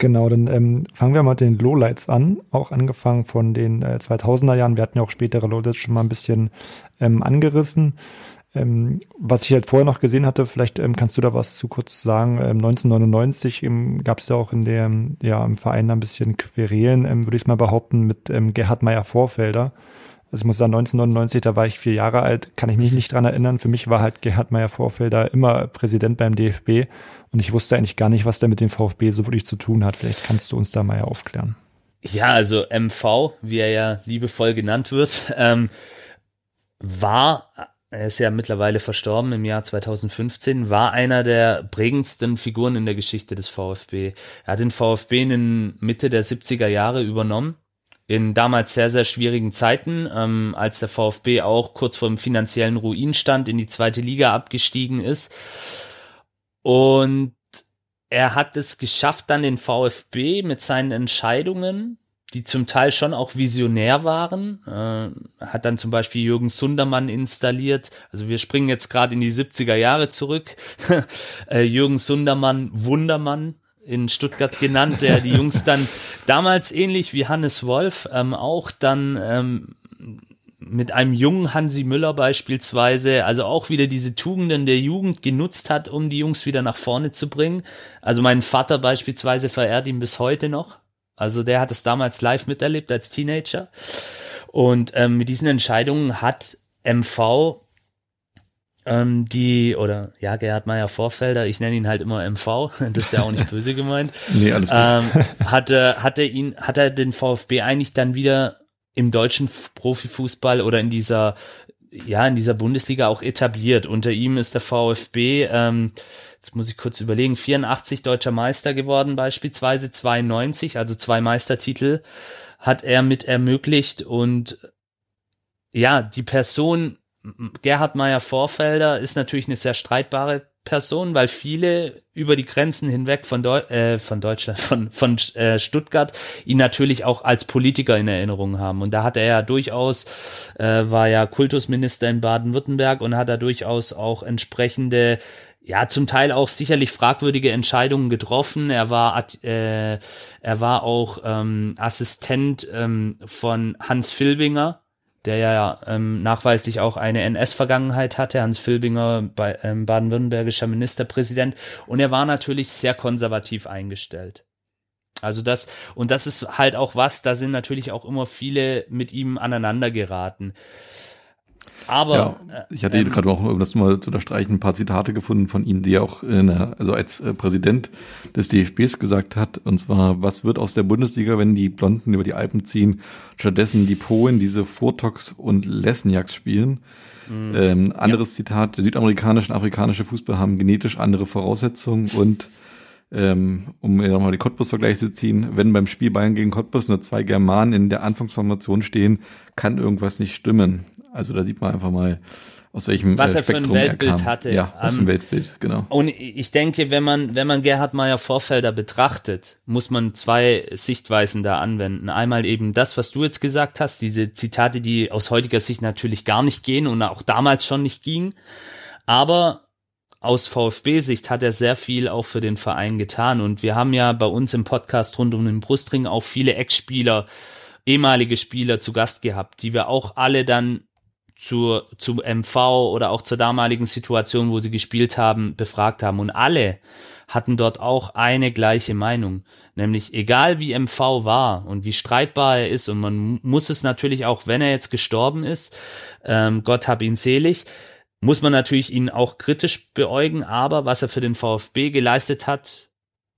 Genau, dann ähm, fangen wir mal mit den Lowlights an, auch angefangen von den äh, 2000er Jahren. Wir hatten ja auch spätere Lowlights schon mal ein bisschen ähm, angerissen. Ähm, was ich halt vorher noch gesehen hatte, vielleicht ähm, kannst du da was zu kurz sagen. Ähm, 1999 gab es ja auch in der, ja, im Verein ein bisschen Querelen, ähm, würde ich mal behaupten, mit ähm, Gerhard Meyer Vorfelder. Also ich muss sagen, 1999, da war ich vier Jahre alt, kann ich mich nicht dran erinnern. Für mich war halt Gerhard Meyer Vorfelder immer Präsident beim DFB und ich wusste eigentlich gar nicht, was der mit dem VfB so wirklich zu tun hat. Vielleicht kannst du uns da mal ja aufklären. Ja, also MV, wie er ja liebevoll genannt wird, ähm, war er ist ja mittlerweile verstorben im Jahr 2015, war einer der prägendsten Figuren in der Geschichte des VfB. Er hat den VfB in Mitte der 70er Jahre übernommen, in damals sehr, sehr schwierigen Zeiten, ähm, als der VfB auch kurz vor dem finanziellen Ruin stand, in die zweite Liga abgestiegen ist. Und er hat es geschafft, dann den VfB mit seinen Entscheidungen die zum Teil schon auch visionär waren. Äh, hat dann zum Beispiel Jürgen Sundermann installiert. Also wir springen jetzt gerade in die 70er Jahre zurück. äh, Jürgen Sundermann, Wundermann in Stuttgart genannt, der die Jungs dann damals ähnlich wie Hannes Wolf ähm, auch dann ähm, mit einem jungen Hansi Müller beispielsweise, also auch wieder diese Tugenden der Jugend genutzt hat, um die Jungs wieder nach vorne zu bringen. Also mein Vater beispielsweise verehrt ihn bis heute noch. Also der hat es damals live miterlebt als Teenager. Und ähm, mit diesen Entscheidungen hat MV ähm, die, oder ja, Gerhard Meyer Vorfelder, ich nenne ihn halt immer MV, das ist ja auch nicht böse gemeint. nee, alles. Ähm, hatte, hatte ihn, hat er den VfB eigentlich dann wieder im deutschen Profifußball oder in dieser, ja, in dieser Bundesliga auch etabliert. Unter ihm ist der VfB ähm, jetzt muss ich kurz überlegen, 84 deutscher Meister geworden beispielsweise, 92, also zwei Meistertitel hat er mit ermöglicht und ja, die Person Gerhard Meyer Vorfelder ist natürlich eine sehr streitbare Person, weil viele über die Grenzen hinweg von, Deu äh, von Deutschland, von, von äh, Stuttgart ihn natürlich auch als Politiker in Erinnerung haben. Und da hat er ja durchaus, äh, war ja Kultusminister in Baden-Württemberg und hat er durchaus auch entsprechende ja, zum Teil auch sicherlich fragwürdige Entscheidungen getroffen. Er war, äh, er war auch ähm, Assistent ähm, von Hans Filbinger, der ja ähm, nachweislich auch eine NS-Vergangenheit hatte. Hans Filbinger, bei, ähm, baden-württembergischer Ministerpräsident. Und er war natürlich sehr konservativ eingestellt. Also das, und das ist halt auch was, da sind natürlich auch immer viele mit ihm aneinander geraten. Aber ja, ich hatte ähm, gerade auch, um das mal zu unterstreichen, ein paar Zitate gefunden von ihm, die er auch der, also als äh, Präsident des DFBs gesagt hat. Und zwar, was wird aus der Bundesliga, wenn die Blonden über die Alpen ziehen, stattdessen die Polen diese Vortox und Lesniaks spielen? Mhm. Ähm, anderes ja. Zitat, der südamerikanische und afrikanische Fußball haben genetisch andere Voraussetzungen und ähm, um nochmal die Cottbus-Vergleiche zu ziehen, wenn beim Spiel Bayern gegen Cottbus nur zwei Germanen in der Anfangsformation stehen, kann irgendwas nicht stimmen. Also da sieht man einfach mal, aus welchem was er für ein Weltbild hatte. Ja, was um, ein Weltbild, genau. Und ich denke, wenn man wenn man Gerhard Meyer Vorfelder betrachtet, muss man zwei Sichtweisen da anwenden. Einmal eben das, was du jetzt gesagt hast, diese Zitate, die aus heutiger Sicht natürlich gar nicht gehen und auch damals schon nicht gingen, aber aus VfB-Sicht hat er sehr viel auch für den Verein getan und wir haben ja bei uns im Podcast rund um den Brustring auch viele Ex-Spieler, ehemalige Spieler zu Gast gehabt, die wir auch alle dann zur, zu MV oder auch zur damaligen Situation, wo sie gespielt haben, befragt haben. Und alle hatten dort auch eine gleiche Meinung. Nämlich, egal wie MV war und wie streitbar er ist, und man muss es natürlich auch, wenn er jetzt gestorben ist, ähm, Gott hab ihn selig, muss man natürlich ihn auch kritisch beäugen, aber was er für den VfB geleistet hat,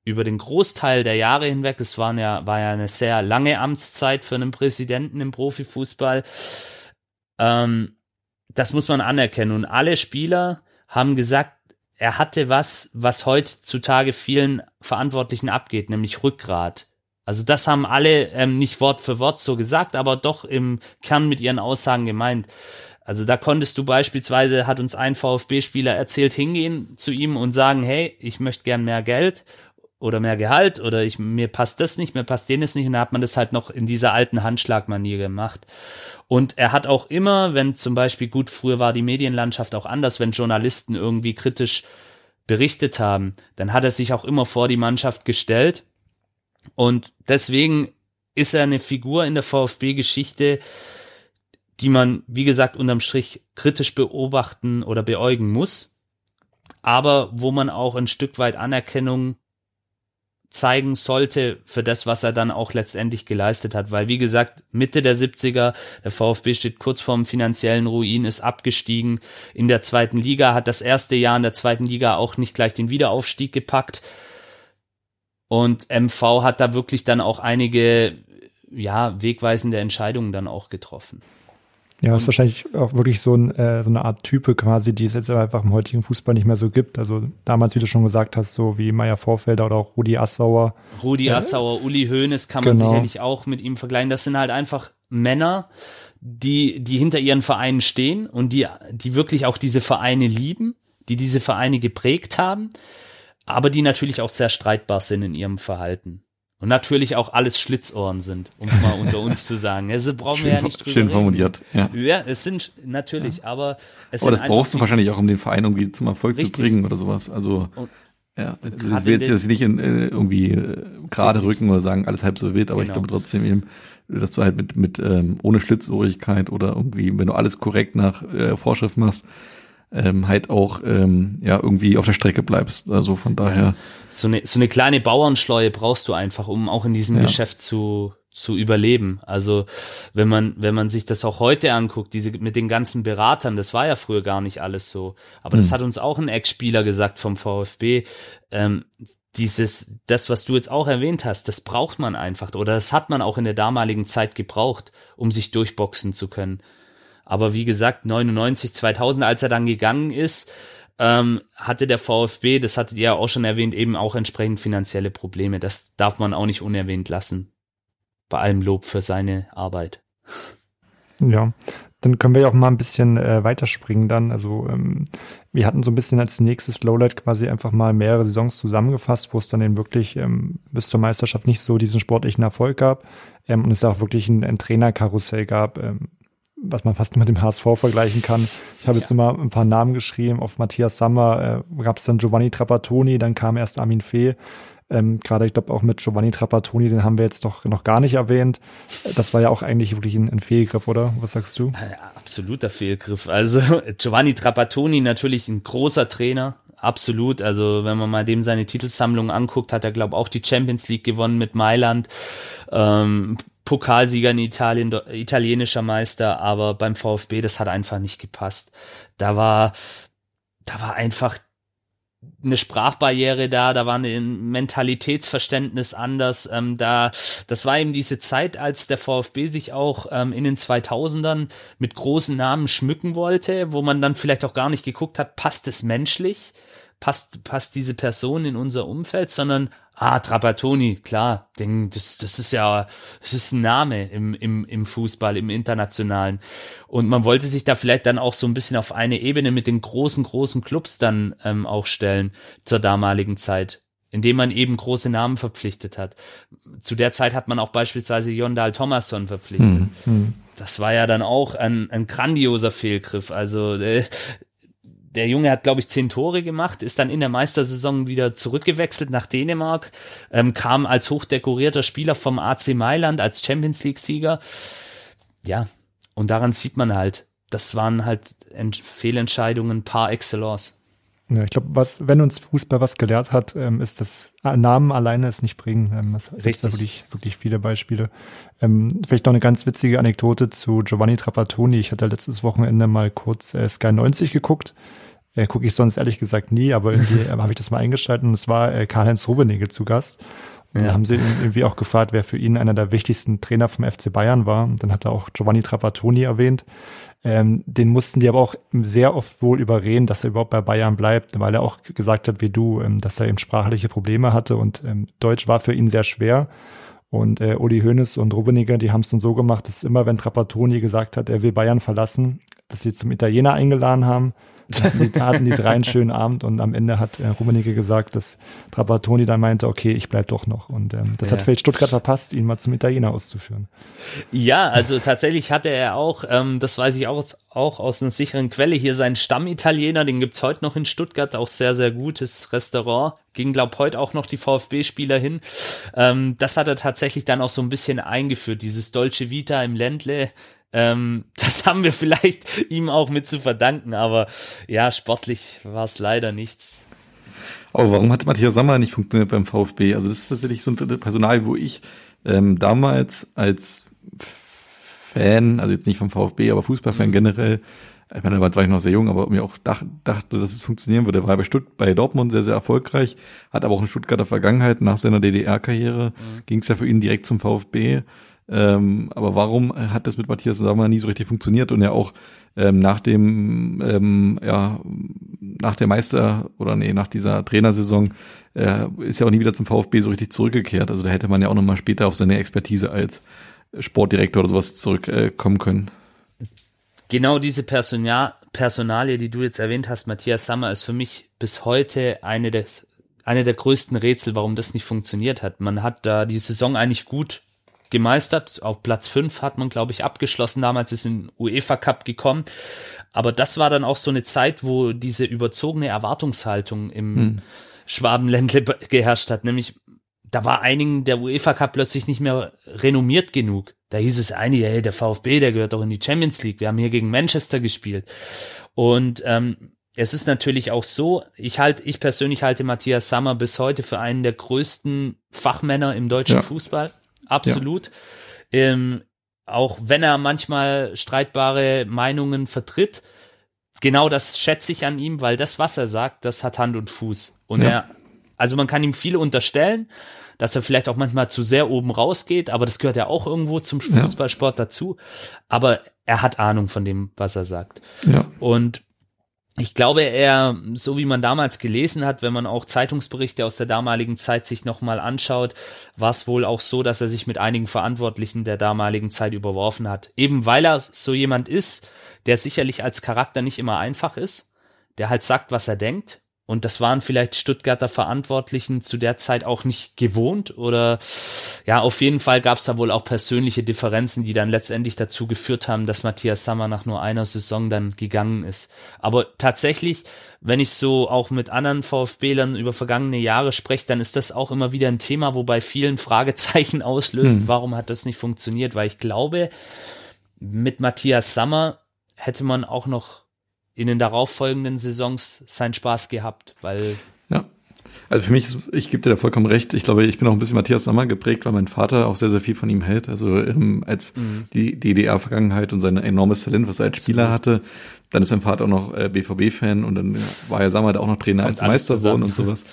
über den Großteil der Jahre hinweg, es waren ja, war ja eine sehr lange Amtszeit für einen Präsidenten im Profifußball, ähm, das muss man anerkennen. Und alle Spieler haben gesagt, er hatte was, was heutzutage vielen Verantwortlichen abgeht, nämlich Rückgrat. Also das haben alle ähm, nicht Wort für Wort so gesagt, aber doch im Kern mit ihren Aussagen gemeint. Also da konntest du beispielsweise, hat uns ein VfB-Spieler erzählt, hingehen zu ihm und sagen, hey, ich möchte gern mehr Geld oder mehr Gehalt oder ich, mir passt das nicht, mir passt jenes nicht und da hat man das halt noch in dieser alten Handschlagmanier gemacht. Und er hat auch immer, wenn zum Beispiel, gut, früher war die Medienlandschaft auch anders, wenn Journalisten irgendwie kritisch berichtet haben, dann hat er sich auch immer vor die Mannschaft gestellt Und deswegen ist er eine Figur in der VfB-Geschichte, die man, wie gesagt, unterm Strich kritisch beobachten oder beäugen muss, aber wo man auch ein Stück weit Anerkennung zeigen sollte für das, was er dann auch letztendlich geleistet hat. Weil, wie gesagt, Mitte der 70er, der VfB steht kurz vorm finanziellen Ruin, ist abgestiegen in der zweiten Liga, hat das erste Jahr in der zweiten Liga auch nicht gleich den Wiederaufstieg gepackt. Und MV hat da wirklich dann auch einige, ja, wegweisende Entscheidungen dann auch getroffen. Ja, ist wahrscheinlich auch wirklich so, ein, äh, so eine Art Type quasi, die es jetzt einfach im heutigen Fußball nicht mehr so gibt. Also damals, wie du schon gesagt hast, so wie Meier Vorfelder oder auch Rudi Assauer. Rudi Assauer, Uli Hoeneß kann man genau. sicherlich auch mit ihm vergleichen. Das sind halt einfach Männer, die, die hinter ihren Vereinen stehen und die, die wirklich auch diese Vereine lieben, die diese Vereine geprägt haben, aber die natürlich auch sehr streitbar sind in ihrem Verhalten. Und natürlich auch alles Schlitzohren sind, um es mal unter uns zu sagen. Also brauchen schön, wir ja nicht drüber Schön formuliert, ja. Ja, es sind natürlich, ja. aber es aber sind das brauchst du wahrscheinlich auch, um den Verein irgendwie zum Erfolg richtig. zu bringen oder sowas. Also und, ja, also ich will jetzt, jetzt nicht in, äh, irgendwie äh, gerade rücken oder sagen, alles halb so wild, aber genau. ich glaube trotzdem eben, dass du halt mit, mit ähm, ohne Schlitzohrigkeit oder irgendwie, wenn du alles korrekt nach äh, Vorschrift machst, ähm, halt auch ähm, ja irgendwie auf der Strecke bleibst. Also von daher. So eine, so eine kleine Bauernschleue brauchst du einfach, um auch in diesem ja. Geschäft zu zu überleben. Also wenn man wenn man sich das auch heute anguckt, diese mit den ganzen Beratern, das war ja früher gar nicht alles so. Aber das hm. hat uns auch ein Ex-Spieler gesagt vom VfB. Ähm, dieses, das, was du jetzt auch erwähnt hast, das braucht man einfach oder das hat man auch in der damaligen Zeit gebraucht, um sich durchboxen zu können. Aber wie gesagt, 99, 2000, als er dann gegangen ist, ähm, hatte der VfB, das hattet ihr ja auch schon erwähnt, eben auch entsprechend finanzielle Probleme. Das darf man auch nicht unerwähnt lassen. Bei allem Lob für seine Arbeit. Ja, dann können wir ja auch mal ein bisschen äh, weiterspringen dann. Also ähm, wir hatten so ein bisschen als nächstes Lowlight quasi einfach mal mehrere Saisons zusammengefasst, wo es dann eben wirklich ähm, bis zur Meisterschaft nicht so diesen sportlichen Erfolg gab ähm, und es auch wirklich ein, ein Trainerkarussell gab. Ähm, was man fast mit dem HSV vergleichen kann. Ich habe ja. jetzt nur mal ein paar Namen geschrieben. Auf Matthias Sammer äh, gab es dann Giovanni Trapattoni, dann kam erst Armin Fee. Ähm, Gerade, ich glaube, auch mit Giovanni Trapattoni, den haben wir jetzt doch noch gar nicht erwähnt. Das war ja auch eigentlich wirklich ein, ein Fehlgriff, oder? Was sagst du? Ja, absoluter Fehlgriff. Also Giovanni Trapattoni natürlich ein großer Trainer, absolut. Also wenn man mal dem seine Titelsammlung anguckt, hat er glaube auch die Champions League gewonnen mit Mailand. Ähm, Pokalsieger in Italien, italienischer Meister, aber beim VfB, das hat einfach nicht gepasst. Da war, da war einfach eine Sprachbarriere da, da war ein Mentalitätsverständnis anders. Ähm, da, das war eben diese Zeit, als der VfB sich auch ähm, in den 2000ern mit großen Namen schmücken wollte, wo man dann vielleicht auch gar nicht geguckt hat, passt es menschlich, passt passt diese Person in unser Umfeld, sondern Ah, Trapattoni, klar, den, das, das ist ja, das ist ein Name im, im, im Fußball, im Internationalen. Und man wollte sich da vielleicht dann auch so ein bisschen auf eine Ebene mit den großen, großen Clubs dann ähm, auch stellen zur damaligen Zeit, indem man eben große Namen verpflichtet hat. Zu der Zeit hat man auch beispielsweise Jondal Thomasson verpflichtet. Hm, hm. Das war ja dann auch ein, ein grandioser Fehlgriff. Also äh, der Junge hat, glaube ich, zehn Tore gemacht, ist dann in der Meistersaison wieder zurückgewechselt nach Dänemark, ähm, kam als hochdekorierter Spieler vom AC Mailand als Champions League-Sieger. Ja, und daran sieht man halt, das waren halt Ent Fehlentscheidungen par excellence. Ja, ich glaube, was, wenn uns Fußball was gelehrt hat, ähm, ist das Namen alleine es nicht bringen. Ähm, es gibt da wirklich, wirklich viele Beispiele. Ähm, vielleicht noch eine ganz witzige Anekdote zu Giovanni Trapattoni. Ich hatte letztes Wochenende mal kurz äh, Sky 90 geguckt äh, Gucke ich sonst ehrlich gesagt nie, aber irgendwie äh, habe ich das mal eingeschaltet und es war äh, Karl-Heinz Rummenigge zu Gast. Und ja. dann haben sie irgendwie auch gefragt, wer für ihn einer der wichtigsten Trainer vom FC Bayern war. Und dann hat er auch Giovanni Trapattoni erwähnt. Ähm, den mussten die aber auch sehr oft wohl überreden, dass er überhaupt bei Bayern bleibt, weil er auch gesagt hat, wie du, ähm, dass er eben sprachliche Probleme hatte und ähm, Deutsch war für ihn sehr schwer. Und äh, Uli Hoeneß und Rubeniger, die haben es dann so gemacht, dass immer, wenn Trapattoni gesagt hat, er will Bayern verlassen, dass sie zum Italiener eingeladen haben da hatten die drei einen schönen Abend und am Ende hat äh, Rummenigge gesagt, dass Trapattoni dann meinte, okay, ich bleib doch noch. Und ähm, das ja. hat vielleicht Stuttgart verpasst, ihn mal zum Italiener auszuführen. Ja, also tatsächlich hatte er auch, ähm, das weiß ich auch aus, auch aus einer sicheren Quelle hier sein Stammitaliener, den gibt's heute noch in Stuttgart, auch sehr, sehr gutes Restaurant. Ging, glaub, heute auch noch die VfB-Spieler hin. Ähm, das hat er tatsächlich dann auch so ein bisschen eingeführt, dieses Dolce Vita im Ländle. Ähm, das haben wir vielleicht ihm auch mit zu verdanken, aber ja, sportlich war es leider nichts. Aber warum hat Matthias Sammer nicht funktioniert beim VfB? Also das ist tatsächlich so ein Personal, wo ich ähm, damals als Fan, also jetzt nicht vom VfB, aber Fußballfan mhm. generell, ich meine, da war ich noch sehr jung, aber mir auch dach, dachte, dass es funktionieren würde. Er war bei, Stutt bei Dortmund sehr, sehr erfolgreich, hat aber auch eine Stuttgarter Vergangenheit. Nach seiner DDR-Karriere mhm. ging es ja für ihn direkt zum VfB. Ähm, aber warum hat das mit Matthias Sammer nie so richtig funktioniert und er auch ähm, nach dem, ähm, ja, nach der Meister oder nee, nach dieser Trainersaison äh, ist ja auch nie wieder zum VfB so richtig zurückgekehrt. Also da hätte man ja auch nochmal später auf seine Expertise als Sportdirektor oder sowas zurückkommen äh, können. Genau diese Personal Personalie, die du jetzt erwähnt hast, Matthias Sammer, ist für mich bis heute eine des eine der größten Rätsel, warum das nicht funktioniert hat. Man hat da die Saison eigentlich gut gemeistert. Auf Platz 5 hat man, glaube ich, abgeschlossen. Damals ist ein UEFA Cup gekommen. Aber das war dann auch so eine Zeit, wo diese überzogene Erwartungshaltung im hm. Schwabenländle geherrscht hat. Nämlich, da war einigen der UEFA Cup plötzlich nicht mehr renommiert genug. Da hieß es einige, hey, der VfB, der gehört doch in die Champions League. Wir haben hier gegen Manchester gespielt. Und ähm, es ist natürlich auch so, ich halte, ich persönlich halte Matthias Sammer bis heute für einen der größten Fachmänner im deutschen ja. Fußball absolut. Ja. Ähm, auch wenn er manchmal streitbare Meinungen vertritt, genau das schätze ich an ihm, weil das, was er sagt, das hat Hand und Fuß. Und ja. er, also man kann ihm viel unterstellen, dass er vielleicht auch manchmal zu sehr oben rausgeht, aber das gehört ja auch irgendwo zum Fußballsport ja. dazu. Aber er hat Ahnung von dem, was er sagt. Ja. Und ich glaube, er, so wie man damals gelesen hat, wenn man auch Zeitungsberichte aus der damaligen Zeit sich nochmal anschaut, war es wohl auch so, dass er sich mit einigen Verantwortlichen der damaligen Zeit überworfen hat. Eben weil er so jemand ist, der sicherlich als Charakter nicht immer einfach ist, der halt sagt, was er denkt, und das waren vielleicht Stuttgarter Verantwortlichen zu der Zeit auch nicht gewohnt oder ja, auf jeden Fall gab es da wohl auch persönliche Differenzen, die dann letztendlich dazu geführt haben, dass Matthias Sammer nach nur einer Saison dann gegangen ist. Aber tatsächlich, wenn ich so auch mit anderen VfB-Lern über vergangene Jahre spreche, dann ist das auch immer wieder ein Thema, wobei vielen Fragezeichen auslöst, hm. warum hat das nicht funktioniert, weil ich glaube, mit Matthias Sammer hätte man auch noch in den darauffolgenden Saisons seinen Spaß gehabt, weil ja. Also für mich, ist, ich gebe dir da vollkommen recht. Ich glaube, ich bin auch ein bisschen Matthias Sammer geprägt, weil mein Vater auch sehr, sehr viel von ihm hält. Also ähm, als mhm. die DDR-Vergangenheit und sein enormes Talent, was er als Spieler hatte. Dann ist mein Vater auch noch äh, BVB-Fan und dann war er Sammer da auch noch Trainer Kommt als Meistersohn und sowas.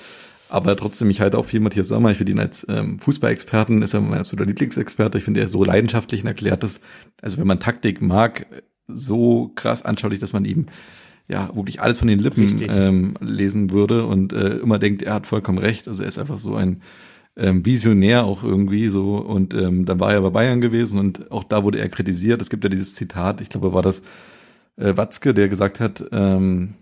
Aber trotzdem, ich halte auch viel Matthias Sammer. Ich finde ihn als ähm, Fußballexperten, ist er mein absoluter Lieblingsexperte. Ich finde, er so leidenschaftlich und erklärt das. Also wenn man Taktik mag, so krass anschaulich, dass man ihm ja wirklich alles von den Lippen ähm, lesen würde und äh, immer denkt, er hat vollkommen recht. Also er ist einfach so ein ähm, Visionär auch irgendwie so und ähm, dann war er bei Bayern gewesen und auch da wurde er kritisiert. Es gibt ja dieses Zitat, ich glaube, war das äh, Watzke, der gesagt hat, ähm,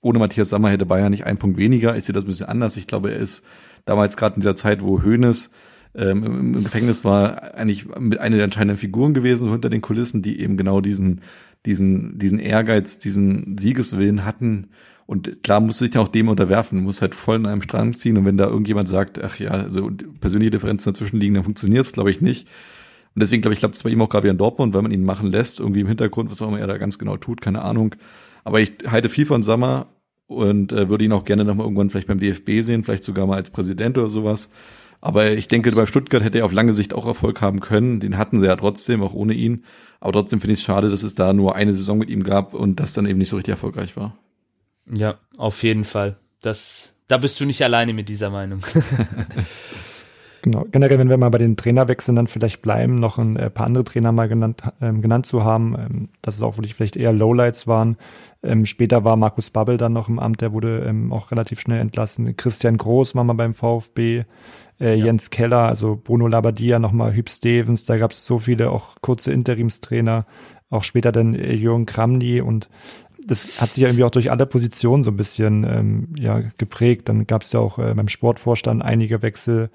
ohne Matthias Sammer hätte Bayern nicht einen Punkt weniger. Ich sehe das ein bisschen anders. Ich glaube, er ist damals gerade in dieser Zeit, wo Hoeneß ähm, im Gefängnis war, eigentlich mit einer der entscheidenden Figuren gewesen hinter den Kulissen, die eben genau diesen diesen, diesen Ehrgeiz, diesen Siegeswillen hatten. Und klar musst du dich auch dem unterwerfen, du musst halt voll in einem Strang ziehen. Und wenn da irgendjemand sagt, ach ja, also persönliche Differenzen dazwischen liegen, dann funktioniert es, glaube ich, nicht. Und deswegen glaube ich, klappt es bei ihm auch gerade wieder in Dortmund, weil man ihn machen lässt, irgendwie im Hintergrund, was auch immer er da ganz genau tut, keine Ahnung. Aber ich halte viel von Sammer und äh, würde ihn auch gerne nochmal irgendwann vielleicht beim DFB sehen, vielleicht sogar mal als Präsident oder sowas. Aber ich denke, bei Stuttgart hätte er auf lange Sicht auch Erfolg haben können. Den hatten sie ja trotzdem, auch ohne ihn. Aber trotzdem finde ich es schade, dass es da nur eine Saison mit ihm gab und das dann eben nicht so richtig erfolgreich war. Ja, auf jeden Fall. Das, da bist du nicht alleine mit dieser Meinung. Genau. Generell, wenn wir mal bei den Trainerwechseln dann vielleicht bleiben, noch ein äh, paar andere Trainer mal genannt, ähm, genannt zu haben, ähm, dass es auch wirklich vielleicht eher Lowlights waren. Ähm, später war Markus Babbel dann noch im Amt, der wurde ähm, auch relativ schnell entlassen. Christian Groß war mal beim VfB äh, ja. Jens Keller, also Bruno Labbadia, nochmal Hüb Stevens, da gab es so viele auch kurze Interimstrainer, auch später dann äh, Jürgen Kramny und das hat sich ja irgendwie auch durch alle Positionen so ein bisschen ähm, ja, geprägt. Dann gab es ja auch äh, beim Sportvorstand einige Wechsel.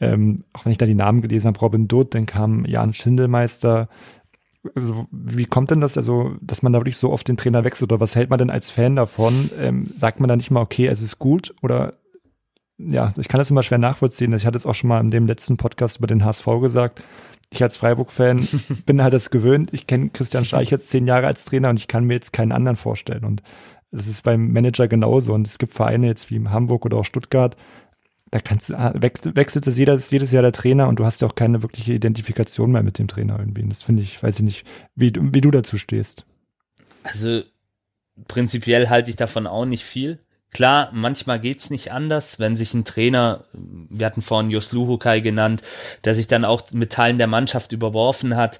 Ähm, auch wenn ich da die Namen gelesen habe, Robin Dutt, dann kam Jan Schindelmeister. also wie kommt denn das, also, dass man da wirklich so oft den Trainer wechselt oder was hält man denn als Fan davon? Ähm, sagt man da nicht mal, okay, es ist gut oder ja, ich kann das immer schwer nachvollziehen. Ich hatte es auch schon mal in dem letzten Podcast über den HSV gesagt. Ich als Freiburg-Fan bin halt das gewöhnt. Ich kenne Christian Streich jetzt zehn Jahre als Trainer und ich kann mir jetzt keinen anderen vorstellen. Und es ist beim Manager genauso. Und es gibt Vereine jetzt wie in Hamburg oder auch Stuttgart, da kannst du, ah, wechselt, wechselt es jedes, jedes Jahr der Trainer und du hast ja auch keine wirkliche Identifikation mehr mit dem Trainer irgendwie. Und das finde ich, weiß ich nicht, wie, wie du dazu stehst. Also prinzipiell halte ich davon auch nicht viel. Klar, manchmal geht's nicht anders, wenn sich ein Trainer, wir hatten vorhin Jos Luhukai genannt, der sich dann auch mit Teilen der Mannschaft überworfen hat,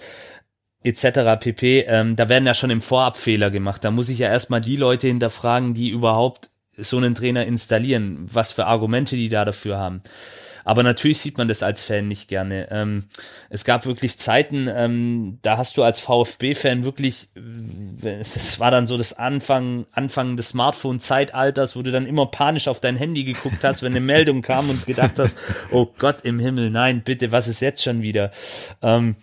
etc. pp. Ähm, da werden ja schon im Vorab Fehler gemacht. Da muss ich ja erstmal die Leute hinterfragen, die überhaupt so einen Trainer installieren, was für Argumente die da dafür haben. Aber natürlich sieht man das als Fan nicht gerne. Ähm, es gab wirklich Zeiten, ähm, da hast du als VfB-Fan wirklich, es war dann so das Anfang, Anfang des Smartphone-Zeitalters, wo du dann immer panisch auf dein Handy geguckt hast, wenn eine Meldung kam und gedacht hast, oh Gott im Himmel, nein, bitte, was ist jetzt schon wieder? Ähm,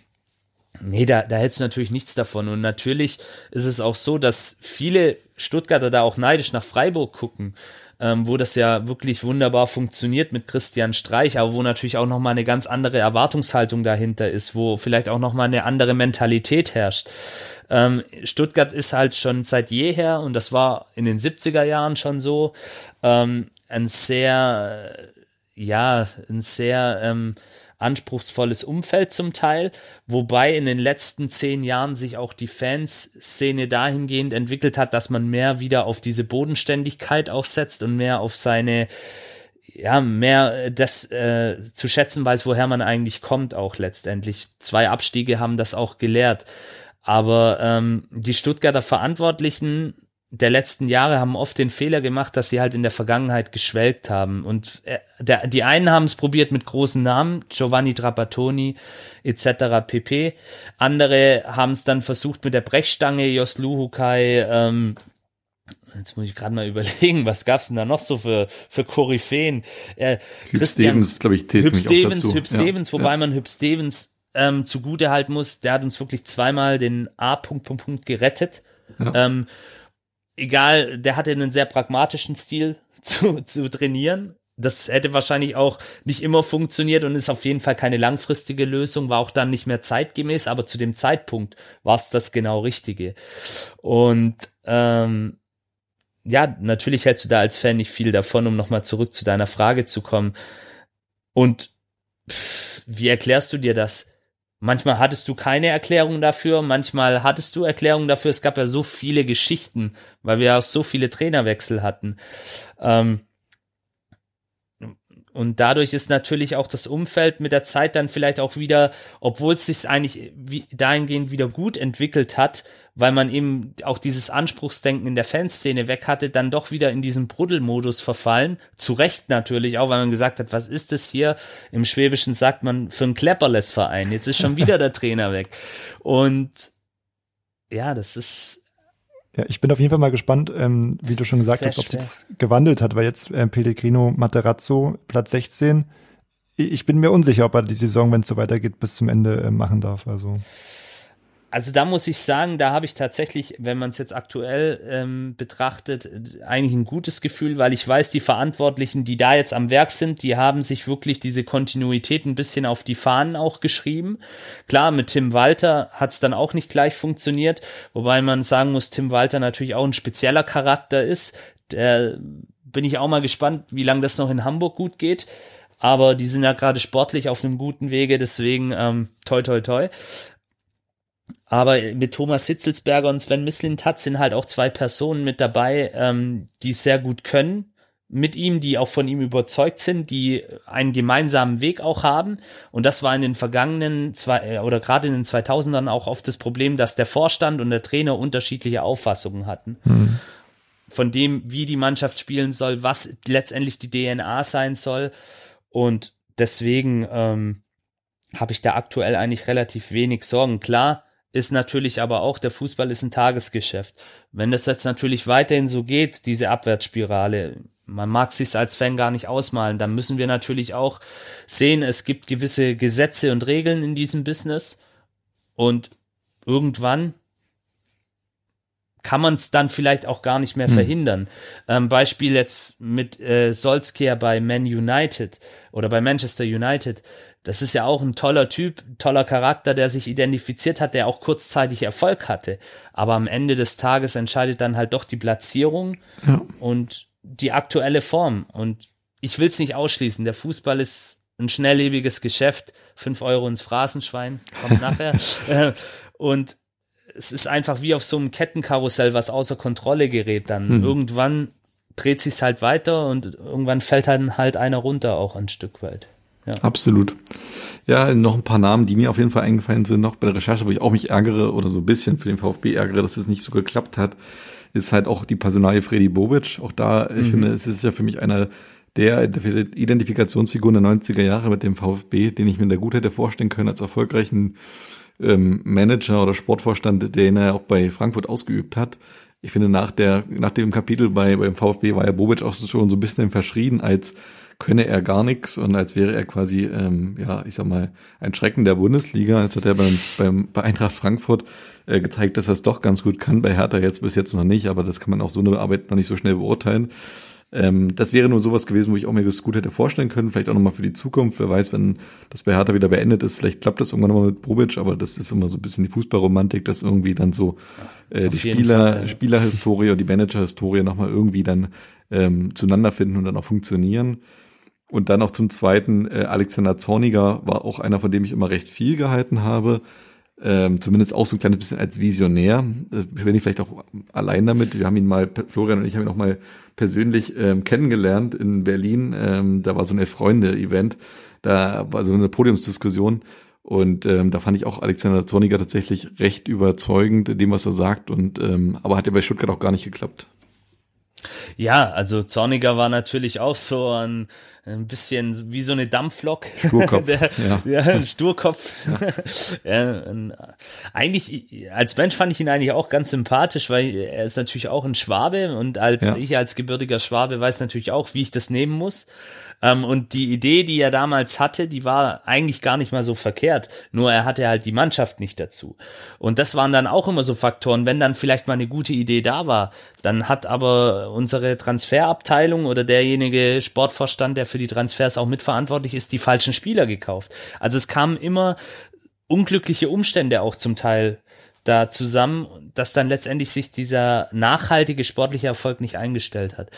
Nee, da, da hältst du natürlich nichts davon. Und natürlich ist es auch so, dass viele Stuttgarter da auch neidisch nach Freiburg gucken, ähm, wo das ja wirklich wunderbar funktioniert mit Christian Streich, aber wo natürlich auch nochmal eine ganz andere Erwartungshaltung dahinter ist, wo vielleicht auch nochmal eine andere Mentalität herrscht. Ähm, Stuttgart ist halt schon seit jeher, und das war in den 70er Jahren schon so, ähm, ein sehr, ja, ein sehr, ähm, anspruchsvolles Umfeld zum Teil, wobei in den letzten zehn Jahren sich auch die Fanszene dahingehend entwickelt hat, dass man mehr wieder auf diese Bodenständigkeit auch setzt und mehr auf seine ja, mehr das äh, zu schätzen weiß, woher man eigentlich kommt, auch letztendlich. Zwei Abstiege haben das auch gelehrt. Aber ähm, die Stuttgarter Verantwortlichen der letzten Jahre haben oft den Fehler gemacht, dass sie halt in der Vergangenheit geschwelgt haben. Und äh, der, die einen haben es probiert mit großen Namen, Giovanni Trapattoni etc. pp. Andere haben es dann versucht mit der Brechstange, Jos Luhukai, ähm, Jetzt muss ich gerade mal überlegen, was gab's denn da noch so für, für Koryphäen? Äh, Hüb Christian, Stevens, glaube ich, Hüb Stevens, Hüb Stevens, ja, wobei ja. man Hüb Stevens ähm, zugute halten muss, der hat uns wirklich zweimal den A. Punkt, Punkt, Punkt gerettet. Ja. Ähm, egal, der hatte einen sehr pragmatischen Stil zu, zu trainieren. Das hätte wahrscheinlich auch nicht immer funktioniert und ist auf jeden Fall keine langfristige Lösung, war auch dann nicht mehr zeitgemäß, aber zu dem Zeitpunkt war es das genau Richtige. Und ähm, ja, natürlich hältst du da als Fan nicht viel davon, um nochmal zurück zu deiner Frage zu kommen. Und wie erklärst du dir das? Manchmal hattest du keine Erklärung dafür, manchmal hattest du Erklärungen dafür. Es gab ja so viele Geschichten, weil wir auch so viele Trainerwechsel hatten. Ähm, und dadurch ist natürlich auch das Umfeld mit der Zeit dann vielleicht auch wieder, obwohl es sich eigentlich dahingehend wieder gut entwickelt hat, weil man eben auch dieses Anspruchsdenken in der Fanszene weg hatte, dann doch wieder in diesen Bruddelmodus verfallen. Zu Recht natürlich auch, weil man gesagt hat, was ist das hier? Im Schwäbischen sagt man für ein Klepperles-Verein. Jetzt ist schon wieder der Trainer weg. Und ja, das ist ja, ich bin auf jeden Fall mal gespannt, ähm, wie du schon gesagt Sehr hast, ob sich das gewandelt hat, weil jetzt äh, Pellegrino Materazzo Platz 16. Ich bin mir unsicher, ob er die Saison, wenn es so weitergeht, bis zum Ende äh, machen darf. Also also da muss ich sagen, da habe ich tatsächlich, wenn man es jetzt aktuell ähm, betrachtet, eigentlich ein gutes Gefühl, weil ich weiß, die Verantwortlichen, die da jetzt am Werk sind, die haben sich wirklich diese Kontinuität ein bisschen auf die Fahnen auch geschrieben. Klar, mit Tim Walter hat es dann auch nicht gleich funktioniert, wobei man sagen muss, Tim Walter natürlich auch ein spezieller Charakter ist. Der bin ich auch mal gespannt, wie lange das noch in Hamburg gut geht. Aber die sind ja gerade sportlich auf einem guten Wege, deswegen ähm, toi toi toi. Aber mit Thomas Hitzelsberger und Sven Mislintat sind halt auch zwei Personen mit dabei, ähm, die sehr gut können mit ihm, die auch von ihm überzeugt sind, die einen gemeinsamen Weg auch haben. Und das war in den vergangenen zwei, äh, oder gerade in den 2000ern auch oft das Problem, dass der Vorstand und der Trainer unterschiedliche Auffassungen hatten. Mhm. Von dem, wie die Mannschaft spielen soll, was letztendlich die DNA sein soll. Und deswegen ähm, habe ich da aktuell eigentlich relativ wenig Sorgen. Klar, ist natürlich aber auch, der Fußball ist ein Tagesgeschäft. Wenn das jetzt natürlich weiterhin so geht, diese Abwärtsspirale, man mag sich als Fan gar nicht ausmalen, dann müssen wir natürlich auch sehen, es gibt gewisse Gesetze und Regeln in diesem Business und irgendwann kann man es dann vielleicht auch gar nicht mehr hm. verhindern. Ähm, Beispiel jetzt mit äh, Solskjaer bei Man United oder bei Manchester United. Das ist ja auch ein toller Typ, toller Charakter, der sich identifiziert hat, der auch kurzzeitig Erfolg hatte. Aber am Ende des Tages entscheidet dann halt doch die Platzierung ja. und die aktuelle Form. Und ich will es nicht ausschließen. Der Fußball ist ein schnelllebiges Geschäft. Fünf Euro ins Phrasenschwein, kommt nachher. Äh, und es ist einfach wie auf so einem Kettenkarussell, was außer Kontrolle gerät dann. Hm. Irgendwann dreht sich's halt weiter und irgendwann fällt dann halt einer runter auch ein Stück weit. Ja. Absolut. Ja, noch ein paar Namen, die mir auf jeden Fall eingefallen sind, noch bei der Recherche, wo ich auch mich ärgere oder so ein bisschen für den VfB ärgere, dass es nicht so geklappt hat, ist halt auch die Personalie Freddy Bobic. Auch da, mhm. ich finde, es ist ja für mich einer der Identifikationsfiguren der 90er Jahre mit dem VfB, den ich mir da gut hätte vorstellen können als erfolgreichen ähm, Manager oder Sportvorstand, den er auch bei Frankfurt ausgeübt hat. Ich finde, nach der, nach dem Kapitel bei, beim VfB war ja Bobic auch schon so ein bisschen verschrien, als könne er gar nichts und als wäre er quasi, ähm, ja, ich sag mal, ein Schrecken der Bundesliga. Als hat er beim, beim, bei Eintracht Frankfurt äh, gezeigt, dass er es doch ganz gut kann. Bei Hertha jetzt bis jetzt noch nicht, aber das kann man auch so eine Arbeit noch nicht so schnell beurteilen. Ähm, das wäre nur sowas gewesen, wo ich auch mir das gut hätte vorstellen können. Vielleicht auch nochmal für die Zukunft. Wer weiß, wenn das bei Hertha wieder beendet ist, vielleicht klappt das irgendwann nochmal mit Bobic, aber das ist immer so ein bisschen die Fußballromantik, dass irgendwie dann so äh, die Spieler, Fall. Spielerhistorie und die Managerhistorie nochmal irgendwie dann ähm, zueinander finden und dann auch funktionieren. Und dann auch zum Zweiten, äh, Alexander Zorniger war auch einer, von dem ich immer recht viel gehalten habe ähm, zumindest auch so ein kleines bisschen als Visionär. Äh, bin ich vielleicht auch allein damit. Wir haben ihn mal, Florian und ich haben ihn auch mal persönlich ähm, kennengelernt in Berlin. Ähm, da war so ein Elf-Freunde-Event. Da war so eine Podiumsdiskussion. Und ähm, da fand ich auch Alexander Zorniger tatsächlich recht überzeugend in dem, was er sagt. Und ähm, aber hat ja bei Stuttgart auch gar nicht geklappt. Ja, also Zorniger war natürlich auch so ein, ein bisschen wie so eine Dampflok. Sturkopf. Der, ja. ja. ein Sturkopf. Ja. eigentlich, als Mensch fand ich ihn eigentlich auch ganz sympathisch, weil er ist natürlich auch ein Schwabe und als ja. ich als gebürtiger Schwabe weiß natürlich auch, wie ich das nehmen muss. Ähm, und die Idee, die er damals hatte, die war eigentlich gar nicht mal so verkehrt. Nur er hatte halt die Mannschaft nicht dazu. Und das waren dann auch immer so Faktoren. Wenn dann vielleicht mal eine gute Idee da war, dann hat aber unsere Transferabteilung oder derjenige Sportvorstand, der für die Transfers auch mitverantwortlich ist, die falschen Spieler gekauft. Also es kamen immer unglückliche Umstände auch zum Teil da zusammen, dass dann letztendlich sich dieser nachhaltige sportliche Erfolg nicht eingestellt hat.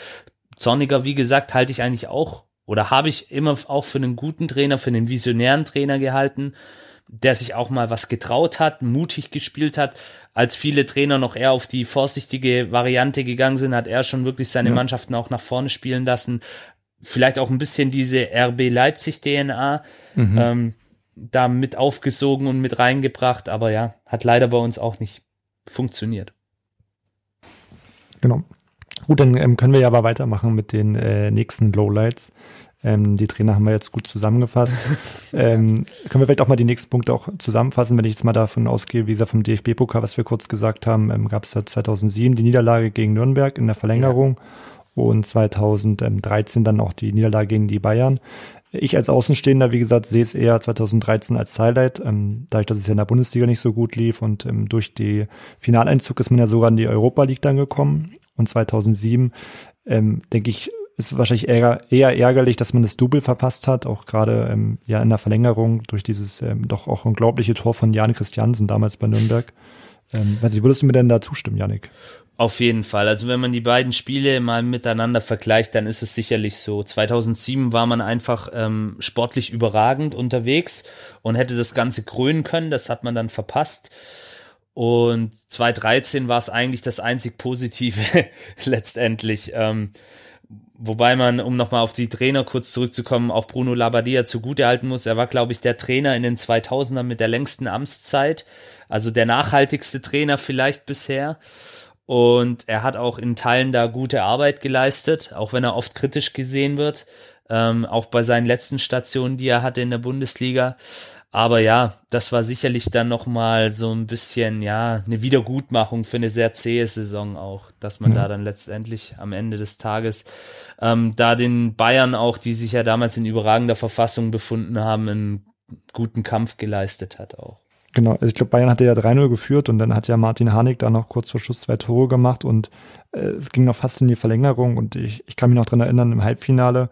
Zorniger, wie gesagt, halte ich eigentlich auch oder habe ich immer auch für einen guten Trainer, für einen visionären Trainer gehalten, der sich auch mal was getraut hat, mutig gespielt hat. Als viele Trainer noch eher auf die vorsichtige Variante gegangen sind, hat er schon wirklich seine ja. Mannschaften auch nach vorne spielen lassen. Vielleicht auch ein bisschen diese RB Leipzig DNA mhm. ähm, da mit aufgesogen und mit reingebracht. Aber ja, hat leider bei uns auch nicht funktioniert. Genau. Gut, dann ähm, können wir ja aber weitermachen mit den äh, nächsten Lowlights. Ähm, die Trainer haben wir jetzt gut zusammengefasst. ähm, können wir vielleicht auch mal die nächsten Punkte auch zusammenfassen, wenn ich jetzt mal davon ausgehe, wie gesagt, vom DFB-Pokal, was wir kurz gesagt haben, ähm, gab es ja 2007 die Niederlage gegen Nürnberg in der Verlängerung ja. und 2013 dann auch die Niederlage gegen die Bayern. Ich als Außenstehender, wie gesagt, sehe es eher 2013 als Highlight, ähm, dadurch, dass es ja in der Bundesliga nicht so gut lief und ähm, durch die Finaleinzug ist man ja sogar in die Europa League dann gekommen und 2007 ähm, denke ich, ist wahrscheinlich eher, eher ärgerlich, dass man das Double verpasst hat, auch gerade ähm, ja in der Verlängerung durch dieses ähm, doch auch unglaubliche Tor von Jan Christiansen damals bei Nürnberg. Ähm, weiß ich, würdest du mir denn da zustimmen, Janik? Auf jeden Fall. Also wenn man die beiden Spiele mal miteinander vergleicht, dann ist es sicherlich so. 2007 war man einfach ähm, sportlich überragend unterwegs und hätte das Ganze krönen können. Das hat man dann verpasst. Und 2013 war es eigentlich das einzig Positive letztendlich. Ähm, Wobei man, um nochmal auf die Trainer kurz zurückzukommen, auch Bruno Labbadia zugutehalten muss. Er war, glaube ich, der Trainer in den 2000ern mit der längsten Amtszeit. Also der nachhaltigste Trainer vielleicht bisher. Und er hat auch in Teilen da gute Arbeit geleistet, auch wenn er oft kritisch gesehen wird. Ähm, auch bei seinen letzten Stationen, die er hatte in der Bundesliga. Aber ja, das war sicherlich dann nochmal so ein bisschen, ja, eine Wiedergutmachung für eine sehr zähe Saison auch, dass man ja. da dann letztendlich am Ende des Tages ähm, da den Bayern auch, die sich ja damals in überragender Verfassung befunden haben, einen guten Kampf geleistet hat auch. Genau, also ich glaube, Bayern hatte ja 3-0 geführt und dann hat ja Martin Harnik da noch kurz vor Schluss zwei Tore gemacht und äh, es ging noch fast in die Verlängerung und ich, ich kann mich noch dran erinnern, im Halbfinale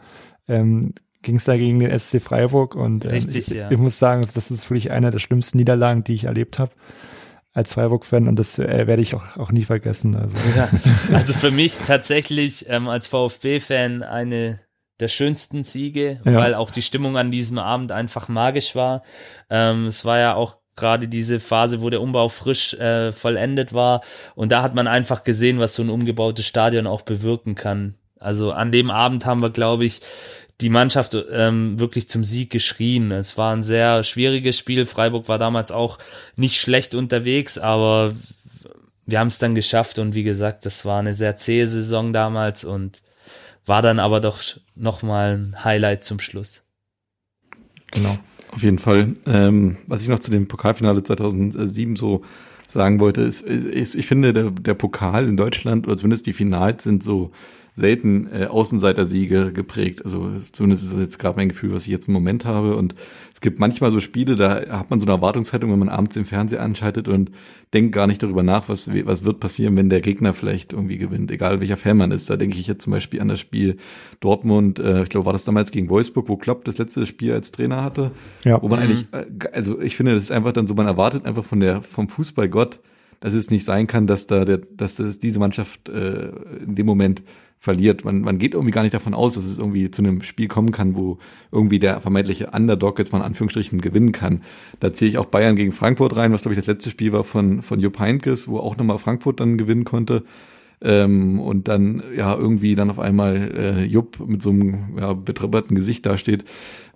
ähm, ging es da gegen den SC Freiburg und ähm, Richtig, ich, ja. ich muss sagen, das ist wirklich eine der schlimmsten Niederlagen, die ich erlebt habe als Freiburg-Fan und das äh, werde ich auch, auch nie vergessen. Also. Ja, also für mich tatsächlich ähm, als VfB-Fan eine der schönsten Siege, Ja. weil auch die Stimmung an diesem Abend einfach magisch war. Ähm, es war ja auch gerade diese Phase, wo der Umbau frisch äh, vollendet war und da hat man einfach gesehen, was so ein umgebautes Stadion auch bewirken kann. Also an dem Abend haben wir, glaube ich, die Mannschaft ähm, wirklich zum Sieg geschrien. Es war ein sehr schwieriges Spiel. Freiburg war damals auch nicht schlecht unterwegs, aber wir haben es dann geschafft und wie gesagt, das war eine sehr zähe Saison damals und war dann aber doch nochmal ein Highlight zum Schluss. Genau. Auf jeden Fall. Ähm, was ich noch zu dem Pokalfinale 2007 so sagen wollte, ist, ist ich finde, der, der Pokal in Deutschland, oder zumindest die Finals, sind so selten äh, Außenseiter-Siege geprägt. Also zumindest ist das jetzt gerade mein Gefühl, was ich jetzt im Moment habe. Und es gibt manchmal so Spiele, da hat man so eine Erwartungshaltung, wenn man abends den Fernseher anschaltet und denkt gar nicht darüber nach, was, was wird passieren, wenn der Gegner vielleicht irgendwie gewinnt, egal welcher Fan man ist. Da denke ich jetzt zum Beispiel an das Spiel Dortmund, äh, ich glaube, war das damals gegen Wolfsburg, wo Klopp das letzte Spiel als Trainer hatte. Ja. Wo man eigentlich, äh, also ich finde, das ist einfach dann so, man erwartet einfach von der, vom Fußballgott, dass es nicht sein kann, dass da der, dass das diese Mannschaft äh, in dem Moment verliert. Man, man geht irgendwie gar nicht davon aus, dass es irgendwie zu einem Spiel kommen kann, wo irgendwie der vermeintliche Underdog jetzt mal in Anführungsstrichen gewinnen kann. Da ziehe ich auch Bayern gegen Frankfurt rein, was glaube ich das letzte Spiel war von, von Jupp Heynckes, wo auch nochmal Frankfurt dann gewinnen konnte. Ähm, und dann ja irgendwie dann auf einmal äh, Jupp mit so einem ja, betribberten Gesicht dasteht,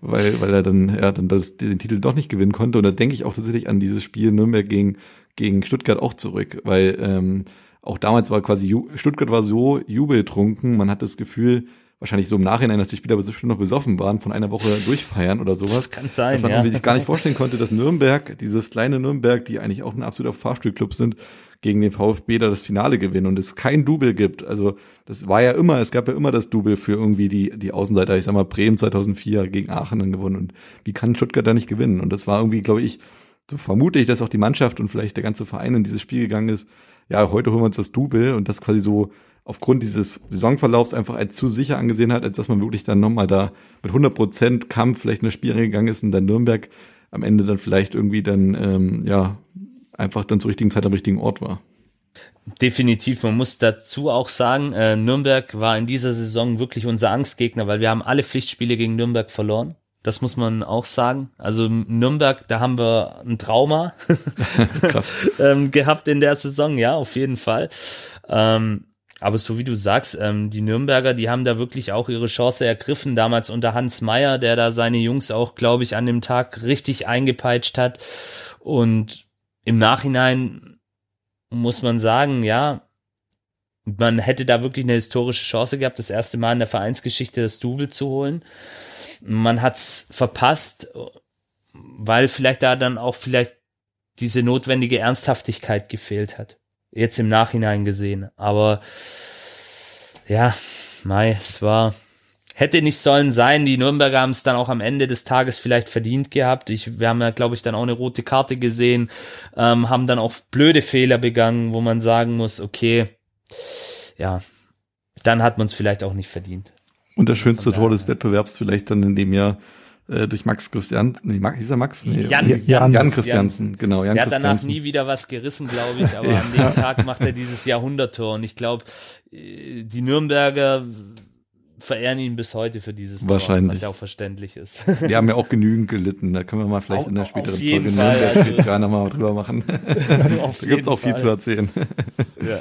weil, weil er dann ja dann das, den Titel doch nicht gewinnen konnte. Und da denke ich auch tatsächlich an dieses Spiel Nürnberg gegen, gegen Stuttgart auch zurück, weil ähm, auch damals war quasi Stuttgart war so jubeltrunken, man hat das Gefühl, wahrscheinlich so im Nachhinein, dass die Spieler bestimmt noch besoffen waren, von einer Woche durchfeiern oder sowas. Das kann sein, dass man ja. sich gar nicht vorstellen konnte, dass Nürnberg, dieses kleine Nürnberg, die eigentlich auch ein absoluter Fahrstuhlclub sind, gegen den VfB da das Finale gewinnen und es kein Double gibt. Also das war ja immer, es gab ja immer das Double für irgendwie die, die Außenseiter. Ich sag mal, Bremen 2004 gegen Aachen dann gewonnen und wie kann Stuttgart da nicht gewinnen? Und das war irgendwie, glaube ich, so vermute ich, dass auch die Mannschaft und vielleicht der ganze Verein in dieses Spiel gegangen ist. Ja, heute holen wir uns das Double und das quasi so aufgrund dieses Saisonverlaufs einfach als zu sicher angesehen hat, als dass man wirklich dann nochmal da mit 100 Prozent Kampf vielleicht in das Spiel reingegangen ist und dann Nürnberg am Ende dann vielleicht irgendwie dann, ähm, ja, einfach dann zur richtigen Zeit am richtigen Ort war. Definitiv, man muss dazu auch sagen, äh, Nürnberg war in dieser Saison wirklich unser Angstgegner, weil wir haben alle Pflichtspiele gegen Nürnberg verloren. Das muss man auch sagen. Also Nürnberg, da haben wir ein Trauma ähm, gehabt in der Saison, ja, auf jeden Fall. Ähm, aber so wie du sagst, ähm, die Nürnberger, die haben da wirklich auch ihre Chance ergriffen, damals unter Hans Meyer, der da seine Jungs auch, glaube ich, an dem Tag richtig eingepeitscht hat. Und im Nachhinein muss man sagen, ja, man hätte da wirklich eine historische Chance gehabt, das erste Mal in der Vereinsgeschichte das Double zu holen. Man hat's verpasst, weil vielleicht da dann auch vielleicht diese notwendige Ernsthaftigkeit gefehlt hat. Jetzt im Nachhinein gesehen. Aber ja, Mai, es war, hätte nicht sollen sein. Die Nürnberger haben es dann auch am Ende des Tages vielleicht verdient gehabt. Ich, wir haben ja, glaube ich, dann auch eine rote Karte gesehen, ähm, haben dann auch blöde Fehler begangen, wo man sagen muss, okay, ja, dann hat man es vielleicht auch nicht verdient. Und das schönste Tor des Wettbewerbs vielleicht dann in dem Jahr äh, durch Max Christian, nee, Max, hieß er Max? Nee, Jan- Jan, Jan- Jan Christiansen, genau, Jan Der hat danach nie wieder was gerissen, glaube ich, aber an dem Tag macht er dieses Jahrhunderttor und ich glaube, äh, die Nürnberger verehren ihn bis heute für dieses Wahrscheinlich. Tor, was ja auch verständlich ist. Wir haben ja auch genügend gelitten. Da können wir mal vielleicht Auf- in der späteren Folge Fall, Nürnberg also- nochmal drüber machen. Da gibt's jeden auch viel Fall. zu erzählen. Ja.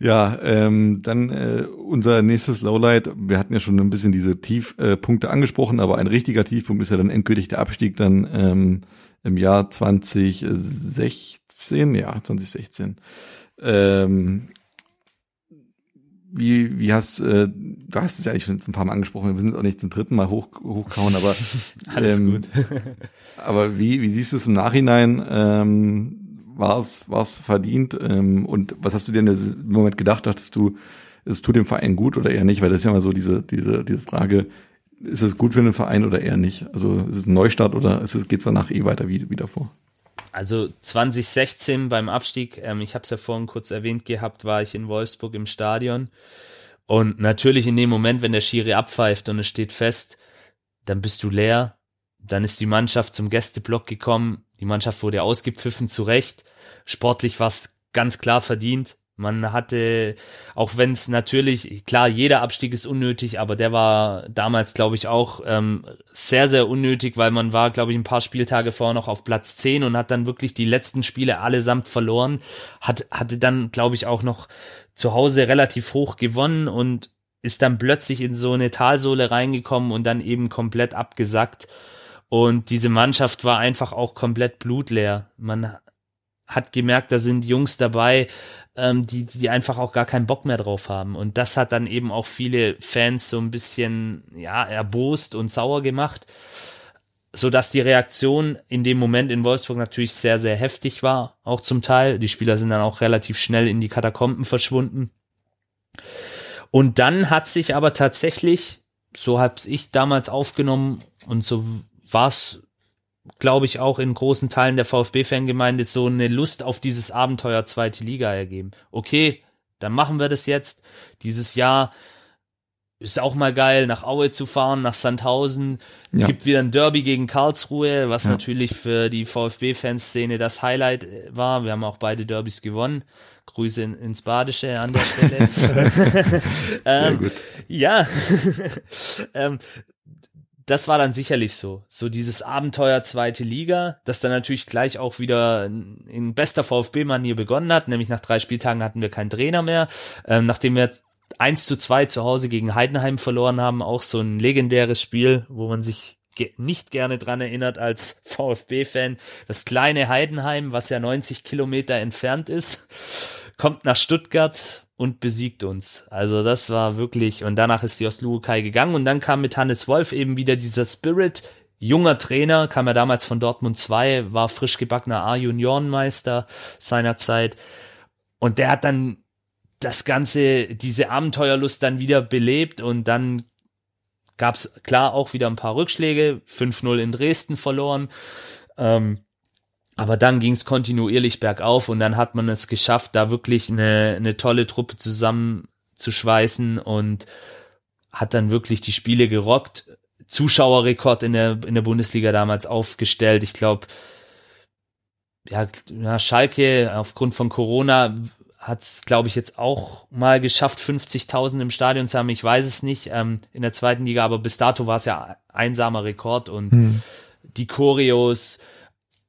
Ja, ähm, dann äh, unser nächstes Lowlight. Wir hatten ja schon ein bisschen diese Tiefpunkte angesprochen, aber ein richtiger Tiefpunkt ist ja dann endgültig der Abstieg dann ähm, im Jahr 2016, ja, 2016. Ähm, wie, wie hast, äh, du hast es ja eigentlich schon ein paar Mal angesprochen, wir sind auch nicht zum dritten Mal hoch, hochkauen, aber Alles ähm, gut. aber wie, wie siehst du es im Nachhinein? Ähm, war es war es verdient? Ähm, und was hast du dir dem Moment gedacht? Dachtest du, es tut dem Verein gut oder eher nicht? Weil das ist ja mal so diese, diese, diese Frage, ist es gut für den Verein oder eher nicht? Also ist es ein Neustart oder ist es, danach eh weiter wie, wie davor? Also 2016 beim Abstieg, ähm, ich habe es ja vorhin kurz erwähnt gehabt, war ich in Wolfsburg im Stadion. Und natürlich in dem Moment, wenn der Schiri abpfeift und es steht fest, dann bist du leer. Dann ist die Mannschaft zum Gästeblock gekommen. Die Mannschaft wurde ausgepfiffen, zu Recht. Sportlich war es ganz klar verdient. Man hatte, auch wenn es natürlich, klar, jeder Abstieg ist unnötig, aber der war damals, glaube ich, auch ähm, sehr, sehr unnötig, weil man war, glaube ich, ein paar Spieltage vorher noch auf Platz 10 und hat dann wirklich die letzten Spiele allesamt verloren. Hat, hatte dann, glaube ich, auch noch zu Hause relativ hoch gewonnen und ist dann plötzlich in so eine Talsohle reingekommen und dann eben komplett abgesackt. Und diese Mannschaft war einfach auch komplett blutleer. Man hat gemerkt, da sind Jungs dabei, ähm, die, die einfach auch gar keinen Bock mehr drauf haben. Und das hat dann eben auch viele Fans so ein bisschen, ja, erbost und sauer gemacht, so dass die Reaktion in dem Moment in Wolfsburg natürlich sehr, sehr heftig war, auch zum Teil. Die Spieler sind dann auch relativ schnell in die Katakomben verschwunden. Und dann hat sich aber tatsächlich, so hab's ich damals aufgenommen und so war's glaube ich, auch in großen Teilen der VfB-Fangemeinde so eine Lust auf dieses Abenteuer zweite Liga ergeben. Okay, dann machen wir das jetzt. Dieses Jahr ist auch mal geil, nach Aue zu fahren, nach Sandhausen. Ja. Gibt wieder ein Derby gegen Karlsruhe, was ja. natürlich für die VfB-Fanszene das Highlight war. Wir haben auch beide Derbys gewonnen. Grüße in, ins Badische an der Stelle. ähm, ja, ähm, das war dann sicherlich so. So dieses Abenteuer zweite Liga, das dann natürlich gleich auch wieder in bester VfB-Manier begonnen hat. Nämlich nach drei Spieltagen hatten wir keinen Trainer mehr. Ähm, nachdem wir eins zu zwei zu Hause gegen Heidenheim verloren haben, auch so ein legendäres Spiel, wo man sich ge nicht gerne dran erinnert als VfB-Fan. Das kleine Heidenheim, was ja 90 Kilometer entfernt ist, kommt nach Stuttgart und besiegt uns. Also das war wirklich, und danach ist die Oslukai gegangen und dann kam mit Hannes Wolf eben wieder dieser Spirit, junger Trainer, kam er damals von Dortmund 2, war frisch gebackener A-Juniorenmeister seinerzeit. Und der hat dann das Ganze, diese Abenteuerlust dann wieder belebt und dann gab's klar auch wieder ein paar Rückschläge, 5-0 in Dresden verloren, ähm, aber dann ging es kontinuierlich bergauf und dann hat man es geschafft, da wirklich eine, eine tolle Truppe zusammenzuschweißen und hat dann wirklich die Spiele gerockt. Zuschauerrekord in der, in der Bundesliga damals aufgestellt. Ich glaube, ja, ja, Schalke aufgrund von Corona hat es, glaube ich, jetzt auch mal geschafft, 50.000 im Stadion zu haben. Ich weiß es nicht ähm, in der zweiten Liga, aber bis dato war es ja einsamer Rekord und hm. die Choreos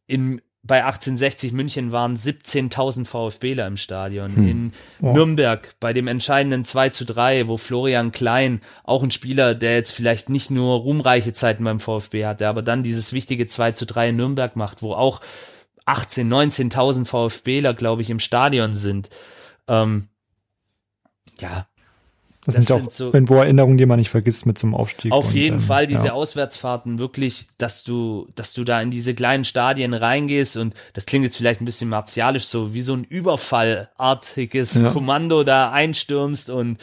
in bei 1860 München waren 17.000 VfBler im Stadion. Hm. In oh. Nürnberg bei dem entscheidenden 2 zu 3, wo Florian Klein, auch ein Spieler, der jetzt vielleicht nicht nur ruhmreiche Zeiten beim VfB hatte, aber dann dieses wichtige 2 zu 3 in Nürnberg macht, wo auch 18, 19.000 VfBler, glaube ich, im Stadion sind. Ähm, ja, das, das sind ja auch so, irgendwo Erinnerungen, die man nicht vergisst mit zum Aufstieg. Auf jeden ähm, Fall diese ja. Auswärtsfahrten wirklich, dass du, dass du da in diese kleinen Stadien reingehst und das klingt jetzt vielleicht ein bisschen martialisch, so wie so ein Überfallartiges ja. Kommando da einstürmst und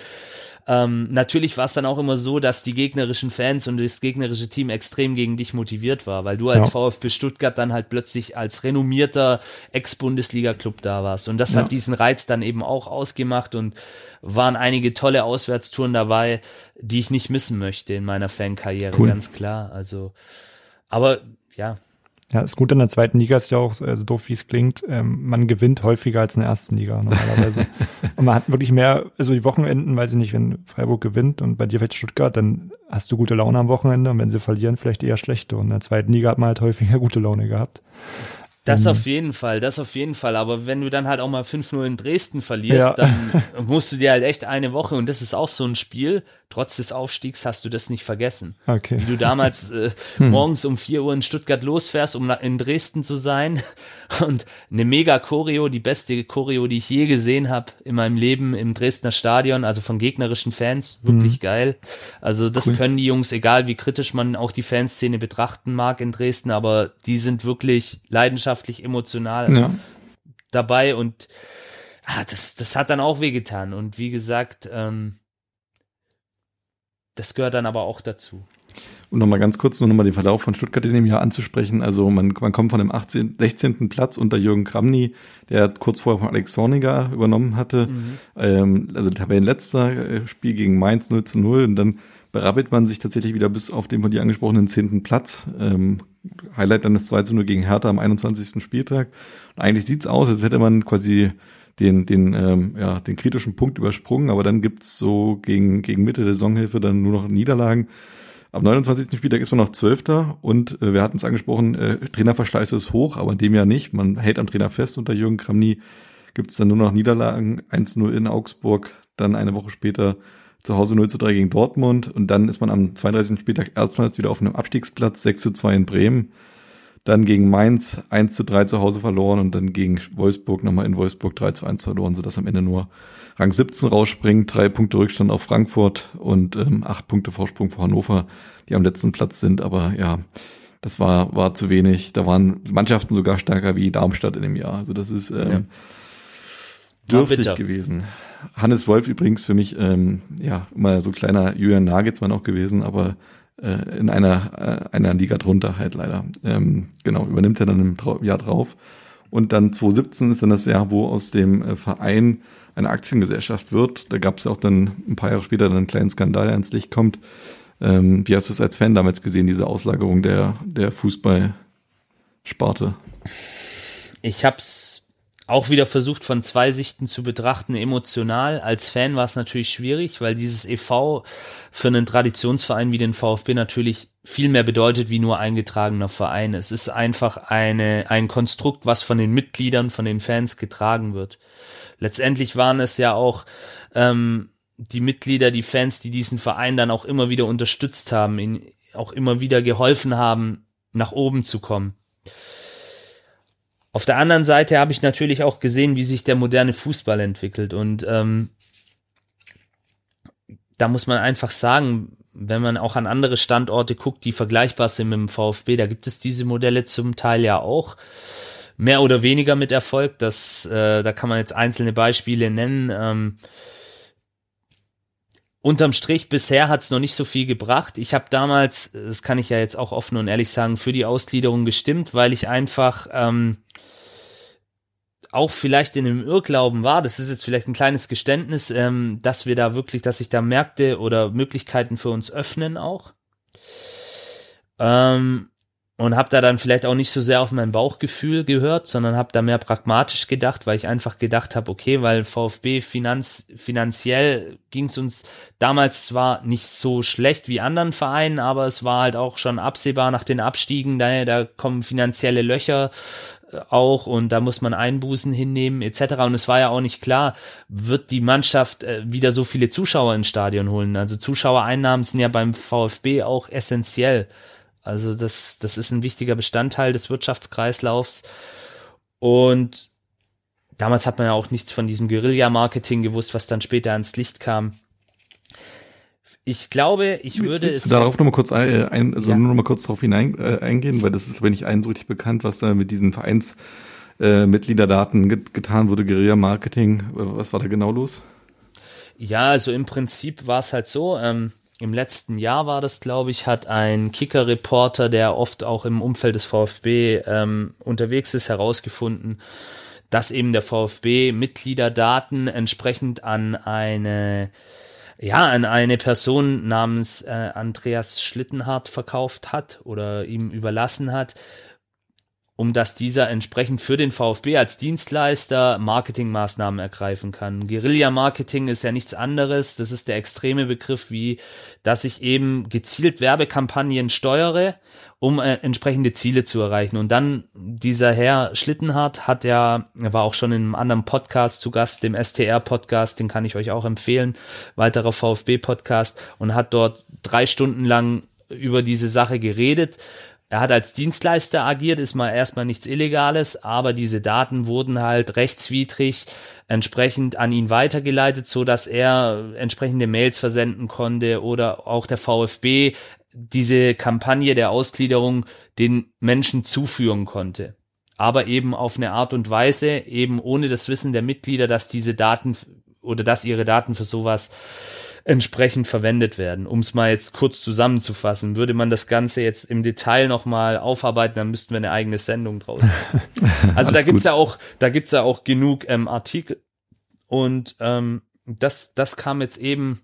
ähm, natürlich war es dann auch immer so, dass die gegnerischen Fans und das gegnerische Team extrem gegen dich motiviert war, weil du als ja. VfB Stuttgart dann halt plötzlich als renommierter Ex-Bundesliga-Club da warst. Und das ja. hat diesen Reiz dann eben auch ausgemacht und waren einige tolle Auswärtstouren dabei, die ich nicht missen möchte in meiner Fankarriere, cool. ganz klar. Also, aber ja, ja, das Gute in der zweiten Liga ist ja auch, so also doof wie es klingt, ähm, man gewinnt häufiger als in der ersten Liga normalerweise. und man hat wirklich mehr, also die Wochenenden, weiß ich nicht, wenn Freiburg gewinnt und bei dir vielleicht Stuttgart, dann hast du gute Laune am Wochenende und wenn sie verlieren, vielleicht eher schlechte. Und in der zweiten Liga hat man halt häufiger gute Laune gehabt. Das mhm. auf jeden Fall, das auf jeden Fall. Aber wenn du dann halt auch mal 5-0 in Dresden verlierst, ja. dann musst du dir halt echt eine Woche, und das ist auch so ein Spiel, trotz des Aufstiegs hast du das nicht vergessen. Okay. Wie du damals äh, hm. morgens um 4 Uhr in Stuttgart losfährst, um in Dresden zu sein. Und eine mega Choreo, die beste Choreo, die ich je gesehen habe in meinem Leben im Dresdner Stadion, also von gegnerischen Fans, wirklich hm. geil. Also das cool. können die Jungs, egal wie kritisch man auch die Fanszene betrachten mag in Dresden, aber die sind wirklich leidenschaftlich emotional ja. dabei und ah, das, das hat dann auch wehgetan. Und wie gesagt, ähm, das gehört dann aber auch dazu. um nochmal ganz kurz nur nochmal den Verlauf von Stuttgart in dem Jahr anzusprechen. Also man, man kommt von dem 18, 16. Platz unter Jürgen Kramny, der kurz vorher von Alex Zorniger übernommen hatte. Mhm. Ähm, also Tabellenletzter äh, Spiel gegen Mainz 0 zu 0 und dann berappelt man sich tatsächlich wieder bis auf den von dir angesprochenen 10. Platz. Ähm, Highlight dann das 2 zu 0 gegen Hertha am 21. Spieltag. Und eigentlich sieht's aus, als hätte man quasi den, den, ähm, ja, den kritischen Punkt übersprungen, aber dann gibt's so gegen, gegen Mitte der Saisonhilfe dann nur noch Niederlagen. Am 29. Spieltag ist man noch Zwölfter und äh, wir hatten es angesprochen, äh, Trainerverschleiß ist hoch, aber in dem Jahr nicht. Man hält am Trainer fest unter Jürgen Kramny gibt es dann nur noch Niederlagen, 1-0 in Augsburg, dann eine Woche später zu Hause 0 zu 3 gegen Dortmund und dann ist man am 32. Spieltag erstmals wieder auf einem Abstiegsplatz, 6 zu 2 in Bremen, dann gegen Mainz 1 zu 3 zu Hause verloren und dann gegen Wolfsburg nochmal in Wolfsburg 3 zu 1 verloren, sodass am Ende nur Rang 17 rausspringt, drei Punkte Rückstand auf Frankfurt und ähm, acht Punkte Vorsprung vor Hannover, die am letzten Platz sind. Aber ja, das war, war zu wenig. Da waren Mannschaften sogar stärker wie Darmstadt in dem Jahr. Also das ist ähm, ja. dürftig gewesen. Hannes Wolf übrigens für mich, ähm, ja, immer so kleiner Julian Nagelsmann auch gewesen, aber äh, in einer, äh, einer Liga drunter halt leider. Ähm, genau, übernimmt er dann im Jahr drauf. Und dann 2017 ist dann das Jahr, wo aus dem äh, Verein eine Aktiengesellschaft wird. Da gab es ja auch dann ein paar Jahre später dann einen kleinen Skandal, der ins Licht kommt. Ähm, wie hast du es als Fan damals gesehen, diese Auslagerung der, der Fußballsparte? Ich habe es auch wieder versucht von zwei Sichten zu betrachten, emotional. Als Fan war es natürlich schwierig, weil dieses EV für einen Traditionsverein wie den VfB natürlich viel mehr bedeutet wie nur eingetragener Verein. Es ist einfach eine, ein Konstrukt, was von den Mitgliedern, von den Fans getragen wird letztendlich waren es ja auch ähm, die Mitglieder, die Fans, die diesen Verein dann auch immer wieder unterstützt haben, ihn auch immer wieder geholfen haben, nach oben zu kommen. Auf der anderen Seite habe ich natürlich auch gesehen, wie sich der moderne Fußball entwickelt und ähm, da muss man einfach sagen, wenn man auch an andere Standorte guckt, die vergleichbar sind mit dem VfB, da gibt es diese Modelle zum Teil ja auch mehr oder weniger mit Erfolg. Das, äh, da kann man jetzt einzelne Beispiele nennen. Ähm, unterm Strich, bisher hat's noch nicht so viel gebracht. Ich habe damals, das kann ich ja jetzt auch offen und ehrlich sagen, für die Ausgliederung gestimmt, weil ich einfach ähm, auch vielleicht in einem Irrglauben war, das ist jetzt vielleicht ein kleines Geständnis, ähm, dass wir da wirklich, dass sich da Märkte oder Möglichkeiten für uns öffnen auch. Ähm, und habe da dann vielleicht auch nicht so sehr auf mein Bauchgefühl gehört, sondern habe da mehr pragmatisch gedacht, weil ich einfach gedacht habe, okay, weil VfB finanz, finanziell ging es uns damals zwar nicht so schlecht wie anderen Vereinen, aber es war halt auch schon absehbar nach den Abstiegen, da, da kommen finanzielle Löcher auch und da muss man Einbußen hinnehmen etc. Und es war ja auch nicht klar, wird die Mannschaft äh, wieder so viele Zuschauer ins Stadion holen. Also Zuschauereinnahmen sind ja beim VfB auch essentiell. Also das, das ist ein wichtiger Bestandteil des Wirtschaftskreislaufs. Und damals hat man ja auch nichts von diesem Guerilla-Marketing gewusst, was dann später ans Licht kam. Ich glaube, ich willst, würde willst es. darauf nochmal kurz ein, ein also ja. nur noch mal kurz darauf hinein äh, eingehen, weil das ist aber nicht eindeutig bekannt, was da mit diesen Vereinsmitgliederdaten äh, get, getan wurde, Guerilla-Marketing. Was war da genau los? Ja, also im Prinzip war es halt so, ähm, im letzten Jahr war das, glaube ich, hat ein Kicker-Reporter, der oft auch im Umfeld des VfB ähm, unterwegs ist, herausgefunden, dass eben der VfB Mitgliederdaten entsprechend an eine ja, an eine Person namens äh, Andreas Schlittenhardt verkauft hat oder ihm überlassen hat, um dass dieser entsprechend für den VfB als Dienstleister Marketingmaßnahmen ergreifen kann. Guerilla-Marketing ist ja nichts anderes. Das ist der extreme Begriff, wie dass ich eben gezielt Werbekampagnen steuere, um äh, entsprechende Ziele zu erreichen. Und dann dieser Herr Schlittenhardt hat ja, er war auch schon in einem anderen Podcast zu Gast, dem STR-Podcast, den kann ich euch auch empfehlen, weiterer VfB-Podcast, und hat dort drei Stunden lang über diese Sache geredet er hat als Dienstleister agiert, ist mal erstmal nichts Illegales, aber diese Daten wurden halt rechtswidrig entsprechend an ihn weitergeleitet, so dass er entsprechende Mails versenden konnte oder auch der VfB diese Kampagne der Ausgliederung den Menschen zuführen konnte. Aber eben auf eine Art und Weise, eben ohne das Wissen der Mitglieder, dass diese Daten oder dass ihre Daten für sowas entsprechend verwendet werden. Um es mal jetzt kurz zusammenzufassen, würde man das Ganze jetzt im Detail nochmal aufarbeiten, dann müssten wir eine eigene Sendung draus machen. Also da gibt's gut. ja auch, da gibt's ja auch genug ähm, Artikel und ähm, das, das kam jetzt eben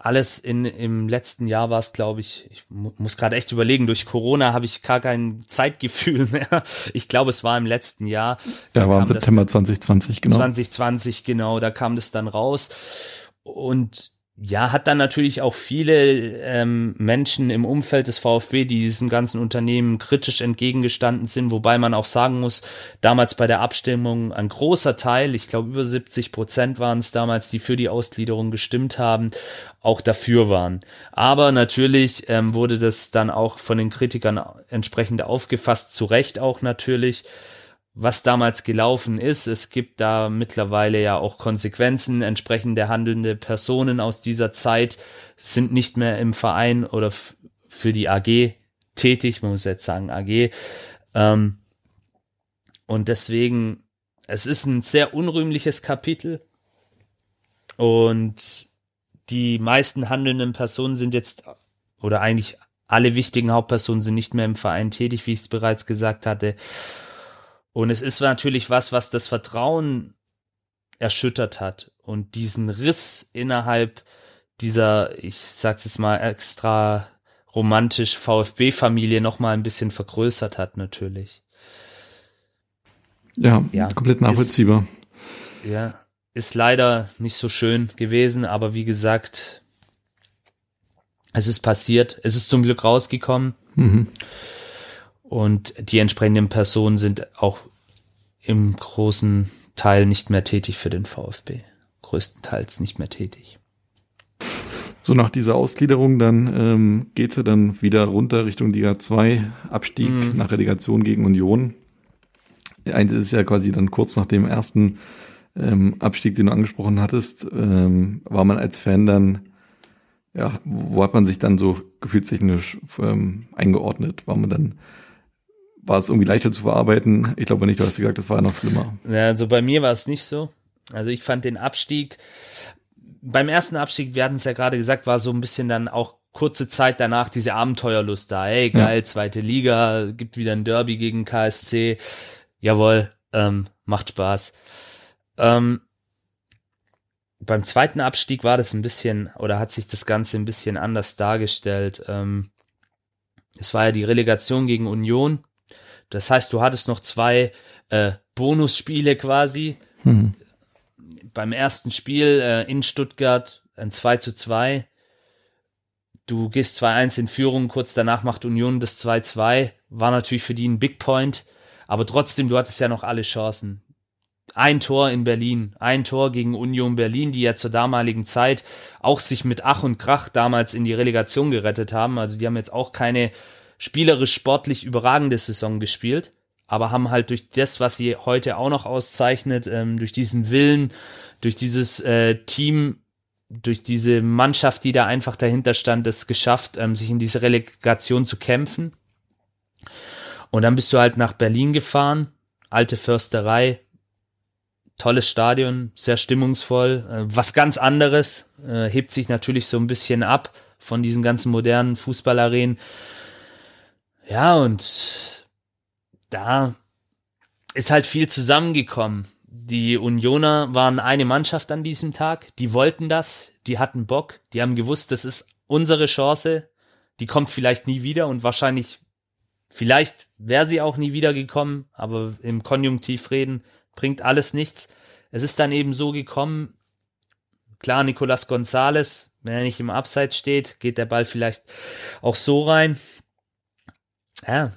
alles in im letzten Jahr war es, glaube ich, ich mu muss gerade echt überlegen, durch Corona habe ich gar kein Zeitgefühl mehr. Ich glaube, es war im letzten Jahr. Ja, war im September 2020, genau. 2020, genau, da kam das dann raus. Und ja, hat dann natürlich auch viele ähm, Menschen im Umfeld des VfB, die diesem ganzen Unternehmen kritisch entgegengestanden sind, wobei man auch sagen muss, damals bei der Abstimmung ein großer Teil, ich glaube über 70 Prozent waren es damals, die für die Ausgliederung gestimmt haben, auch dafür waren. Aber natürlich ähm, wurde das dann auch von den Kritikern entsprechend aufgefasst, zu Recht auch natürlich was damals gelaufen ist. Es gibt da mittlerweile ja auch Konsequenzen. Entsprechend der handelnde Personen aus dieser Zeit sind nicht mehr im Verein oder für die AG tätig. Man muss jetzt sagen AG. Ähm, und deswegen, es ist ein sehr unrühmliches Kapitel. Und die meisten handelnden Personen sind jetzt, oder eigentlich alle wichtigen Hauptpersonen sind nicht mehr im Verein tätig, wie ich es bereits gesagt hatte. Und es ist natürlich was, was das Vertrauen erschüttert hat und diesen Riss innerhalb dieser, ich sag's jetzt mal extra romantisch VfB-Familie noch mal ein bisschen vergrößert hat natürlich. Ja, ja komplett nachvollziehbar. Ist, ja, ist leider nicht so schön gewesen, aber wie gesagt, es ist passiert. Es ist zum Glück rausgekommen. Mhm. Und die entsprechenden Personen sind auch im großen Teil nicht mehr tätig für den VfB. Größtenteils nicht mehr tätig. So nach dieser Ausgliederung, dann ähm, geht sie dann wieder runter Richtung Liga 2, Abstieg mhm. nach Relegation gegen Union. Eins ist ja quasi dann kurz nach dem ersten ähm, Abstieg, den du angesprochen hattest, ähm, war man als Fan dann, ja, wo hat man sich dann so gefühlstechnisch ähm, eingeordnet? War man dann war es irgendwie leichter zu verarbeiten? Ich glaube nicht, du hast gesagt, das war noch schlimmer. Ja, also bei mir war es nicht so. Also ich fand den Abstieg, beim ersten Abstieg, wir hatten es ja gerade gesagt, war so ein bisschen dann auch kurze Zeit danach diese Abenteuerlust da. Ey, geil, ja. zweite Liga, gibt wieder ein Derby gegen KSC. Jawohl, ähm, macht Spaß. Ähm, beim zweiten Abstieg war das ein bisschen, oder hat sich das Ganze ein bisschen anders dargestellt. Ähm, es war ja die Relegation gegen Union. Das heißt, du hattest noch zwei äh, Bonusspiele quasi. Mhm. Beim ersten Spiel äh, in Stuttgart ein 2 zu 2. Du gehst 2-1 in Führung, kurz danach macht Union das 2-2. War natürlich für die ein Big Point, aber trotzdem, du hattest ja noch alle Chancen. Ein Tor in Berlin, ein Tor gegen Union Berlin, die ja zur damaligen Zeit auch sich mit Ach und Krach damals in die Relegation gerettet haben. Also die haben jetzt auch keine spielerisch sportlich überragende Saison gespielt, aber haben halt durch das, was sie heute auch noch auszeichnet, ähm, durch diesen Willen, durch dieses äh, Team, durch diese Mannschaft, die da einfach dahinter stand, es geschafft, ähm, sich in diese Relegation zu kämpfen. Und dann bist du halt nach Berlin gefahren, alte Försterei, tolles Stadion, sehr stimmungsvoll, äh, was ganz anderes, äh, hebt sich natürlich so ein bisschen ab von diesen ganzen modernen Fußballarenen. Ja, und da ist halt viel zusammengekommen. Die Unioner waren eine Mannschaft an diesem Tag, die wollten das, die hatten Bock, die haben gewusst, das ist unsere Chance, die kommt vielleicht nie wieder und wahrscheinlich, vielleicht wäre sie auch nie wieder gekommen, aber im Konjunktiv reden bringt alles nichts. Es ist dann eben so gekommen, klar, Nicolas Gonzalez, wenn er nicht im Abseits steht, geht der Ball vielleicht auch so rein. Ja,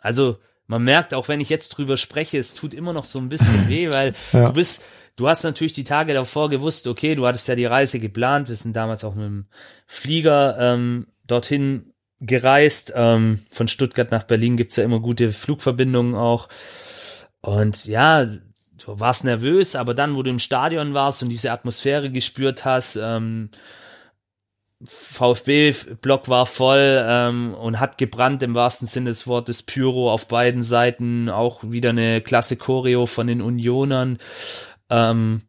also man merkt, auch wenn ich jetzt drüber spreche, es tut immer noch so ein bisschen weh, weil ja. du bist, du hast natürlich die Tage davor gewusst, okay, du hattest ja die Reise geplant, wir sind damals auch mit dem Flieger ähm, dorthin gereist. Ähm, von Stuttgart nach Berlin gibt's ja immer gute Flugverbindungen auch. Und ja, du warst nervös, aber dann, wo du im Stadion warst und diese Atmosphäre gespürt hast, ähm, VfB-Block war voll ähm, und hat gebrannt im wahrsten Sinne des Wortes Pyro auf beiden Seiten. Auch wieder eine klasse Choreo von den Unionern. Ähm,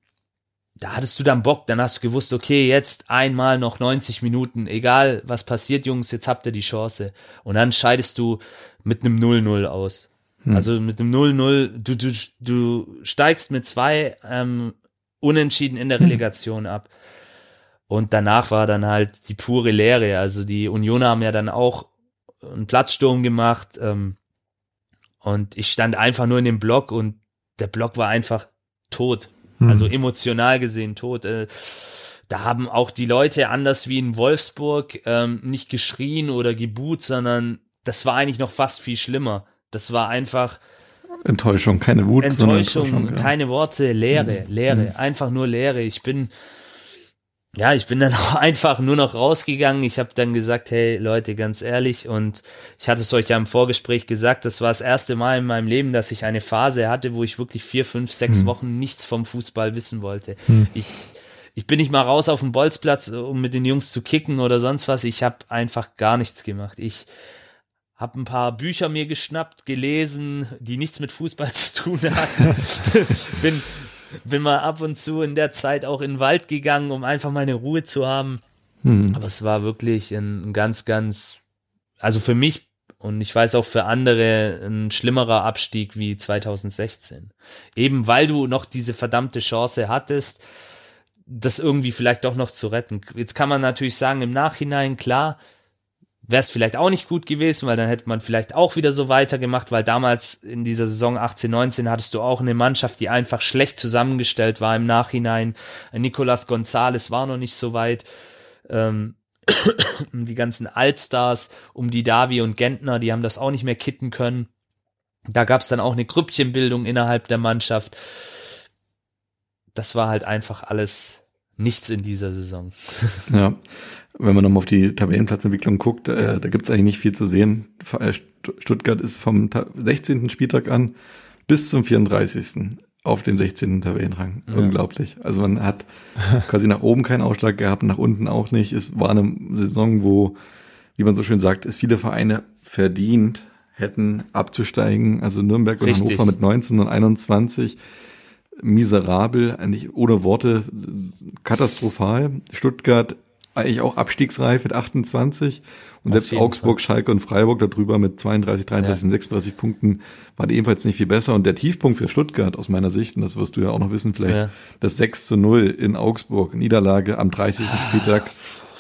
da hattest du dann Bock, dann hast du gewusst, okay, jetzt einmal noch 90 Minuten, egal was passiert, Jungs, jetzt habt ihr die Chance. Und dann scheidest du mit einem 0-0 aus. Hm. Also mit einem 0-0, du, du, du steigst mit zwei ähm, Unentschieden in der hm. Relegation hm. ab. Und danach war dann halt die pure Leere. Also die Unioner haben ja dann auch einen Platzsturm gemacht. Ähm, und ich stand einfach nur in dem Block und der Block war einfach tot. Hm. Also emotional gesehen tot. Äh, da haben auch die Leute anders wie in Wolfsburg ähm, nicht geschrien oder gebuht, sondern das war eigentlich noch fast viel schlimmer. Das war einfach Enttäuschung, keine Wut, Enttäuschung, Enttäuschung ja. keine Worte, Leere, hm. Leere, mhm. einfach nur Leere. Ich bin ja, ich bin dann auch einfach nur noch rausgegangen. Ich habe dann gesagt, hey Leute, ganz ehrlich, und ich hatte es euch ja im Vorgespräch gesagt, das war das erste Mal in meinem Leben, dass ich eine Phase hatte, wo ich wirklich vier, fünf, sechs hm. Wochen nichts vom Fußball wissen wollte. Hm. Ich, ich bin nicht mal raus auf den Bolzplatz, um mit den Jungs zu kicken oder sonst was. Ich habe einfach gar nichts gemacht. Ich habe ein paar Bücher mir geschnappt, gelesen, die nichts mit Fußball zu tun hatten. bin bin mal ab und zu in der Zeit auch in den Wald gegangen, um einfach meine Ruhe zu haben. Hm. Aber es war wirklich ein, ein ganz, ganz, also für mich und ich weiß auch für andere ein schlimmerer Abstieg wie 2016. Eben weil du noch diese verdammte Chance hattest, das irgendwie vielleicht doch noch zu retten. Jetzt kann man natürlich sagen, im Nachhinein, klar, wäre es vielleicht auch nicht gut gewesen, weil dann hätte man vielleicht auch wieder so weitergemacht, weil damals in dieser Saison 18, 19 hattest du auch eine Mannschaft, die einfach schlecht zusammengestellt war im Nachhinein. Nicolas Gonzalez war noch nicht so weit. Ähm, die ganzen Altstars um die Davi und Gentner, die haben das auch nicht mehr kitten können. Da gab es dann auch eine Grüppchenbildung innerhalb der Mannschaft. Das war halt einfach alles nichts in dieser Saison. Ja, wenn man nochmal auf die Tabellenplatzentwicklung guckt, äh, ja. da gibt's eigentlich nicht viel zu sehen. Stuttgart ist vom 16. Spieltag an bis zum 34. auf dem 16. Tabellenrang. Ja. Unglaublich. Also man hat quasi nach oben keinen Ausschlag gehabt, nach unten auch nicht. Es war eine Saison, wo, wie man so schön sagt, es viele Vereine verdient hätten abzusteigen. Also Nürnberg und Richtig. Hannover mit 19 und 21 miserabel, eigentlich ohne Worte katastrophal. Stuttgart eigentlich auch abstiegsreif mit 28 und Auf selbst Augsburg, Fall. Schalke und Freiburg darüber mit 32, 33 ja. 36 Punkten waren ebenfalls nicht viel besser und der Tiefpunkt für Stuttgart aus meiner Sicht, und das wirst du ja auch noch wissen vielleicht, ja. das 6 zu 0 in Augsburg, Niederlage am 30. Spieltag.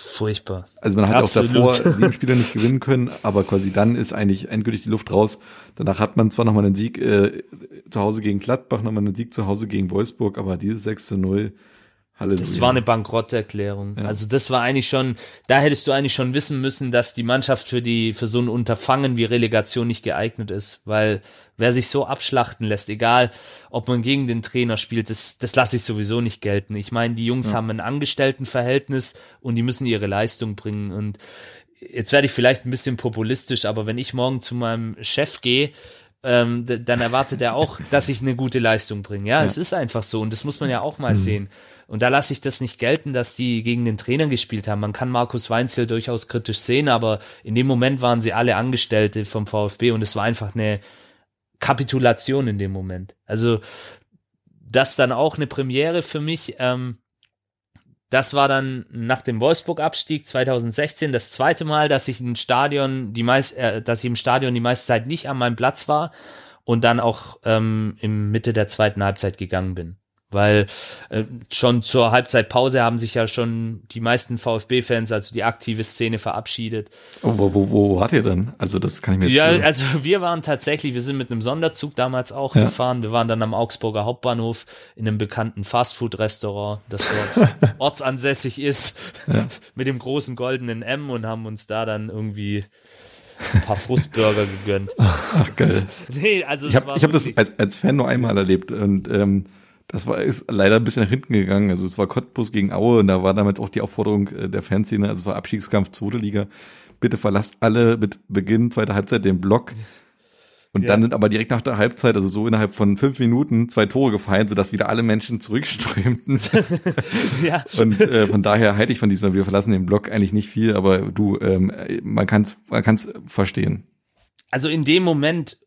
Furchtbar. Also man hat Absolut. auch davor sieben Spiele nicht gewinnen können, aber quasi dann ist eigentlich endgültig die Luft raus. Danach hat man zwar nochmal einen Sieg äh, zu Hause gegen Gladbach, nochmal einen Sieg zu Hause gegen Wolfsburg, aber dieses 6 zu 0 Halleluja. Das war eine Bankrotterklärung. Ja. Also das war eigentlich schon, da hättest du eigentlich schon wissen müssen, dass die Mannschaft für die, für so ein Unterfangen wie Relegation nicht geeignet ist, weil wer sich so abschlachten lässt, egal ob man gegen den Trainer spielt, das, das lasse ich sowieso nicht gelten. Ich meine, die Jungs ja. haben ein Angestelltenverhältnis und die müssen ihre Leistung bringen und jetzt werde ich vielleicht ein bisschen populistisch, aber wenn ich morgen zu meinem Chef gehe, ähm, dann erwartet er auch, dass ich eine gute Leistung bringe. Ja, ja, es ist einfach so und das muss man ja auch mal mhm. sehen. Und da lasse ich das nicht gelten, dass die gegen den Trainer gespielt haben. Man kann Markus Weinzel durchaus kritisch sehen, aber in dem Moment waren sie alle Angestellte vom VfB und es war einfach eine Kapitulation in dem Moment. Also das dann auch eine Premiere für mich. Ähm, das war dann nach dem Wolfsburg-Abstieg 2016 das zweite Mal, dass ich im Stadion die meist, äh, dass ich im Stadion die meiste Zeit nicht an meinem Platz war und dann auch ähm, im Mitte der zweiten Halbzeit gegangen bin weil äh, schon zur Halbzeitpause haben sich ja schon die meisten VfB-Fans, also die aktive Szene, verabschiedet. Oh, wo, wo, wo wart ihr denn? Also das kann ich mir jetzt Ja, also wir waren tatsächlich, wir sind mit einem Sonderzug damals auch ja. gefahren. Wir waren dann am Augsburger Hauptbahnhof in einem bekannten Fastfood-Restaurant, das dort ortsansässig ist, ja. mit dem großen goldenen M und haben uns da dann irgendwie ein paar Frustburger gegönnt. Ach, geil. Nee, also ich habe hab das als, als Fan nur einmal erlebt und ähm, das war ist leider ein bisschen nach hinten gegangen. Also es war Cottbus gegen Aue und da war damals auch die Aufforderung äh, der Fanszene, also es war Abstiegskampf zweite Liga. Bitte verlasst alle mit Beginn zweiter Halbzeit den Block. Und ja. dann sind aber direkt nach der Halbzeit, also so innerhalb von fünf Minuten, zwei Tore gefallen, sodass wieder alle Menschen zurückströmten. ja. Und äh, von daher halte ich von dieser, wir verlassen den Block eigentlich nicht viel, aber du, ähm, man kann es man kann's verstehen. Also in dem Moment,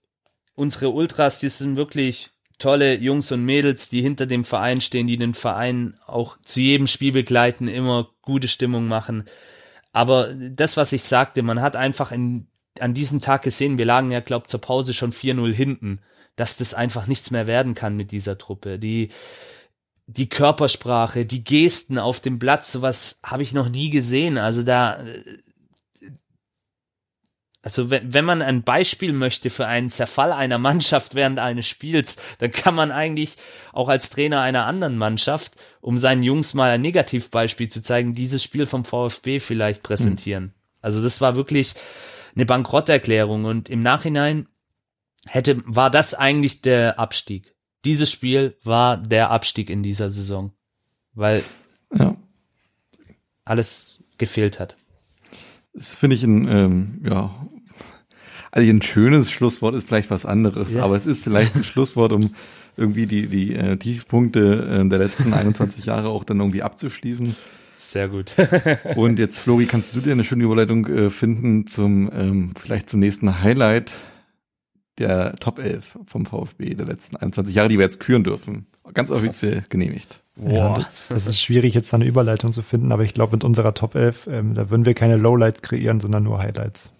unsere Ultras, die sind wirklich tolle Jungs und Mädels, die hinter dem Verein stehen, die den Verein auch zu jedem Spiel begleiten, immer gute Stimmung machen. Aber das, was ich sagte, man hat einfach in, an diesem Tag gesehen, wir lagen ja, glaub, zur Pause schon 4-0 hinten, dass das einfach nichts mehr werden kann mit dieser Truppe. Die, die Körpersprache, die Gesten auf dem Platz, sowas habe ich noch nie gesehen. Also da, also wenn, wenn man ein Beispiel möchte für einen Zerfall einer Mannschaft während eines Spiels, dann kann man eigentlich auch als Trainer einer anderen Mannschaft, um seinen Jungs mal ein Negativbeispiel zu zeigen, dieses Spiel vom VfB vielleicht präsentieren. Mhm. Also das war wirklich eine Bankrotterklärung und im Nachhinein hätte, war das eigentlich der Abstieg dieses Spiel war der Abstieg in dieser Saison, weil ja. alles gefehlt hat. Das finde ich ein, ähm, ja, also ein schönes Schlusswort ist vielleicht was anderes, ja. aber es ist vielleicht ein Schlusswort, um irgendwie die, die äh, Tiefpunkte äh, der letzten 21 Jahre auch dann irgendwie abzuschließen. Sehr gut. Und jetzt, Flori, kannst du dir eine schöne Überleitung äh, finden zum, ähm, vielleicht zum nächsten Highlight der Top 11 vom VfB der letzten 21 Jahre, die wir jetzt küren dürfen. Ganz offiziell genehmigt. Ja, das ist schwierig, jetzt eine Überleitung zu finden, aber ich glaube, mit unserer Top 11, ähm, da würden wir keine Lowlights kreieren, sondern nur Highlights.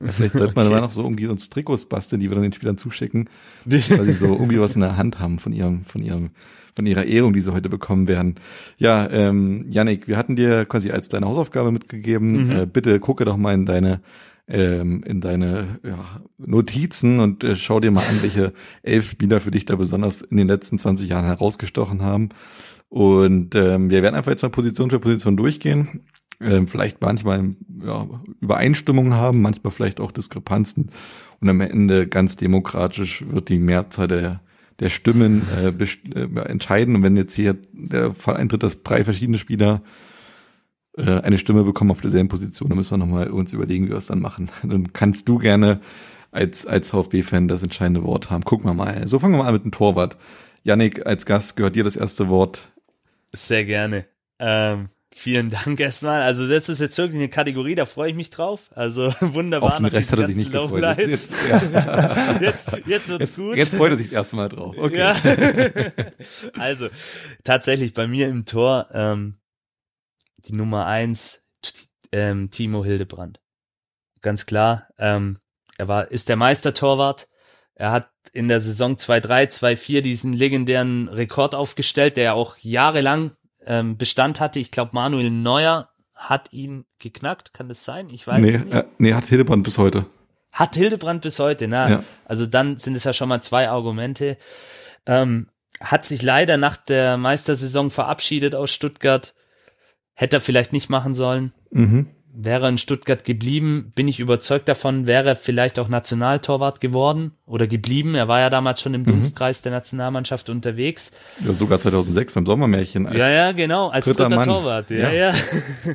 Ja, vielleicht sollte man aber noch so irgendwie uns Trikots basteln, die wir dann den Spielern zuschicken, weil sie so irgendwie was in der Hand haben von ihrem, von ihrem, von ihrer Ehrung, die sie heute bekommen werden. Ja, ähm, Yannick, wir hatten dir quasi als deine Hausaufgabe mitgegeben, mhm. äh, bitte gucke doch mal in deine ähm, in deine ja, Notizen und äh, schau dir mal an, welche elf Spieler für dich da besonders in den letzten 20 Jahren herausgestochen haben. Und ähm, wir werden einfach jetzt mal Position für Position durchgehen. Ähm, vielleicht manchmal ja, Übereinstimmungen haben, manchmal vielleicht auch Diskrepanzen. Und am Ende ganz demokratisch wird die Mehrzahl der, der Stimmen äh, äh, entscheiden. Und wenn jetzt hier der Fall eintritt, dass drei verschiedene Spieler äh, eine Stimme bekommen auf derselben Position. Da müssen wir nochmal uns überlegen, wie wir es dann machen. Dann kannst du gerne als, als VfB-Fan das entscheidende Wort haben. Gucken wir mal. So fangen wir mal an mit dem Torwart. Yannick, als Gast gehört dir das erste Wort. Sehr gerne. Ähm, vielen Dank erstmal. Also das ist jetzt wirklich eine Kategorie, da freue ich mich drauf. Also wunderbar. Auf den Rest hat er sich nicht gefreut. Jetzt, ja. jetzt, jetzt wird's jetzt, gut. Jetzt freut er sich erstmal drauf. Okay. Ja. also tatsächlich bei mir im Tor ähm, die Nummer eins, ähm, Timo Hildebrand. Ganz klar, ähm, er war, ist der Meistertorwart. Er hat in der Saison 2-3, 2-4 diesen legendären Rekord aufgestellt, der auch jahrelang ähm, Bestand hatte. Ich glaube, Manuel Neuer hat ihn geknackt. Kann das sein? Ich weiß nee, nicht. Äh, nee, hat Hildebrand bis heute. Hat Hildebrand bis heute, na. Ja. Also dann sind es ja schon mal zwei Argumente. Ähm, hat sich leider nach der Meistersaison verabschiedet aus Stuttgart. Hätte er vielleicht nicht machen sollen. Mhm. Wäre in Stuttgart geblieben, bin ich überzeugt davon, wäre vielleicht auch Nationaltorwart geworden oder geblieben. Er war ja damals schon im mhm. Dunstkreis der Nationalmannschaft unterwegs. Ja, sogar 2006 beim Sommermärchen. Als ja, ja, genau, als dritter, dritter Torwart. Ja, ja. ja.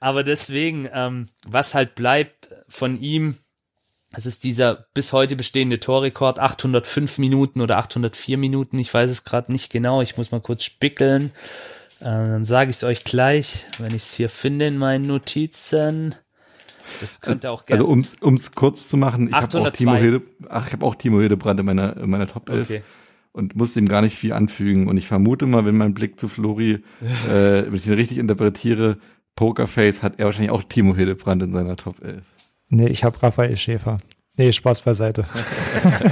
Aber deswegen, ähm, was halt bleibt von ihm, es ist dieser bis heute bestehende Torrekord, 805 Minuten oder 804 Minuten, ich weiß es gerade nicht genau, ich muss mal kurz spickeln. Äh, dann sage ich es euch gleich, wenn ich es hier finde in meinen Notizen. Das könnte auch gerne. Also um es kurz zu machen, ich habe auch Timo Hilde, ach, ich habe auch Timo Hildebrand in meiner, in meiner Top 11 okay. und muss ihm gar nicht viel anfügen. Und ich vermute mal, wenn mein Blick zu Flori, äh, wenn ich ihn richtig interpretiere, Pokerface hat er wahrscheinlich auch Timo Hildebrand in seiner Top 11. Nee, ich habe Raphael Schäfer. Nee, Spaß beiseite.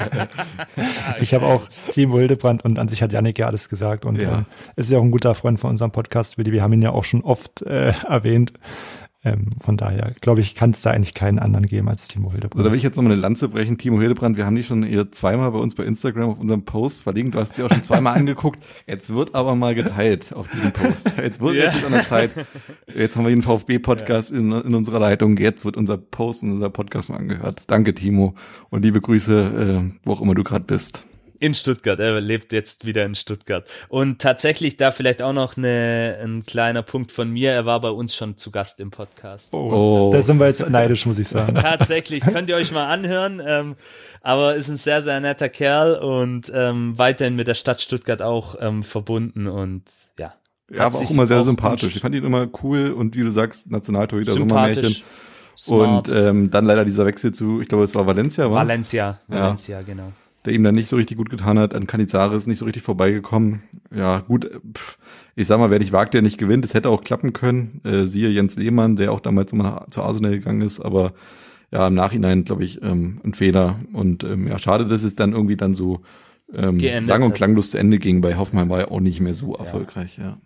ich habe auch Timo Hildebrand und an sich hat Janik ja alles gesagt und ja. äh, ist ja auch ein guter Freund von unserem Podcast, Willi. Wir haben ihn ja auch schon oft äh, erwähnt. Ähm, von daher, glaube ich, kann es da eigentlich keinen anderen geben als Timo Hildebrand. Also da will ich jetzt nochmal eine Lanze brechen. Timo Hildebrand, wir haben die schon hier zweimal bei uns bei Instagram auf unserem Post verlinkt. Du hast sie auch schon zweimal angeguckt. Jetzt wird aber mal geteilt auf diesem Post. Jetzt wird jetzt an der Zeit. Jetzt haben wir den VfB-Podcast ja. in, in unserer Leitung. Jetzt wird unser Post und unser Podcast mal angehört. Danke, Timo. Und liebe Grüße, äh, wo auch immer du gerade bist. In Stuttgart, er lebt jetzt wieder in Stuttgart. Und tatsächlich da vielleicht auch noch eine, ein kleiner Punkt von mir, er war bei uns schon zu Gast im Podcast. Oh, da sind wir jetzt neidisch, muss ich sagen. Tatsächlich, könnt ihr euch mal anhören. Ähm, aber ist ein sehr, sehr netter Kerl und ähm, weiterhin mit der Stadt Stuttgart auch ähm, verbunden und ja. Ja, aber auch immer sehr auch sympathisch. Ich fand ihn immer cool und wie du sagst, Nationaltorhüter, Sommermärchen. Smart. Und ähm, dann leider dieser Wechsel zu, ich glaube, es war Valencia, war? Valencia, Valencia, ja. genau der ihm dann nicht so richtig gut getan hat. An Canizares nicht so richtig vorbeigekommen. Ja, gut, pff, ich sag mal, wer nicht wagt, der nicht gewinnt. Es hätte auch klappen können. Äh, siehe Jens Lehmann, der auch damals immer nach, zu Arsenal gegangen ist, aber ja, im Nachhinein, glaube ich, ähm, ein Fehler. Und ähm, ja, schade, dass es dann irgendwie dann so ähm, sang- und klanglos zu Ende ging. Bei Hoffenheim war er auch nicht mehr so erfolgreich, ja.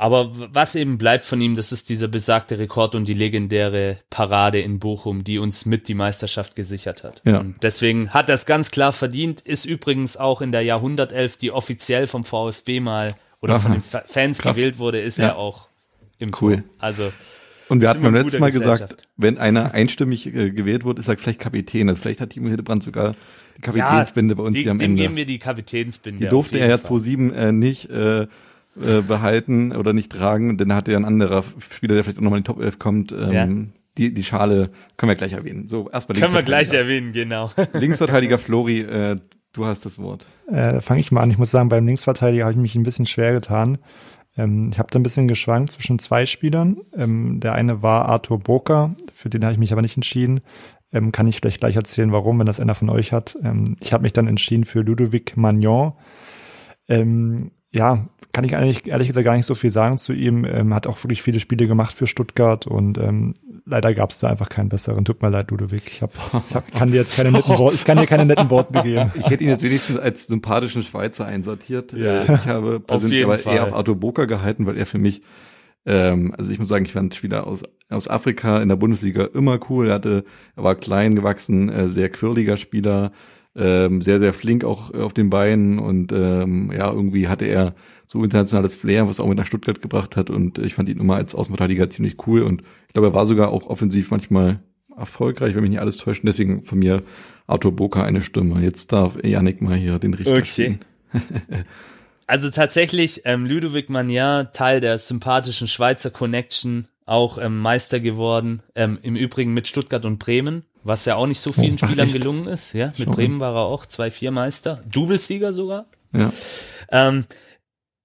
Aber was eben bleibt von ihm, das ist dieser besagte Rekord und die legendäre Parade in Bochum, die uns mit die Meisterschaft gesichert hat. Ja. Und deswegen hat er es ganz klar verdient, ist übrigens auch in der Jahrhundertelf, die offiziell vom VfB mal oder Aha. von den Fa- Fans Krass. gewählt wurde, ist Ja. er auch im Cool. Tor. Also Und wir hatten beim letzten Mal gesagt, wenn einer einstimmig äh, gewählt wird, ist er vielleicht Kapitän. Also vielleicht hat Timo Hildebrand sogar die Kapitänsbinde bei uns die, hier am dem Ende. geben wir die Kapitänsbinde. Die durfte er ja Fall. 2-7 äh, nicht äh, äh, behalten oder nicht tragen, denn da hatte ja ein anderer Spieler, der vielleicht auch nochmal in die Top 11 kommt, ähm, Ja. die, die Schale können wir gleich erwähnen. So, erstmal Können wir gleich erwähnen, genau. Linksverteidiger Flori, äh, du hast das Wort. Äh, Fange ich mal an. Ich muss sagen, beim Linksverteidiger habe ich mich ein bisschen schwer getan. Ähm, ich habe da ein bisschen geschwankt zwischen zwei Spielern. Ähm, der eine war Arthur Burka, für den habe ich mich aber nicht entschieden. Ähm, kann ich vielleicht gleich erzählen, warum, wenn das einer von euch hat. Ähm, ich habe mich dann entschieden für Ludovic Magnon. Ähm, ja, kann ich eigentlich ehrlich gesagt gar nicht so viel sagen zu ihm. Ähm, hat auch wirklich viele Spiele gemacht für Stuttgart und ähm, leider gab es da einfach keinen besseren. Tut mir leid, Ludovic. Ich, hab, ich hab, kann dir jetzt keine netten Worte, ich kann dir keine netten Worte geben. Ich hätte ihn jetzt wenigstens als sympathischen Schweizer einsortiert. Ja. Äh, Ich habe persönlich aber Fall. eher auf Arthur Boca gehalten, weil er für mich, ähm, also ich muss sagen, ich fand Spieler aus, aus Afrika in der Bundesliga immer cool. Er hatte, er war klein gewachsen, äh, sehr quirliger Spieler, ähm, sehr, sehr flink auch äh, auf den Beinen und ähm, ja, irgendwie hatte er so internationales Flair, was er auch mit nach Stuttgart gebracht hat und ich fand ihn immer als Außenverteidiger ziemlich cool und ich glaube, er war sogar auch offensiv manchmal erfolgreich, wenn mich nicht alles täuscht. Deswegen von mir Arthur Boca eine Stimme. Jetzt darf Yannick mal hier den Richter Okay. spielen. Also tatsächlich, ähm, Ludovic Magnan, Teil der sympathischen Schweizer Connection, auch ähm, Meister geworden, ähm, im Übrigen mit Stuttgart und Bremen, was ja auch nicht so vielen Oh, Spielern echt? gelungen ist. Ja, mit Schau. Bremen war er auch 2-4 Meister, Doublesieger sogar. Ja. Ähm,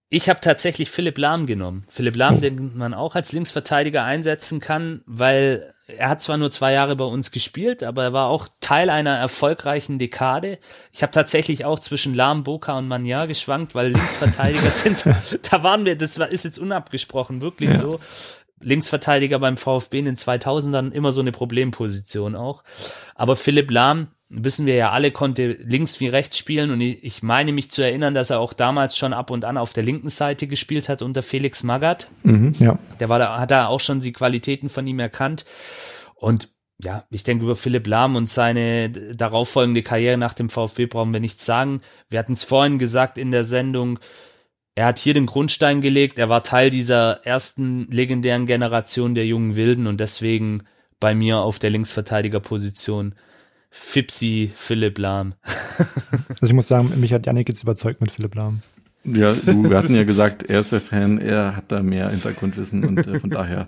ich habe tatsächlich Philipp Lahm genommen. Philipp Lahm, Oh. den man auch als Linksverteidiger einsetzen kann, weil er hat zwar nur zwei Jahre bei uns gespielt, aber er war auch Teil einer erfolgreichen Dekade. Ich habe tatsächlich auch zwischen Lahm, Boca und Magnan geschwankt, weil Linksverteidiger sind, da waren wir, das war, ist jetzt unabgesprochen, wirklich so. Linksverteidiger beim VfB in den 2000ern immer so eine Problemposition auch. Aber Philipp Lahm, wissen wir ja alle, konnte links wie rechts spielen und ich meine mich zu erinnern, dass er auch damals schon ab und an auf der linken Seite gespielt hat unter Felix Magath. Mhm, ja. Der war da, hat da auch schon die Qualitäten von ihm erkannt. Und ja, ich denke, über Philipp Lahm und seine darauffolgende Karriere nach dem VfB brauchen wir nichts sagen. Wir hatten es vorhin gesagt in der Sendung, er hat hier den Grundstein gelegt, er war Teil dieser ersten legendären Generation der jungen Wilden und deswegen bei mir auf der Linksverteidigerposition Fipsi Philipp Lahm. Also ich muss sagen, mich hat Yannick jetzt überzeugt mit Philipp Lahm. Ja, du, wir hatten ja gesagt, er ist der Fan, er hat da mehr Hintergrundwissen und äh, von daher,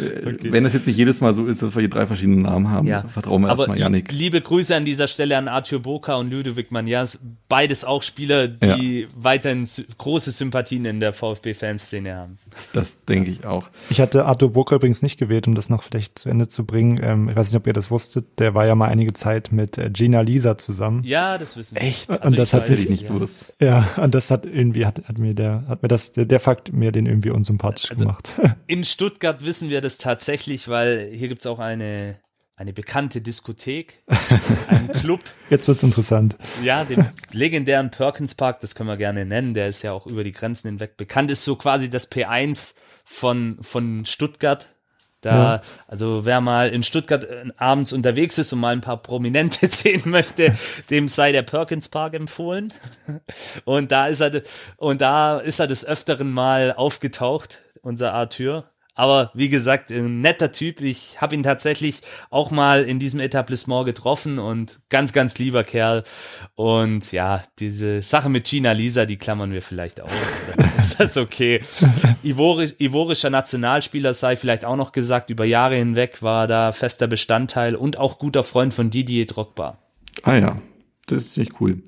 äh, Okay. wenn es jetzt nicht jedes Mal so ist, dass wir hier drei verschiedene Namen haben, Ja. vertrauen wir erstmal Yannick. liebe Grüße an dieser Stelle an Arthur Boca und Ludovic Magnas, beides auch Spieler, die weiterhin sy- große Sympathien in der VfB-Fanszene haben. Das denke ich auch. Ich hatte Arthur Burker übrigens nicht gewählt, um das noch vielleicht zu Ende zu bringen. Ähm, ich weiß nicht, ob ihr das wusstet. Der war ja mal einige Zeit mit äh, Gina Lisa zusammen. Ja, das wissen wir. Echt? Also Und das ich hat ich nicht ja. gewusst. Ja, und das hat irgendwie, hat, hat mir der, hat mir das, der, der Fakt mir den irgendwie unsympathisch Also- gemacht. In Stuttgart wissen wir das tatsächlich, weil hier gibt's auch eine, eine bekannte Diskothek, einen Club, Jetzt wird's interessant. ja, den legendären Perkins Park, das können wir gerne nennen, der ist ja auch über die Grenzen hinweg bekannt, ist so quasi das P1 von, von Stuttgart. Da, Ja. also wer mal in Stuttgart äh, abends unterwegs ist und mal ein paar Prominente sehen möchte, dem sei der Perkins Park empfohlen. Und da ist er, und da ist er des Öfteren mal aufgetaucht, unser Arthur. Aber wie gesagt, ein netter Typ. Ich habe ihn tatsächlich auch mal in diesem Etablissement getroffen und ganz, ganz lieber Kerl. Und ja, diese Sache mit Gina Lisa, die klammern wir vielleicht aus. Dann ist das okay. Ivorisch, ivorischer Nationalspieler sei vielleicht auch noch gesagt. Über Jahre hinweg war da fester Bestandteil und auch guter Freund von Didier Drogba. Ah ja, das ist ziemlich cool.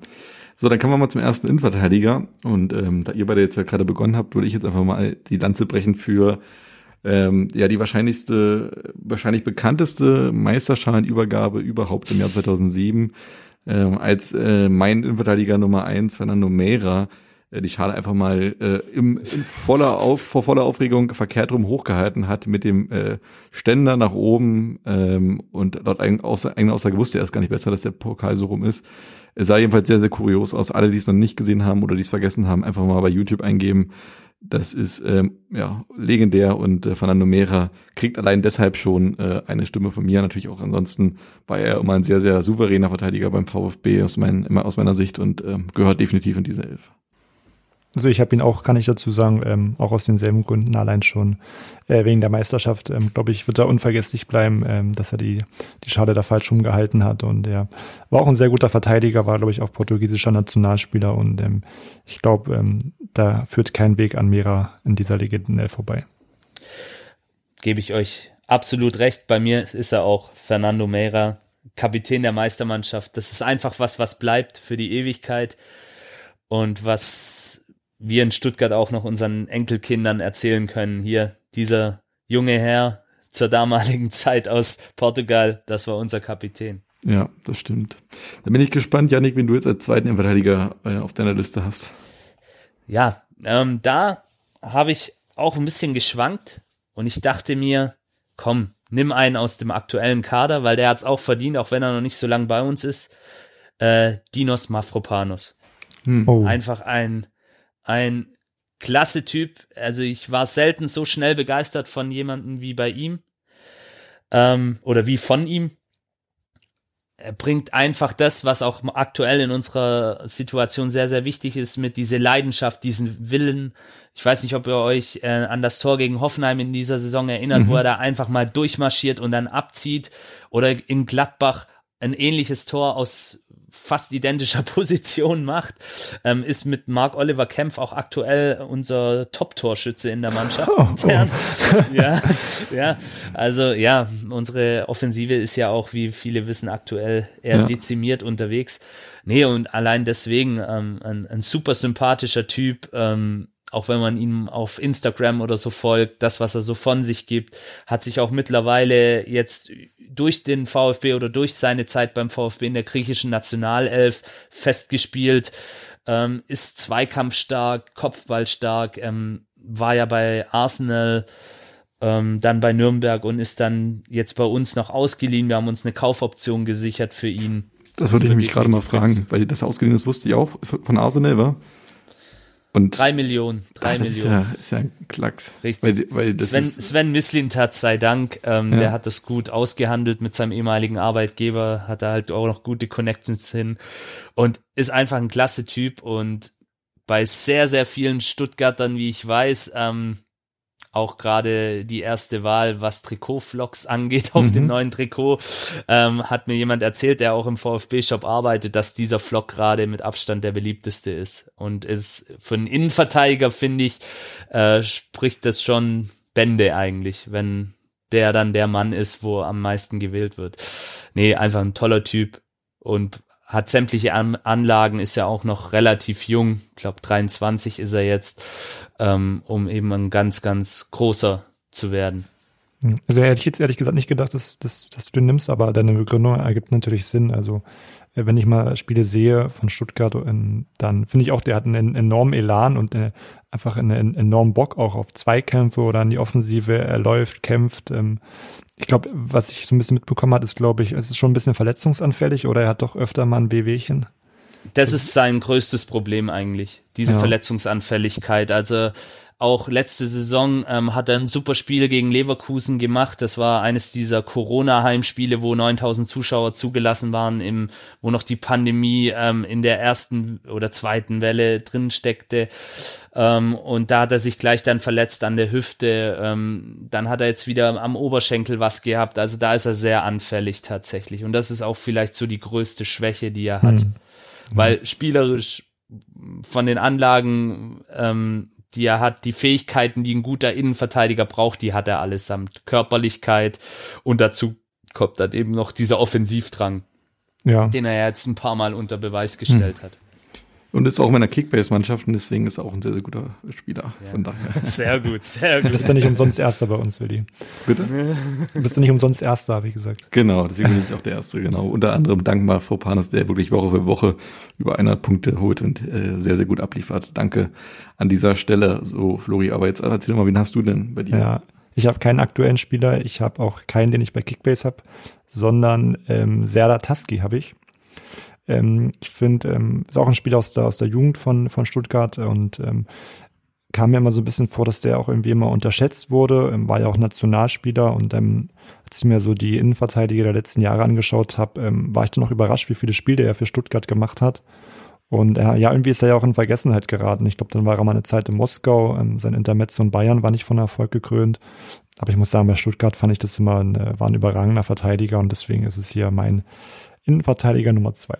So, dann kommen wir mal zum ersten Innenverteidiger. Und ähm, da ihr beide jetzt ja gerade begonnen habt, würde ich jetzt einfach mal die Lanze brechen für ähm, ja die wahrscheinlichste, wahrscheinlich bekannteste Meisterschalenübergabe überhaupt im Jahr 2007, ähm, als äh, mein Innenverteidiger Nummer eins Fernando Meira äh, die Schale einfach mal äh, im, in voller Auf, vor voller Aufregung verkehrt rum hochgehalten hat mit dem äh, Ständer nach oben ähm, und laut eigener Aussage wusste er erst gar nicht besser, dass der Pokal so rum ist. Es sah jedenfalls sehr, sehr kurios aus. Alle, die es noch nicht gesehen haben oder die es vergessen haben, einfach mal bei YouTube eingeben. Das ist ähm, ja legendär und äh, Fernando Mera kriegt allein deshalb schon äh, eine Stimme von mir. Natürlich auch ansonsten war er immer ein sehr, sehr souveräner Verteidiger beim VfB aus, mein, immer aus meiner Sicht und äh, gehört definitiv in diese Elf. Also ich habe ihn auch, kann ich dazu sagen, ähm, auch aus denselben Gründen allein schon äh, wegen der Meisterschaft, ähm, glaube ich, wird er unvergesslich bleiben, ähm, dass er die, die Schale da falsch rumgehalten hat. Und er war auch ein sehr guter Verteidiger, war, glaube ich, auch portugiesischer Nationalspieler. Und ähm, ich glaube, ähm, da führt kein Weg an Mera in dieser Legenden vorbei. Gebe ich euch absolut recht. Bei mir ist er auch Fernando Mera, Kapitän der Meistermannschaft. Das ist einfach was, was bleibt für die Ewigkeit und was wir in Stuttgart auch noch unseren Enkelkindern erzählen können. Hier, dieser junge Herr zur damaligen Zeit aus Portugal, das war unser Kapitän. Ja, das stimmt. Da bin ich gespannt, Janik, wenn du jetzt als zweiten Innenverteidiger äh, auf deiner Liste hast. Ja, ähm, da habe ich auch ein bisschen geschwankt und ich dachte mir, komm, nimm einen aus dem aktuellen Kader, weil der hat es auch verdient, auch wenn er noch nicht so lange bei uns ist. Äh, Dinos Mafropanos. Hm. Oh. Einfach ein ein klasse Typ. Also ich war selten so schnell begeistert von jemandem wie bei ihm ähm, oder wie von ihm. Er bringt einfach das, was auch aktuell in unserer Situation sehr, sehr wichtig ist, mit diese Leidenschaft, diesen Willen. Ich weiß nicht, ob ihr euch äh, an das Tor gegen Hoffenheim in dieser Saison erinnert, mhm. wo er da einfach mal durchmarschiert und dann abzieht. Oder in Gladbach ein ähnliches Tor aus fast identischer Position macht, ähm, ist mit Mark Oliver Kempf auch aktuell unser Top-Torschütze in der Mannschaft. Oh, oh. ja, ja, also ja, unsere Offensive ist ja auch, wie viele wissen, aktuell eher ja. dezimiert unterwegs. Nee, und allein deswegen ähm, ein, ein super sympathischer Typ, ähm, auch wenn man ihm auf Instagram oder so folgt, das, was er so von sich gibt, hat sich auch mittlerweile jetzt durch den VfB oder durch seine Zeit beim VfB in der griechischen Nationalelf festgespielt, ähm, ist zweikampfstark, kopfballstark, ähm, war ja bei Arsenal, ähm, dann bei Nürnberg und ist dann jetzt bei uns noch ausgeliehen. Wir haben uns eine Kaufoption gesichert für ihn. Das würde ich mich gerade mal fragen, weil das ausgeliehen ist, wusste ich auch von Arsenal, war. Und drei Millionen, drei ach, das Millionen. Ist ja, ist ja ein Klacks. Richtig. Weil, weil Sven, Sven Mislintat sei Dank, ähm, ja. der hat das gut ausgehandelt mit seinem ehemaligen Arbeitgeber, hat da halt auch noch gute Connections hin und ist einfach ein klasse Typ und bei sehr, sehr vielen Stuttgartern, wie ich weiß, ähm, auch gerade die erste Wahl, was Trikotflocks angeht auf mhm. dem neuen Trikot, ähm, hat mir jemand erzählt, der auch im VfB-Shop arbeitet, dass dieser Flock gerade mit Abstand der beliebteste ist. Und ist für einen Innenverteidiger, finde ich, äh, spricht das schon Bände eigentlich, wenn der dann der Mann ist, wo am meisten gewählt wird. Nee, einfach ein toller Typ und hat sämtliche An Anlagen, ist ja auch noch relativ jung, ich glaube 23 ist er jetzt, ähm, um eben ein ganz, ganz großer zu werden. Also hätte ich jetzt ehrlich gesagt nicht gedacht, dass, dass, dass du den nimmst, aber deine Begründung ergibt natürlich Sinn. Also wenn ich mal Spiele sehe von Stuttgart, dann finde ich auch, der hat einen enormen Elan und äh, einfach einen enormen Bock auch auf Zweikämpfe oder an die Offensive. Er läuft, kämpft. Ähm, ich glaube, was ich so ein bisschen mitbekommen hat, ist, glaube ich, es ist schon ein bisschen verletzungsanfällig oder er hat doch öfter mal ein Wehwehchen. Das ist sein größtes Problem eigentlich, diese ja. Verletzungsanfälligkeit. Also auch letzte Saison ähm, hat er ein super Spiel gegen Leverkusen gemacht. Das war eines dieser Corona-Heimspiele, wo 9000 Zuschauer zugelassen waren, im, wo noch die Pandemie ähm, in der ersten oder zweiten Welle drin steckte. Ähm, und da hat er sich gleich dann verletzt an der Hüfte. Ähm, dann hat er jetzt wieder am Oberschenkel was gehabt. Also da ist er sehr anfällig tatsächlich. Und das ist auch vielleicht so die größte Schwäche, die er hat. Hm. Weil spielerisch von den Anlagen ähm, die er hat, die Fähigkeiten, die ein guter Innenverteidiger braucht, die hat er allesamt. Körperlichkeit und dazu kommt dann eben noch dieser Offensivdrang, ja. den er jetzt ein paar Mal unter Beweis gestellt hm. hat. Und ist auch in meiner Kickbase-Mannschaft und deswegen ist er auch ein sehr, sehr guter Spieler. Ja. Von daher. Sehr gut, sehr gut. Du bist ja nicht umsonst Erster bei uns, Willi. Bitte? Du bist ja nicht umsonst Erster, wie gesagt. Genau, deswegen bin ich auch der Erste, genau. Unter anderem dankbar Frau Panes, der wirklich Woche für Woche über 100 Punkte holt und äh, sehr, sehr gut abliefert. Danke an dieser Stelle. So, Flori, aber jetzt erzähl mal, wen hast du denn bei dir? Ja, ich habe keinen aktuellen Spieler. Ich habe auch keinen, den ich bei Kickbase habe, sondern ähm, Serdar Taski habe ich. Ähm, ich finde, ähm, ist auch ein Spiel aus der, aus der Jugend von, von Stuttgart und ähm, kam mir immer so ein bisschen vor, dass der auch irgendwie immer unterschätzt wurde, ähm, war ja auch Nationalspieler und ähm, als ich mir so die Innenverteidiger der letzten Jahre angeschaut habe, ähm, war ich dann noch überrascht, wie viele Spiele er für Stuttgart gemacht hat. Und äh, ja, irgendwie ist er ja auch in Vergessenheit geraten. Ich glaube, dann war er mal eine Zeit in Moskau. Ähm, sein Intermezzo in Bayern war nicht von Erfolg gekrönt. Aber ich muss sagen, bei Stuttgart fand ich das immer ein, äh, war ein überragender Verteidiger und deswegen ist es hier mein Innenverteidiger Nummer zwei.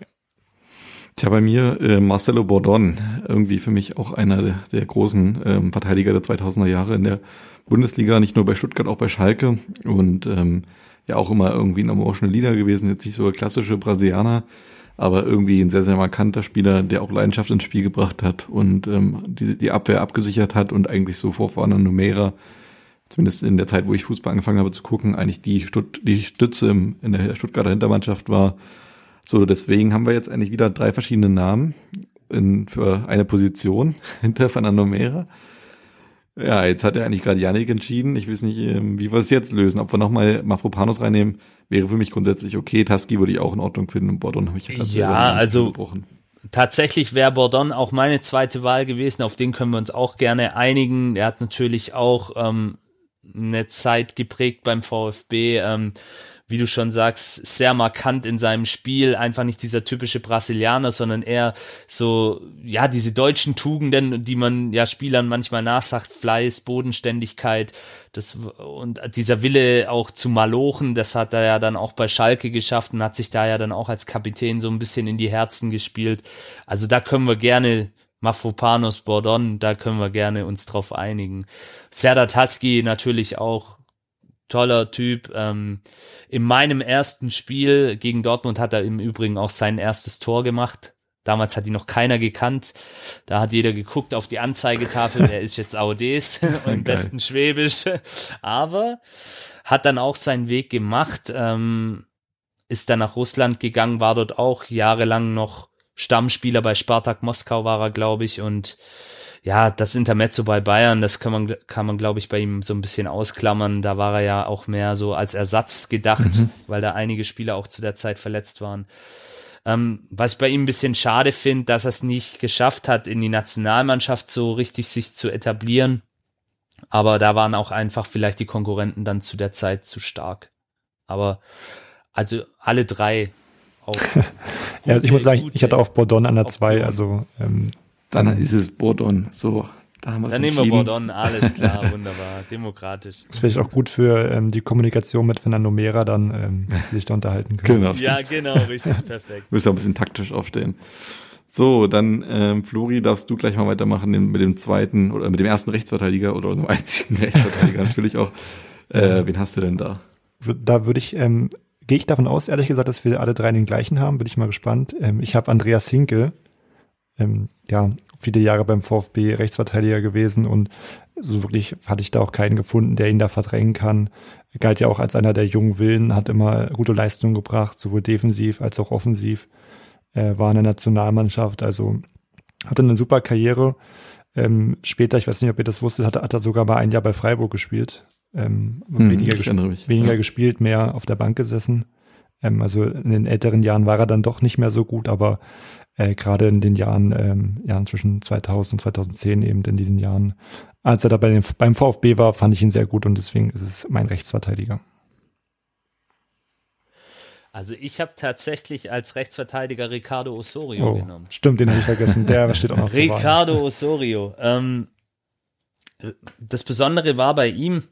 Tja, bei mir äh, Marcelo Bordon, irgendwie für mich auch einer der, der großen ähm, Verteidiger der 2000er Jahre in der Bundesliga, nicht nur bei Stuttgart, auch bei Schalke und ähm, ja auch immer irgendwie ein emotional Leader gewesen, jetzt nicht so der klassische Brasilianer, aber irgendwie ein sehr, sehr markanter Spieler, der auch Leidenschaft ins Spiel gebracht hat und ähm, die, die Abwehr abgesichert hat und eigentlich so vor vorne Numera, zumindest in der Zeit, wo ich Fußball angefangen habe zu gucken, eigentlich die, Stutt die Stütze im, in der Stuttgarter Hintermannschaft war so, deswegen haben wir jetzt eigentlich wieder drei verschiedene Namen in, für eine Position hinter Fernando Mera. Ja, jetzt hat er eigentlich gerade Janik entschieden. Ich weiß nicht, ähm, wie wir es jetzt lösen. Ob wir nochmal Mafropanos reinnehmen, wäre für mich grundsätzlich okay. Taski würde ich auch in Ordnung finden. Und Bordon habe ich ja gerade Ja, also tatsächlich wäre Bordon auch meine zweite Wahl gewesen. Auf den können wir uns auch gerne einigen. Er hat natürlich auch ähm, eine Zeit geprägt beim VfB. Ähm, wie du schon sagst, sehr markant in seinem Spiel, einfach nicht dieser typische Brasilianer, sondern eher so, ja, diese deutschen Tugenden, die man ja Spielern manchmal nachsagt, Fleiß, Bodenständigkeit, das, und dieser Wille auch zu malochen, das hat er ja dann auch bei Schalke geschafft und hat sich da ja dann auch als Kapitän so ein bisschen in die Herzen gespielt. Also da können wir gerne Mafropanos Bordon, da können wir gerne uns drauf einigen. Serdar Taski natürlich auch toller Typ. Ähm, in meinem ersten Spiel gegen Dortmund hat er im Übrigen auch sein erstes Tor gemacht. Damals hat ihn noch keiner gekannt. Da hat jeder geguckt auf die Anzeigetafel, er ist jetzt Audes im besten Schwäbisch. Aber hat dann auch seinen Weg gemacht, ähm, ist dann nach Russland gegangen, war dort auch jahrelang noch Stammspieler bei Spartak Moskau war er, glaube ich, und ja, das Intermezzo bei Bayern, das kann man, kann man, glaube ich, bei ihm so ein bisschen ausklammern. Da war er ja auch mehr so als Ersatz gedacht, mhm. weil da einige Spieler auch zu der Zeit verletzt waren. Ähm, was ich bei ihm ein bisschen schade finde, dass er es nicht geschafft hat, in die Nationalmannschaft so richtig sich zu etablieren. Aber da waren auch einfach vielleicht die Konkurrenten dann zu der Zeit zu stark. Aber also alle drei auch. ja, ich muss sagen, ich hatte auch Bordon an der 2, also ähm, dann ist es Bordon. So, da haben wir Dann nehmen wir Bordon, alles klar, wunderbar, demokratisch. Das wäre auch gut für ähm, die Kommunikation mit Fernando Mera dann, ähm, dass sie sich da unterhalten können. Genau, ja, genau, richtig, perfekt. Müssen wir ein bisschen taktisch aufstehen. So, dann ähm, Flori, darfst du gleich mal weitermachen mit dem zweiten oder mit dem ersten Rechtsverteidiger oder dem einzigen Rechtsverteidiger natürlich auch. Äh, wen hast du denn da? Also da würde ich, ähm, gehe ich davon aus, ehrlich gesagt, dass wir alle drei den gleichen haben, bin ich mal gespannt. Ähm, ich habe Andreas Hinke, ähm, ja, viele Jahre beim VfB Rechtsverteidiger gewesen und so wirklich hatte ich da auch keinen gefunden, der ihn da verdrängen kann. Er galt ja auch als einer der jungen Willen, hat immer gute Leistungen gebracht, sowohl defensiv als auch offensiv. Er war in der Nationalmannschaft, also hatte eine super Karriere. Ähm, später, ich weiß nicht, ob ihr das wusstet, hat, hat er sogar mal ein Jahr bei Freiburg gespielt. Ähm, hm, weniger, ges weniger ja. gespielt, mehr auf der Bank gesessen. Ähm, also in den älteren Jahren war er dann doch nicht mehr so gut, aber äh, gerade in den Jahren, ähm, Jahren zwischen 2000 und 2010 eben in diesen Jahren, als er da bei dem, beim VfB war, fand ich ihn sehr gut und deswegen ist es mein Rechtsverteidiger. Also ich habe tatsächlich als Rechtsverteidiger Ricardo Osorio oh, genommen. Stimmt, den habe ich vergessen. Der steht auch noch Ricardo Osorio. Ähm, das Besondere war bei ihm,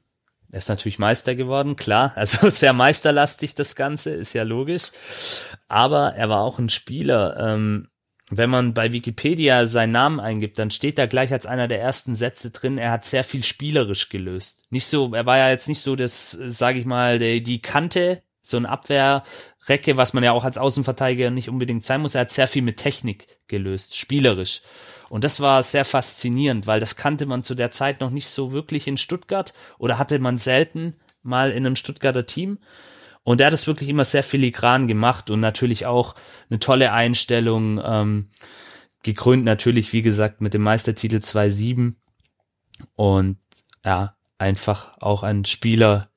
er ist natürlich Meister geworden, klar. Also sehr meisterlastig das Ganze, ist ja logisch. Aber er war auch ein Spieler, ähm, wenn man bei Wikipedia seinen Namen eingibt, dann steht da gleich als einer der ersten Sätze drin, er hat sehr viel spielerisch gelöst. Nicht so, er war ja jetzt nicht so das, sage ich mal, der, die Kante, so ein Abwehrrecke, was man ja auch als Außenverteidiger nicht unbedingt sein muss. Er hat sehr viel mit Technik gelöst, spielerisch. Und das war sehr faszinierend, weil das kannte man zu der Zeit noch nicht so wirklich in Stuttgart oder hatte man selten mal in einem Stuttgarter Team. Und er hat es wirklich immer sehr filigran gemacht und natürlich auch eine tolle Einstellung, ähm, gekrönt natürlich, wie gesagt, mit dem Meistertitel 2-7. Und ja, einfach auch ein Spieler,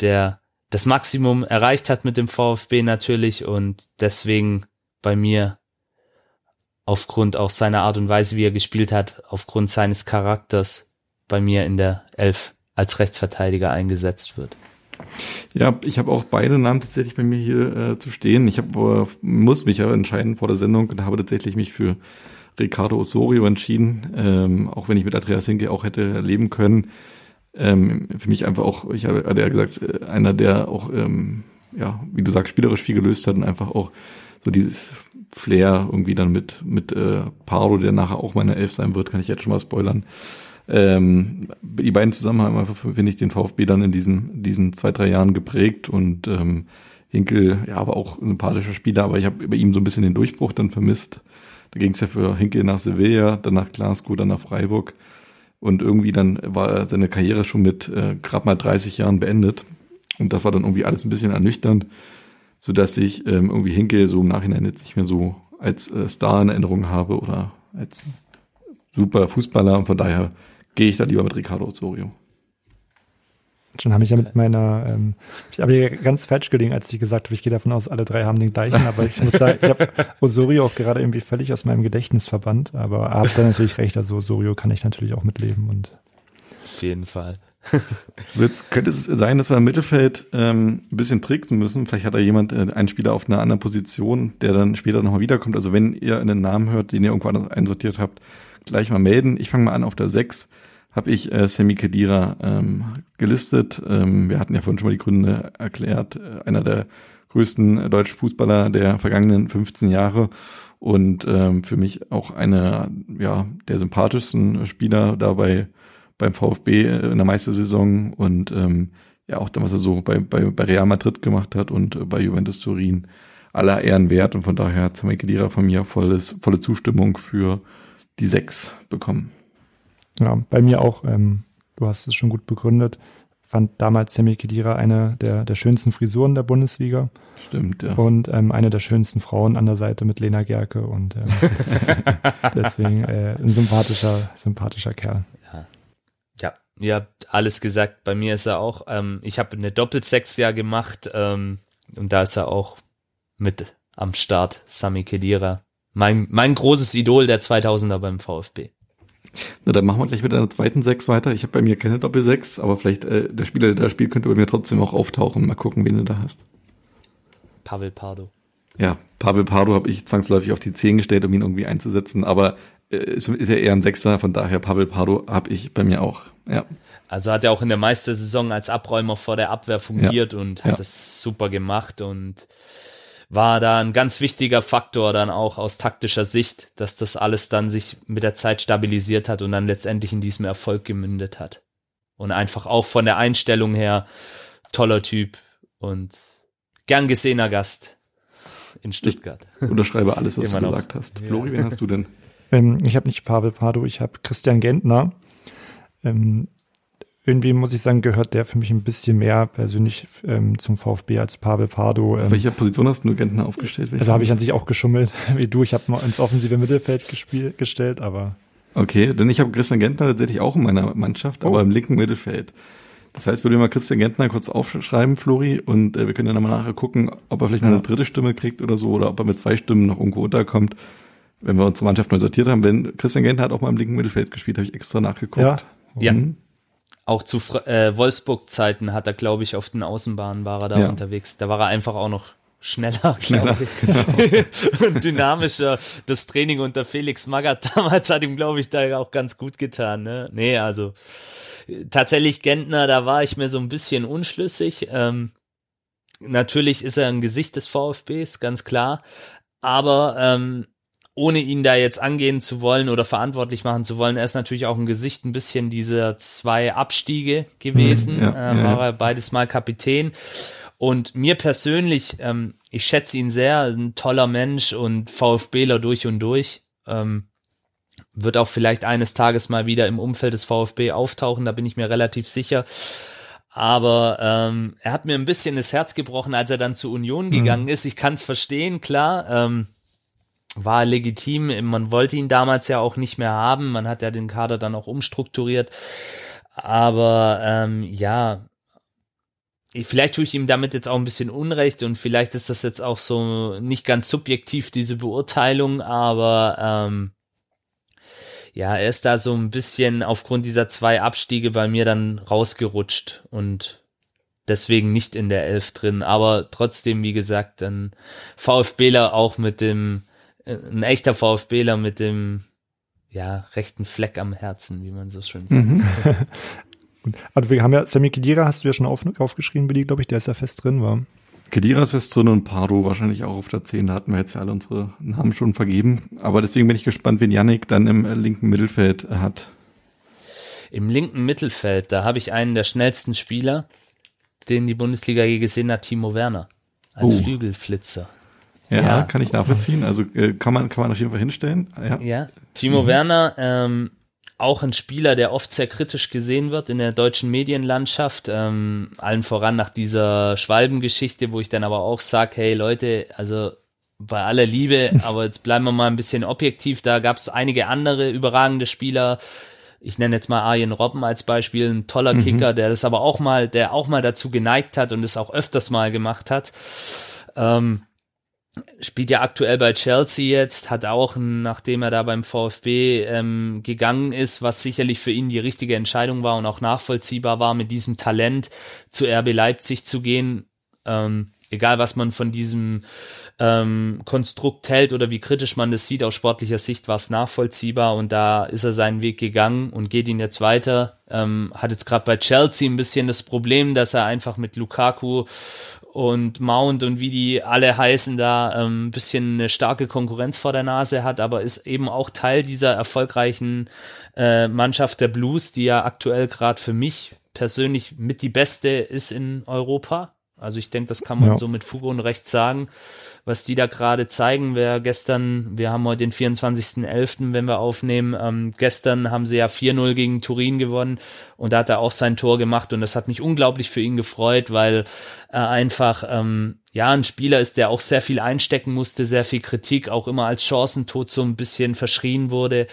der das Maximum erreicht hat mit dem VfB natürlich und deswegen bei mir aufgrund auch seiner Art und Weise, wie er gespielt hat, aufgrund seines Charakters bei mir in der Elf als Rechtsverteidiger eingesetzt wird. Ja, ich habe auch beide Namen tatsächlich bei mir hier äh, zu stehen. Ich hab, äh, muss mich aber entscheiden vor der Sendung und habe tatsächlich mich für Ricardo Osorio entschieden, ähm, auch wenn ich mit Andreas Hinke auch hätte leben können. Ähm, für mich einfach auch, ich hatte ja gesagt, äh, einer, der auch, ähm, ja, wie du sagst, spielerisch viel gelöst hat und einfach auch so dieses Flair irgendwie dann mit, mit äh, Pardo, der nachher auch meine Elf sein wird, kann ich jetzt schon mal spoilern. Ähm, die beiden zusammen haben einfach, finde ich, den VfB dann in diesen, diesen zwei, drei Jahren geprägt und ähm, Hinkel, ja, aber auch ein sympathischer Spieler, aber ich habe bei ihm so ein bisschen den Durchbruch dann vermisst. Da ging es ja für Hinkel nach Sevilla, dann nach Glasgow, dann nach Freiburg. Und irgendwie dann war seine Karriere schon mit äh, gerade mal 30 Jahren beendet. Und das war dann irgendwie alles ein bisschen ernüchternd, sodass ich ähm, irgendwie Hinkel so im Nachhinein jetzt nicht mehr so als äh, Star in Erinnerung habe oder als super Fußballer. Und von daher gehe ich da lieber mit Ricardo Osorio. Schon habe ich ja mit meiner, ähm, ich habe hier ganz falsch gelegen, als ich gesagt habe, ich gehe davon aus, alle drei haben den gleichen, aber ich muss sagen, ich habe Osorio auch gerade irgendwie völlig aus meinem Gedächtnis verbannt, aber habe da natürlich recht, also Osorio kann ich natürlich auch mitleben und. Auf jeden Fall. so jetzt könnte es sein, dass wir im Mittelfeld ähm, ein bisschen tricksen müssen. Vielleicht hat da jemand, äh, einen Spieler auf einer anderen Position, der dann später nochmal wiederkommt. Also wenn ihr einen Namen hört, den ihr irgendwann einsortiert habt, gleich mal melden. Ich fange mal an auf der 6 habe ich äh, Semi Khedira ähm, gelistet. Ähm, wir hatten ja vorhin schon mal die Gründe erklärt. Äh, einer der größten deutschen Fußballer der vergangenen 15 Jahre und ähm, für mich auch einer ja, der sympathischsten Spieler dabei beim VfB in der Meistersaison und ähm, ja auch dann, was er so bei, bei, bei Real Madrid gemacht hat und bei Juventus Turin aller Ehren wert und von daher hat Sami Khedira von mir volles, volle Zustimmung für die sechs bekommen. Ja, bei mir auch, ähm, du hast es schon gut begründet, fand damals Semi Kedira eine der, der schönsten Frisuren der Bundesliga. Stimmt, ja. Und ähm, eine der schönsten Frauen an der Seite mit Lena Gerke und ähm, deswegen äh, ein sympathischer, sympathischer Kerl. Ja. ja, ihr habt alles gesagt. Bei mir ist er auch, ähm, ich habe eine Doppelsechs ja gemacht ähm, und da ist er auch mit am Start, Sami Kedira. Mein, mein großes Idol der 2000er beim VfB. Na, dann machen wir gleich mit einer zweiten Sechs weiter. Ich habe bei mir keine Doppel-Sechs, aber vielleicht äh, der Spieler, der da spielt, könnte bei mir trotzdem auch auftauchen. Mal gucken, wen du da hast. Pavel Pardo. Ja, Pavel Pardo habe ich zwangsläufig auf die Zehn gestellt, um ihn irgendwie einzusetzen, aber äh, ist, ist ja eher ein Sechser, von daher Pavel Pardo habe ich bei mir auch. Ja. Also hat er auch in der Meistersaison als Abräumer vor der Abwehr fungiert ja. und hat ja. das super gemacht und war da ein ganz wichtiger Faktor dann auch aus taktischer Sicht, dass das alles dann sich mit der Zeit stabilisiert hat und dann letztendlich in diesem Erfolg gemündet hat. Und einfach auch von der Einstellung her toller Typ und gern gesehener Gast in Stuttgart. Ich unterschreibe alles, was Immer du gesagt noch. hast. Ja. Flori, wen hast du denn? Ähm, ich habe nicht Pavel Pardo, ich habe Christian Gentner. Ähm, irgendwie muss ich sagen, gehört der für mich ein bisschen mehr persönlich ähm, zum VfB als Pavel Pardo. Ähm, welcher Position hast du Gentner aufgestellt? Also habe ich an sich auch geschummelt, wie du. Ich habe mal ins offensive Mittelfeld gespielt, gestellt, aber. Okay, denn ich habe Christian Gentner tatsächlich auch in meiner Mannschaft, oh. aber im linken Mittelfeld. Das heißt, würde mal Christian Gentner kurz aufschreiben, Flori, und äh, wir können dann mal nachher gucken, ob er vielleicht noch eine dritte Stimme kriegt oder so, oder ob er mit zwei Stimmen noch irgendwo unterkommt, wenn wir unsere Mannschaft neu sortiert haben. Wenn Christian Gentner hat auch mal im linken Mittelfeld gespielt, habe ich extra nachgeguckt. Ja. Ja. Auch zu äh, Wolfsburg-Zeiten hat er, glaube ich, auf den Außenbahnen war er da ja. unterwegs. Da war er einfach auch noch schneller, schneller genau. und dynamischer. Das Training unter Felix Magath damals hat ihm, glaube ich, da auch ganz gut getan. Ne? Nee, also tatsächlich Gentner, da war ich mir so ein bisschen unschlüssig. Ähm, natürlich ist er ein Gesicht des VfBs, ganz klar. Aber ähm, ohne ihn da jetzt angehen zu wollen oder verantwortlich machen zu wollen, er ist natürlich auch ein Gesicht ein bisschen dieser zwei Abstiege gewesen, mhm, ja, äh, war er beides mal Kapitän Und mir persönlich, ähm, ich schätze ihn sehr, ein toller Mensch und VfBler durch und durch. Ähm, wird auch vielleicht eines Tages mal wieder im Umfeld des VfB auftauchen, da bin ich mir relativ sicher. Aber ähm, er hat mir ein bisschen das Herz gebrochen, als er dann zu Union gegangen mhm. ist. Ich kann es verstehen, klar. Ähm, war legitim. Man wollte ihn damals ja auch nicht mehr haben. Man hat ja den Kader dann auch umstrukturiert. Aber ähm, ja, vielleicht tue ich ihm damit jetzt auch ein bisschen Unrecht und vielleicht ist das jetzt auch so nicht ganz subjektiv, diese Beurteilung, aber ähm, ja, er ist da so ein bisschen aufgrund dieser zwei Abstiege bei mir dann rausgerutscht und deswegen nicht in der Elf drin, aber trotzdem, wie gesagt, ein VfBler auch mit dem, ein echter VfBler mit dem, ja, rechten Fleck am Herzen, wie man so schön sagt. Mhm. also wir haben ja, Sammy Kedira hast du ja schon auf, aufgeschrieben, Willi, glaube ich, der ist ja fest drin, war. Kedira ist fest drin und Pardo wahrscheinlich auch auf der 10. Da hatten wir jetzt ja alle unsere Namen schon vergeben. Aber deswegen bin ich gespannt, wen Yannick dann im linken Mittelfeld hat. Im linken Mittelfeld, da habe ich einen der schnellsten Spieler, den die Bundesliga je gesehen hat, Timo Werner. Als oh. Flügelflitzer. Ja, ja, kann ich nachvollziehen. Also äh, kann man kann man auf jeden Fall hinstellen. Ja, ja. Timo mhm. Werner ähm, auch ein Spieler, der oft sehr kritisch gesehen wird in der deutschen Medienlandschaft, ähm, allen voran nach dieser Schwalbengeschichte, wo ich dann aber auch sage, hey Leute, also bei aller Liebe, aber jetzt bleiben wir mal ein bisschen objektiv, da gab es einige andere überragende Spieler, ich nenne jetzt mal Arjen Robben als Beispiel, ein toller mhm. Kicker, der das aber auch mal, der auch mal dazu geneigt hat und es auch öfters mal gemacht hat. Ähm, spielt ja aktuell bei Chelsea jetzt, hat auch, nachdem er da beim VfB ähm, gegangen ist, was sicherlich für ihn die richtige Entscheidung war und auch nachvollziehbar war, mit diesem Talent zu RB Leipzig zu gehen. Ähm, egal was man von diesem ähm, Konstrukt hält oder wie kritisch man das sieht, aus sportlicher Sicht war es nachvollziehbar und da ist er seinen Weg gegangen und geht ihn jetzt weiter. Ähm, hat jetzt gerade bei Chelsea ein bisschen das Problem, dass er einfach mit Lukaku und Mount und wie die alle heißen, da ähm, ein bisschen eine starke Konkurrenz vor der Nase hat, aber ist eben auch Teil dieser erfolgreichen äh, Mannschaft der Blues, die ja aktuell gerade für mich persönlich mit die beste ist in Europa. Also ich denke, das kann man ja. so mit Fug und Recht sagen was die da gerade zeigen. Wer gestern, wir haben heute den 24.11., wenn wir aufnehmen, ähm, gestern haben sie ja 4-0 gegen Turin gewonnen und da hat er auch sein Tor gemacht und das hat mich unglaublich für ihn gefreut, weil er einfach, ähm, ja, ein Spieler ist, der auch sehr viel einstecken musste, sehr viel Kritik, auch immer als Chancentod so ein bisschen verschrien wurde.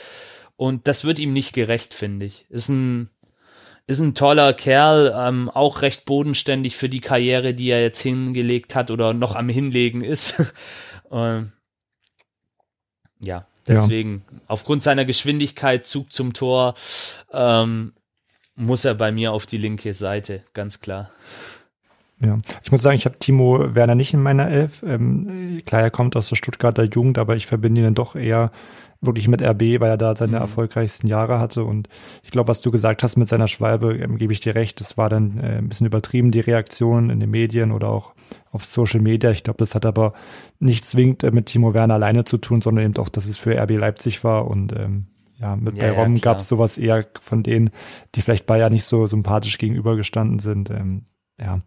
Und das wird ihm nicht gerecht, finde ich. Ist ein ist ein toller Kerl, ähm, auch recht bodenständig für die Karriere, die er jetzt hingelegt hat oder noch am Hinlegen ist. ähm, ja, deswegen, ja. aufgrund seiner Geschwindigkeit, Zug zum Tor, ähm, muss er bei mir auf die linke Seite, ganz klar. Ja, ich muss sagen, ich habe Timo Werner nicht in meiner Elf. Ähm, klar, er kommt aus der Stuttgarter Jugend, aber ich verbinde ihn dann doch eher wirklich mit RB, weil er da seine mhm. erfolgreichsten Jahre hatte. Und ich glaube, was du gesagt hast mit seiner Schwalbe, ähm, gebe ich dir recht. Das war dann äh, ein bisschen übertrieben, die Reaktion in den Medien oder auch auf Social Media. Ich glaube, das hat aber nicht zwingend äh, mit Timo Werner alleine zu tun, sondern eben auch, dass es für RB Leipzig war. Und ähm, ja, mit ja, bei Robben ja, gab es sowas eher von denen, die vielleicht Bayer nicht so sympathisch gegenübergestanden sind. Ähm, ja,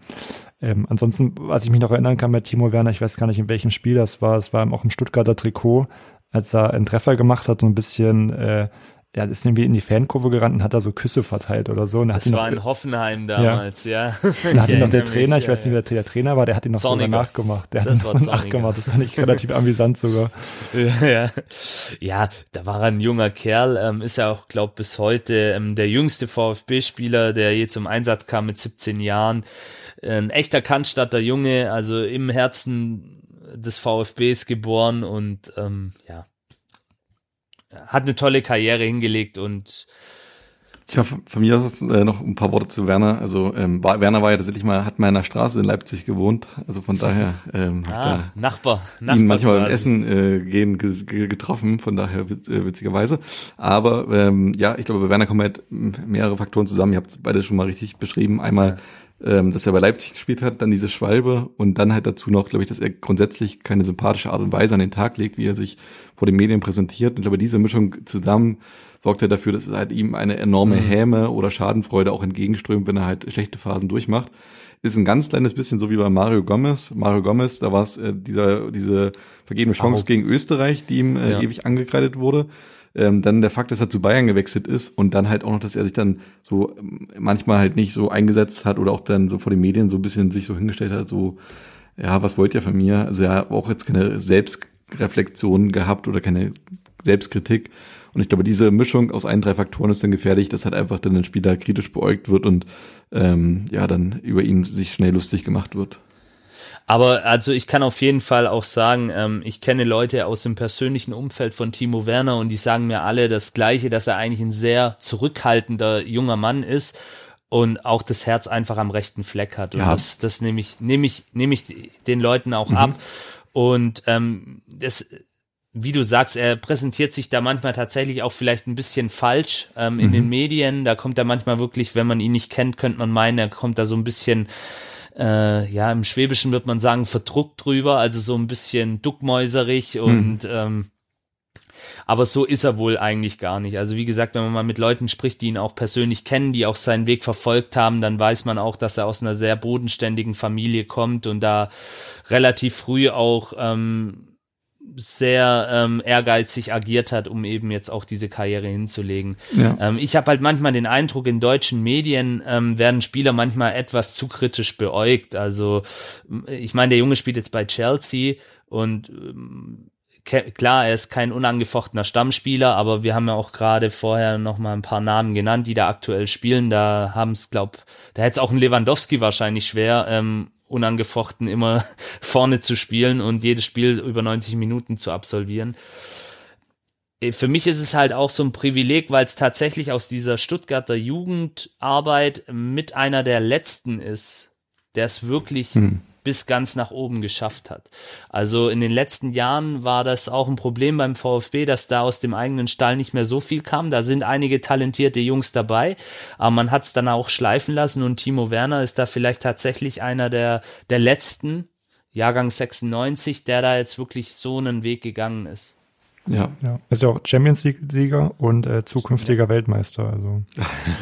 ähm, ansonsten, was ich mich noch erinnern kann mit Timo Werner, ich weiß gar nicht, in welchem Spiel das war, es war auch im Stuttgarter Trikot, als er einen Treffer gemacht hat, so ein bisschen, äh, ja, ist irgendwie in die Fankurve gerannt und hat da so Küsse verteilt oder so. Und das war noch, in Hoffenheim damals, ja. ja. Da hat ihn noch der Trainer, mich, ich weiß nicht, wer der Trainer war, der hat ihn noch Zorniger. sogar nachgemacht. Der das hat ihn noch nachgemacht. Das fand ich relativ amüsant sogar. Ja, ja. ja, da war er ein junger Kerl, ähm, ist ja auch, glaub bis heute ähm, der jüngste VfB-Spieler, der je zum Einsatz kam mit 17 Jahren. Ein echter Cannstatter Junge, also im Herzen des VfBs geboren und ähm, ja, hat eine tolle Karriere hingelegt und ich habe von mir aus äh, noch ein paar Worte zu Werner. Also ähm, war, Werner war ja tatsächlich mal, hat mal in einer Straße in Leipzig gewohnt. Also von daher ähm, ah, Nachbar, Nachbar. Ihn manchmal beim Essen äh, gehen getroffen, von daher witz, äh, witzigerweise. Aber ähm, ja, ich glaube, bei Werner kommen halt mehrere Faktoren zusammen. Ihr habt beide schon mal richtig beschrieben. Einmal ja ähm, dass er bei Leipzig gespielt hat, dann diese Schwalbe und dann halt dazu noch, glaube ich, dass er grundsätzlich keine sympathische Art und Weise an den Tag legt, wie er sich vor den Medien präsentiert. Und ich glaube, diese Mischung zusammen sorgt ja dafür, dass es halt ihm eine enorme mhm. Häme oder Schadenfreude auch entgegenströmt, wenn er halt schlechte Phasen durchmacht. ist ein ganz kleines bisschen so wie bei Mario Gomez. Mario Gomez, da war es äh, dieser, diese vergebene Chance oh. gegen Österreich, die ihm äh, ja. ewig angekreidet wurde. Ähm, dann der Fakt, dass er zu Bayern gewechselt ist und dann halt auch noch, dass er sich dann so ähm, manchmal halt nicht so eingesetzt hat oder auch dann so vor den Medien so ein bisschen sich so hingestellt hat, so, ja, was wollt ihr von mir? Also er hat auch jetzt keine Selbstreflexion gehabt oder keine Selbstkritik. Und ich glaube, diese Mischung aus ein, drei Faktoren ist dann gefährlich, dass halt einfach dann ein Spieler kritisch beäugt wird und ähm, ja, dann über ihn sich schnell lustig gemacht wird. Aber also ich kann auf jeden Fall auch sagen, ähm, ich kenne Leute aus dem persönlichen Umfeld von Timo Werner und die sagen mir alle das Gleiche, dass er eigentlich ein sehr zurückhaltender junger Mann ist und auch das Herz einfach am rechten Fleck hat. Und ja. das, das nehme ich, nehme ich, nehme ich den Leuten auch mhm. ab. Und ähm, das, wie du sagst, er präsentiert sich da manchmal tatsächlich auch vielleicht ein bisschen falsch ähm, in mhm. den Medien. Da kommt er manchmal wirklich, wenn man ihn nicht kennt, könnte man meinen, er kommt da so ein bisschen äh, ja, im Schwäbischen wird man sagen, verdruckt drüber, also so ein bisschen duckmäuserig hm. und hm. ähm, aber so ist er wohl eigentlich gar nicht. Also wie gesagt, wenn man mal mit Leuten spricht, die ihn auch persönlich kennen, die auch seinen Weg verfolgt haben, dann weiß man auch, dass er aus einer sehr bodenständigen Familie kommt und da relativ früh auch ähm, sehr ähm, ehrgeizig agiert hat, um eben jetzt auch diese Karriere hinzulegen. Ja. Ähm, ich habe halt manchmal den Eindruck, in deutschen Medien ähm, werden Spieler manchmal etwas zu kritisch beäugt. Also ich meine, der Junge spielt jetzt bei Chelsea und ähm, klar, er ist kein unangefochtener Stammspieler, aber wir haben ja auch gerade vorher noch mal ein paar Namen genannt, die da aktuell spielen. Da haben es, glaub, da hätte es auch ein Lewandowski wahrscheinlich schwer, ähm, unangefochten immer vorne zu spielen und jedes Spiel über 90 Minuten zu absolvieren. Äh, für mich ist es halt auch so ein Privileg, weil es tatsächlich aus dieser Stuttgarter Jugendarbeit mit einer der letzten ist, der es wirklich hm bis ganz nach oben geschafft hat. Also in den letzten Jahren war das auch ein Problem beim VfB, dass da aus dem eigenen Stall nicht mehr so viel kam. Da sind einige talentierte Jungs dabei, aber man hat es dann auch schleifen lassen und Timo Werner ist da vielleicht tatsächlich einer der, der letzten, Jahrgang 96, der da jetzt wirklich so einen Weg gegangen ist. Ja. ja. Ist ja auch Champions League-Sieger und äh, zukünftiger ja. Weltmeister. Also.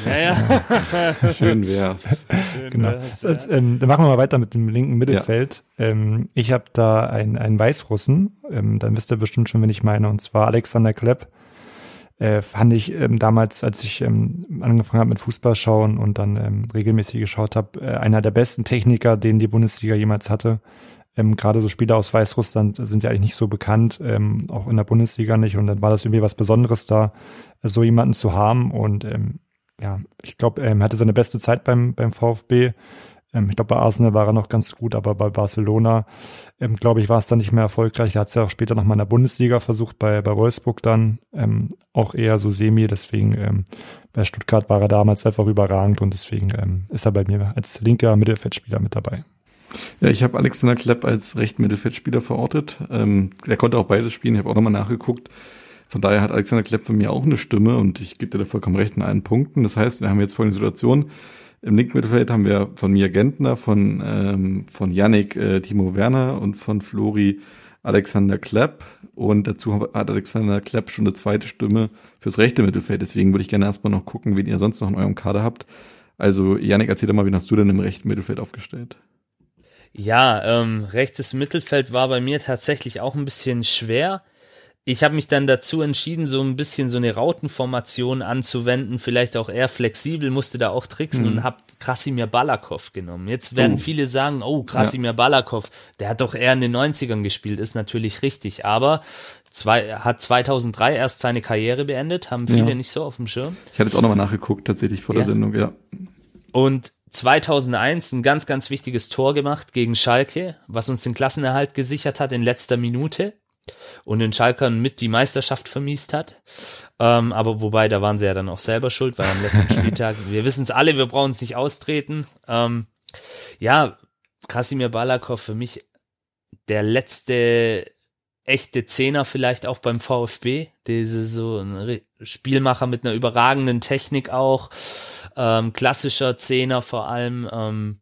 Ja, ja. Schön wär's. Schön genau. wär's ja. Also, ähm, dann machen wir mal weiter mit dem linken Mittelfeld. Ja. Ähm, ich habe da einen, einen Weißrussen, ähm, dann wisst ihr bestimmt schon, wen ich meine, und zwar Alexander Klepp. Äh, fand ich ähm, damals, als ich ähm, angefangen habe mit Fußball schauen und dann ähm, regelmäßig geschaut habe, äh, einer der besten Techniker, den die Bundesliga jemals hatte. Ähm, Gerade so Spieler aus Weißrussland sind ja eigentlich nicht so bekannt, ähm, auch in der Bundesliga nicht. Und dann war das irgendwie was Besonderes da, so jemanden zu haben. Und ähm, ja, ich glaube, ähm, er hatte seine beste Zeit beim, beim VfB. Ähm, ich glaube, bei Arsenal war er noch ganz gut, aber bei Barcelona, ähm, glaube ich, war es dann nicht mehr erfolgreich. Er hat es ja auch später nochmal in der Bundesliga versucht, bei, bei Wolfsburg dann ähm, auch eher so semi. Deswegen ähm, bei Stuttgart war er damals einfach überragend und deswegen ähm, ist er bei mir als linker Mittelfeldspieler mit dabei. Ja, ich habe Alexander Klepp als rechten Mittelfeldspieler verortet. Ähm, der konnte auch beides spielen. Ich habe auch nochmal nachgeguckt. Von daher hat Alexander Klepp von mir auch eine Stimme und ich gebe dir da vollkommen recht in allen Punkten. Das heißt, wir haben jetzt folgende Situation. Im linken Mittelfeld haben wir von Mia Gentner, von, ähm, von Yannick äh, Timo Werner und von Flori Alexander Klepp. Und dazu hat Alexander Klepp schon eine zweite Stimme fürs rechte Mittelfeld. Deswegen würde ich gerne erstmal noch gucken, wen ihr sonst noch in eurem Kader habt. Also, Yannick, erzähl doch mal, wen hast du denn im rechten Mittelfeld aufgestellt? Ja, ähm, rechtes Mittelfeld war bei mir tatsächlich auch ein bisschen schwer. Ich habe mich dann dazu entschieden, so ein bisschen so eine Rautenformation anzuwenden, vielleicht auch eher flexibel, musste da auch tricksen mhm. und habe Krasimir Balakov genommen. Jetzt werden oh. viele sagen, oh, Krasimir ja. Balakov, der hat doch eher in den 90ern gespielt, ist natürlich richtig, aber zwei, hat 2003 erst seine Karriere beendet, haben viele ja. nicht so auf dem Schirm. Ich hatte es auch nochmal nachgeguckt, tatsächlich vor ja. der Sendung, ja. Und 2001 ein ganz, ganz wichtiges Tor gemacht gegen Schalke, was uns den Klassenerhalt gesichert hat in letzter Minute und den Schalkern mit die Meisterschaft vermiest hat. Ähm, aber wobei, da waren sie ja dann auch selber schuld, weil am letzten Spieltag, wir wissen es alle, wir brauchen es nicht austreten. Ähm, ja, Krasimir Balakov für mich der letzte echte Zehner vielleicht auch beim VfB. Diese so ein Spielmacher mit einer überragenden Technik auch. Ähm, klassischer Zehner vor allem. Ähm,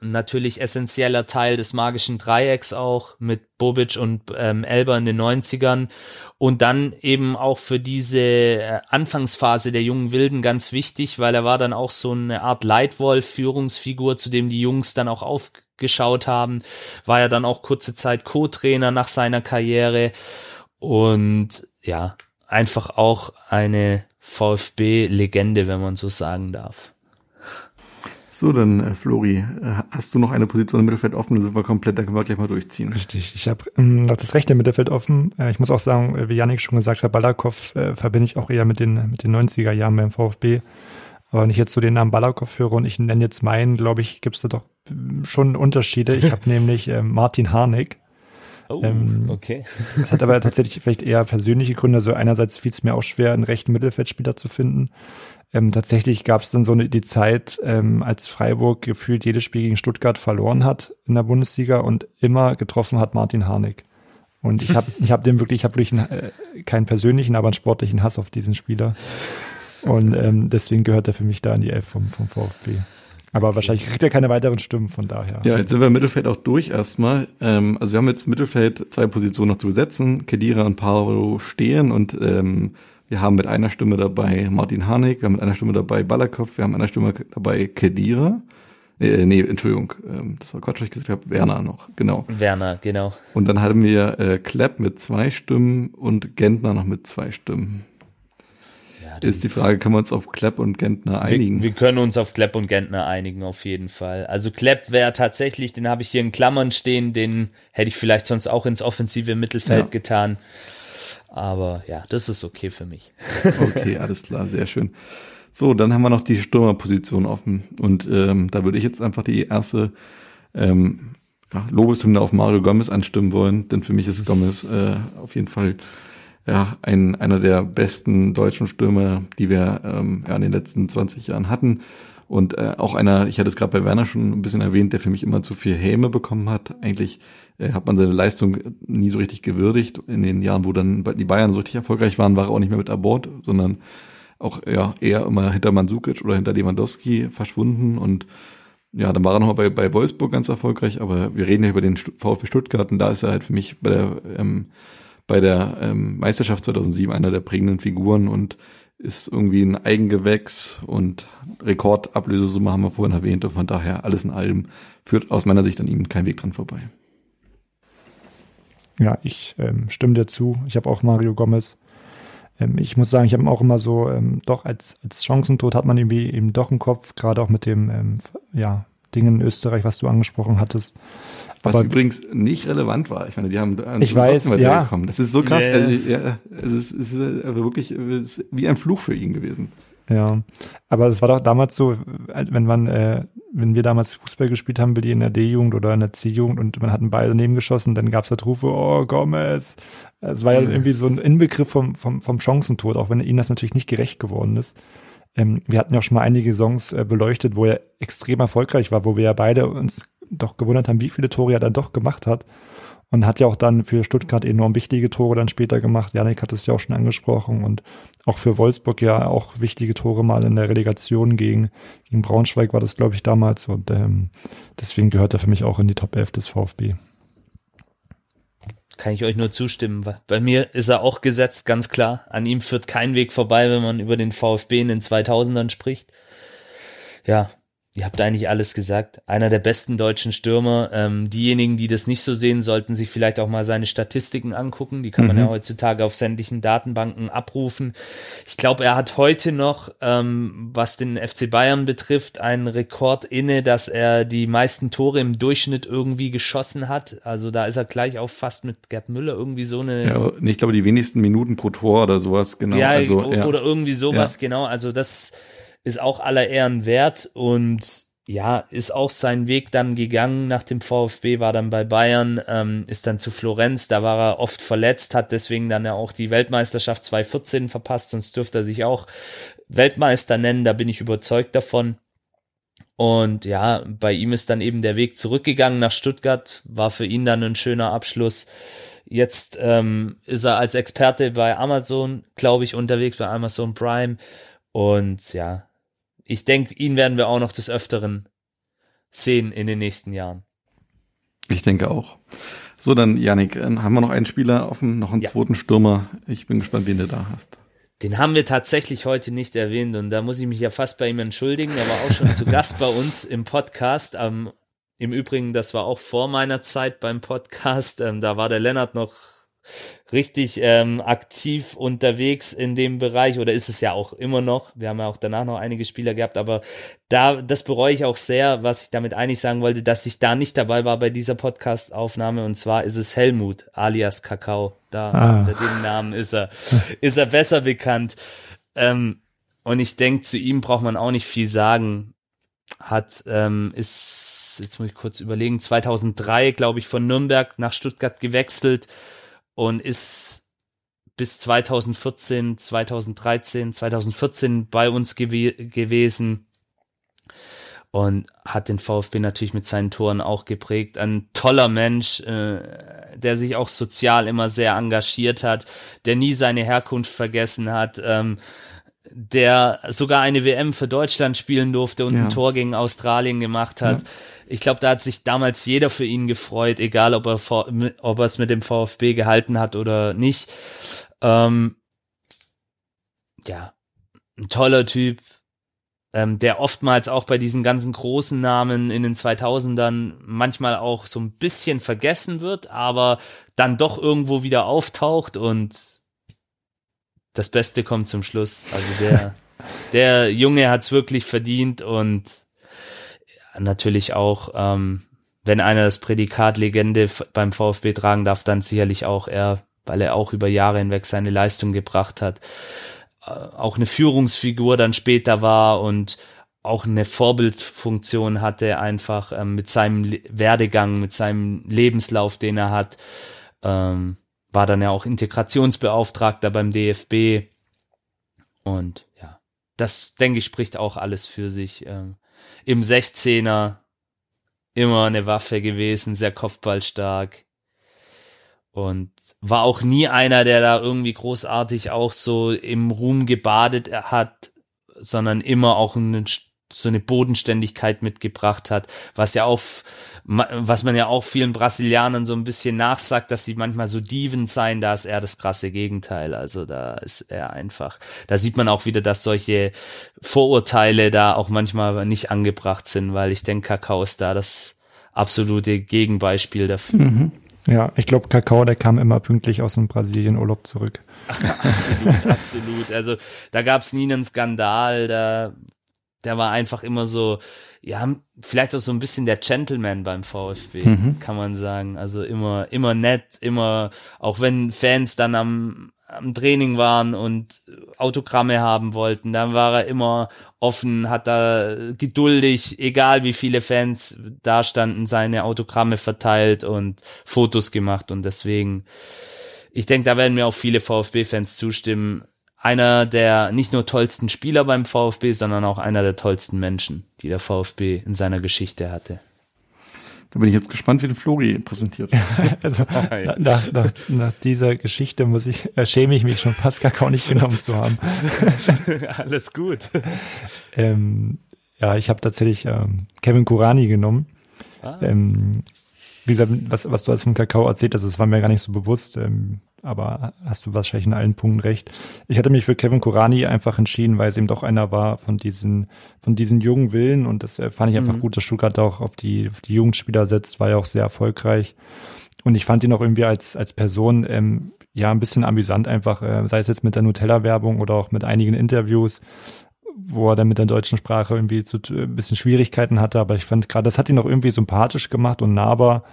natürlich essentieller Teil des magischen Dreiecks auch mit Bobic und ähm, Elber in den 90ern und dann eben auch für diese äh, Anfangsphase der jungen Wilden ganz wichtig, weil er war dann auch so eine Art Leitwolf, Führungsfigur, zu dem die Jungs dann auch aufgeschaut haben, war ja dann auch kurze Zeit Co-Trainer nach seiner Karriere und ja, einfach auch eine VfB-Legende, wenn man so sagen darf. So, dann äh, Flori, äh, hast du noch eine Position im Mittelfeld offen? Dann sind wir komplett, dann können wir gleich mal durchziehen. Richtig, ich habe ähm, noch das rechte Mittelfeld offen. Äh, ich muss auch sagen, äh, wie Janik schon gesagt hat, Balakov äh, verbinde ich auch eher mit den, mit den 90er Jahren beim VfB. Aber wenn ich jetzt so den Namen Balakov höre und ich nenne jetzt meinen, glaube ich, gibt es da doch ähm, schon Unterschiede. Ich habe nämlich äh, Martin Harnik. Oh, ähm, okay. Das hat aber tatsächlich vielleicht eher persönliche Gründe. Also einerseits fiel es mir auch schwer, einen rechten Mittelfeldspieler zu finden. Ähm, tatsächlich gab es dann so eine, die Zeit, ähm, als Freiburg gefühlt jedes Spiel gegen Stuttgart verloren hat in der Bundesliga und immer getroffen hat Martin Harnik. Und ich habe ich hab dem wirklich, ich habe wirklich einen, äh, keinen persönlichen, aber einen sportlichen Hass auf diesen Spieler. Und ähm, deswegen gehört er für mich da in die Elf vom, vom VfB. Aber okay. wahrscheinlich kriegt er keine weiteren Stimmen, von daher. Ja, jetzt sind wir im Mittelfeld auch durch erstmal. Ähm, also wir haben jetzt im Mittelfeld zwei Positionen noch zu besetzen. Kedira und Paro stehen und ähm, wir haben mit einer Stimme dabei Martin Harnik, wir haben mit einer Stimme dabei Balakov, wir haben mit einer Stimme dabei Kedira. Äh, nee, Entschuldigung, ähm, das war Quatsch, was ich gesagt habe, Werner noch, genau. Werner, genau. Und dann hatten wir äh, Klepp mit zwei Stimmen und Gentner noch mit zwei Stimmen. Ist die Frage, können wir uns auf Klepp und Gentner einigen? Wir, wir können uns auf Klepp und Gentner einigen, auf jeden Fall. Also Klepp wäre tatsächlich, den habe ich hier in Klammern stehen, den hätte ich vielleicht sonst auch ins offensive Mittelfeld ja. getan. Aber ja, das ist okay für mich. okay, alles klar, sehr schön. So, dann haben wir noch die Stürmerposition offen. Und ähm, da würde ich jetzt einfach die erste ähm, ja, Lobeshymne auf Mario Gomez anstimmen wollen, denn für mich ist Gomez äh, auf jeden Fall ja, ein, einer der besten deutschen Stürmer, die wir ähm, ja, in den letzten 20 Jahren hatten. Und äh, auch einer, ich hatte es gerade bei Werner schon ein bisschen erwähnt, der für mich immer zu viel Häme bekommen hat. Eigentlich äh, hat man seine Leistung nie so richtig gewürdigt. In den Jahren, wo dann die Bayern so richtig erfolgreich waren, war er auch nicht mehr mit an Bord, sondern auch ja, eher immer hinter Mandzukic oder hinter Lewandowski verschwunden. Und ja, dann war er nochmal bei, bei Wolfsburg ganz erfolgreich, aber wir reden ja über den VfB Stuttgart und da ist er halt für mich bei der, ähm, bei der ähm, Meisterschaft 2007 einer der prägenden Figuren und ist irgendwie ein Eigengewächs und Rekordablösesumme haben wir vorhin erwähnt und von daher alles in allem führt aus meiner Sicht an ihm kein Weg dran vorbei. Ja, ich ähm, stimme dir zu. Ich habe auch Mario Gomez. Ähm, ich muss sagen, ich habe ihn auch immer so, ähm, doch als, als Chancentod hat man irgendwie eben doch im Kopf, gerade auch mit dem ähm, ja, Ding in Österreich, was du angesprochen hattest. Was Aber, übrigens nicht relevant war. Ich meine, die haben ich weiß, ja. Gekommen. Das ist so krass. Yeah. Also, ja, es ist, es ist wirklich es ist wie ein Fluch für ihn gewesen. Ja, aber es war doch damals so, wenn man, äh, wenn wir damals Fußball gespielt haben, wie die in der D-Jugend oder in der C-Jugend und man hat einen Ball daneben geschossen, dann gab es halt Rufe, oh Gomez. Es war ja irgendwie so ein Inbegriff vom, vom, vom Chancentod, auch wenn ihnen das natürlich nicht gerecht geworden ist. Ähm, wir hatten ja auch schon mal einige Songs äh, beleuchtet, wo er extrem erfolgreich war, wo wir ja beide uns doch gewundert haben, wie viele Tore er dann doch gemacht hat. Und hat ja auch dann für Stuttgart enorm wichtige Tore dann später gemacht. Janik hat es ja auch schon angesprochen. Und auch für Wolfsburg ja auch wichtige Tore mal in der Relegation gegen, gegen Braunschweig war das, glaube ich, damals. Und ähm, deswegen gehört er für mich auch in die Top 11 des VfB. Kann ich euch nur zustimmen. Bei mir ist er auch gesetzt, ganz klar. An ihm führt kein Weg vorbei, wenn man über den VfB in den 2000ern spricht. Ja, Ihr habt eigentlich alles gesagt. Einer der besten deutschen Stürmer. Ähm, diejenigen, die das nicht so sehen, sollten sich vielleicht auch mal seine Statistiken angucken. Die kann man mhm. ja heutzutage auf sämtlichen Datenbanken abrufen. Ich glaube, er hat heute noch, ähm, was den FC Bayern betrifft, einen Rekord inne, dass er die meisten Tore im Durchschnitt irgendwie geschossen hat. Also da ist er gleich auch fast mit Gerd Müller irgendwie so eine. Ja, ich glaube, die wenigsten Minuten pro Tor oder sowas, genau. Ja, also, ja. oder irgendwie sowas, ja. genau. Also das ist auch aller Ehren wert und ja, ist auch sein Weg dann gegangen nach dem VfB, war dann bei Bayern, ähm, ist dann zu Florenz, da war er oft verletzt, hat deswegen dann ja auch die Weltmeisterschaft 2014 verpasst, sonst dürfte er sich auch Weltmeister nennen, da bin ich überzeugt davon. Und ja, bei ihm ist dann eben der Weg zurückgegangen nach Stuttgart, war für ihn dann ein schöner Abschluss. Jetzt ähm, ist er als Experte bei Amazon, glaube ich, unterwegs bei Amazon Prime. Und ja, ich denke, ihn werden wir auch noch des Öfteren sehen in den nächsten Jahren. Ich denke auch. So, dann, Janik, äh, haben wir noch einen Spieler offen, noch einen ja. zweiten Stürmer. Ich bin gespannt, wen du da hast. Den haben wir tatsächlich heute nicht erwähnt und da muss ich mich ja fast bei ihm entschuldigen. Er war auch schon zu Gast bei uns im Podcast. Ähm, Im Übrigen, das war auch vor meiner Zeit beim Podcast. Ähm, da war der Lennart noch richtig ähm, aktiv unterwegs in dem Bereich oder ist es ja auch immer noch. Wir haben ja auch danach noch einige Spieler gehabt, aber da, das bereue ich auch sehr, was ich damit eigentlich sagen wollte, dass ich da nicht dabei war bei dieser Podcast-Aufnahme und zwar ist es Helmut alias Kakao. Da ah. unter dem Namen ist er, ist er besser bekannt. Ähm, und ich denke, zu ihm braucht man auch nicht viel sagen. Hat, ähm, ist, jetzt muss ich kurz überlegen, 2003, glaube ich, von Nürnberg nach Stuttgart gewechselt und ist bis 2014, 2013, 2014 bei uns gew gewesen und hat den VfB natürlich mit seinen Toren auch geprägt. Ein toller Mensch, äh, der sich auch sozial immer sehr engagiert hat, der nie seine Herkunft vergessen hat, ähm, der sogar eine WM für Deutschland spielen durfte und ja. ein Tor gegen Australien gemacht hat. Ja. Ich glaube, da hat sich damals jeder für ihn gefreut, egal ob er, ob er es mit dem VfB gehalten hat oder nicht. Ähm, ja, ein toller Typ, ähm, der oftmals auch bei diesen ganzen großen Namen in den 2000ern manchmal auch so ein bisschen vergessen wird, aber dann doch irgendwo wieder auftaucht und das Beste kommt zum Schluss. Also der, der Junge hat's wirklich verdient und natürlich auch, ähm, wenn einer das Prädikat Legende beim VfB tragen darf, dann sicherlich auch er, weil er auch über Jahre hinweg seine Leistung gebracht hat, äh, auch eine Führungsfigur dann später war und auch eine Vorbildfunktion hatte, einfach ähm, mit seinem Werdegang, mit seinem Lebenslauf, den er hat. Ähm, war dann ja auch Integrationsbeauftragter beim DFB. Und ja, das denke ich spricht auch alles für sich. Ähm, Im 16er immer eine Waffe gewesen, sehr kopfballstark. Und war auch nie einer, der da irgendwie großartig auch so im Ruhm gebadet hat, sondern immer auch einen so eine Bodenständigkeit mitgebracht hat, was ja auch, was man ja auch vielen Brasilianern so ein bisschen nachsagt, dass sie manchmal so Diven sein, da ist er das krasse Gegenteil. Also da ist er einfach, da sieht man auch wieder, dass solche Vorurteile da auch manchmal nicht angebracht sind, weil ich denke, Kakao ist da das absolute Gegenbeispiel dafür. Mhm. Ja, ich glaube, Kakao, der kam immer pünktlich aus dem Brasilien-Urlaub zurück. absolut, absolut. Also da gab es nie einen Skandal, da der war einfach immer so, ja, vielleicht auch so ein bisschen der Gentleman beim VfB, mhm. kann man sagen. Also immer, immer nett, immer, auch wenn Fans dann am, am Training waren und Autogramme haben wollten, dann war er immer offen, hat da geduldig, egal wie viele Fans da standen, seine Autogramme verteilt und Fotos gemacht und deswegen, ich denke, da werden mir auch viele VfB-Fans zustimmen einer der nicht nur tollsten Spieler beim VfB, sondern auch einer der tollsten Menschen, die der VfB in seiner Geschichte hatte. Da bin ich jetzt gespannt, wie den Flori präsentiert. also, nach, nach, nach, dieser Geschichte muss ich, äh, schäme ich mich schon fast gar kaum nicht genommen zu haben. Alles gut. ähm, ja, ich habe tatsächlich ähm, Kevin Kurani genommen. Ah. Ähm, wie gesagt, was, was du als vom Kakao erzählt hast, das war mir gar nicht so bewusst. Ähm, aber hast du wahrscheinlich in allen Punkten recht. Ich hatte mich für Kevin Kurani einfach entschieden, weil es eben doch einer war von diesen, von diesen jungen Willen und das äh, fand ich einfach mhm. gut, dass Stuttgart auch auf die, auf die Jugendspieler setzt, war ja auch sehr erfolgreich. Und ich fand ihn auch irgendwie als, als Person, ähm, ja, ein bisschen amüsant einfach, äh, sei es jetzt mit der Nutella-Werbung oder auch mit einigen Interviews, wo er dann mit der deutschen Sprache irgendwie zu, ein bisschen Schwierigkeiten hatte, aber ich fand gerade, das hat ihn auch irgendwie sympathisch gemacht und nahbar,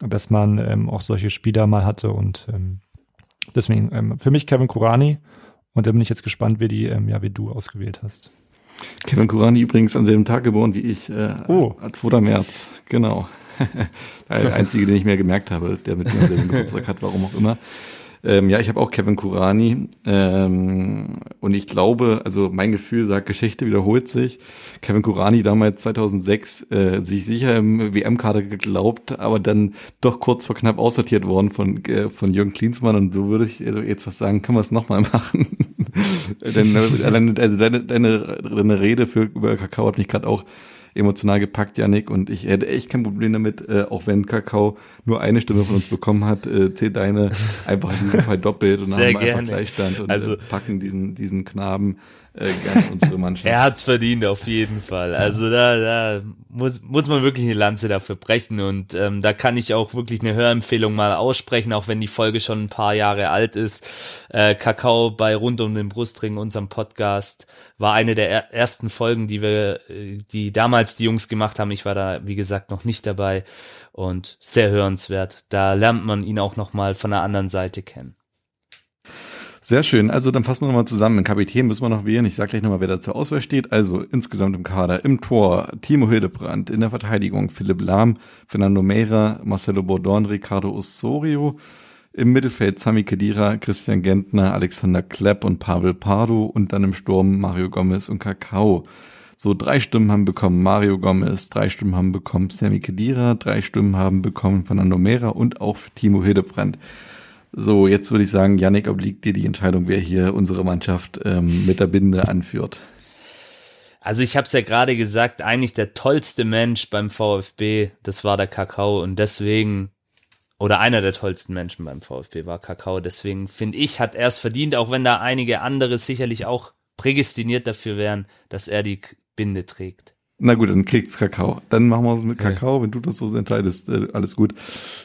dass man ähm, auch solche Spieler mal hatte und ähm, Deswegen ähm, für mich Kevin Kurani und da bin ich jetzt gespannt, wie die, ähm, ja, wie du ausgewählt hast. Kevin Kurani übrigens am selben Tag geboren wie ich, äh, oh. 2. März, genau. der einzige, den ich mir gemerkt habe, der mit mir am selben Geburtstag hat, warum auch immer. Ähm, ja, ich habe auch Kevin Kurani ähm, und ich glaube, also mein Gefühl sagt, Geschichte wiederholt sich. Kevin Kurani damals 2006 äh, sich sicher im WM-Kader geglaubt, aber dann doch kurz vor knapp aussortiert worden von äh, von Jürgen Klinsmann und so würde ich also jetzt was sagen, können wir es nochmal machen. Denn äh, also deine, deine, deine Rede für über Kakao hat mich gerade auch emotional gepackt, Janik, und ich hätte echt kein Problem damit, äh, auch wenn Kakao nur eine Stimme von uns bekommen hat, äh, zählt deine einfach in diesem Fall doppelt und dann Sehr haben wir gerne. einfach Gleichstand und Also- äh, packen diesen, diesen Knaben äh, gerne unsere Mannschaft. Er hat's verdient, auf jeden Fall. Also da, da muss, muss man wirklich eine Lanze dafür brechen und ähm, da kann ich auch wirklich eine Hörempfehlung mal aussprechen, auch wenn die Folge schon ein paar Jahre alt ist. Äh, Kakao bei Rund um den Brustring, unserem Podcast, war eine der er ersten Folgen, die wir, äh, die damals die Jungs gemacht haben. Ich war da, wie gesagt, noch nicht dabei und sehr hörenswert. Da lernt man ihn auch nochmal von der anderen Seite kennen. Sehr schön. Also dann fassen wir nochmal zusammen. Den Kapitän müssen wir noch wählen. Ich sage gleich nochmal, wer da zur Auswahl steht. Also insgesamt im Kader, im Tor Timo Hildebrand, in der Verteidigung Philipp Lahm, Fernando Meira, Marcelo Bordon, Ricardo Osorio, im Mittelfeld Sami Khedira, Christian Gentner, Alexander Klepp und Pavel Pardo und dann im Sturm Mario Gomez und Kakao. So drei Stimmen haben bekommen Mario Gomez, drei Stimmen haben bekommen Sami Khedira, drei Stimmen haben bekommen Fernando Meira und auch Timo Hildebrand. So, jetzt würde ich sagen, Yannick, obliegt dir die Entscheidung, wer hier unsere Mannschaft ähm, mit der Binde anführt. Also ich habe es ja gerade gesagt, eigentlich der tollste Mensch beim VfB, das war der Kakao und deswegen oder einer der tollsten Menschen beim VfB war Kakao. Deswegen finde ich, hat er es verdient, auch wenn da einige andere sicherlich auch prädestiniert dafür wären, dass er die Binde trägt. Na gut, dann kriegt's Kakao. Dann machen wir es mit Kakao, wenn du das so entscheidest, äh, alles gut.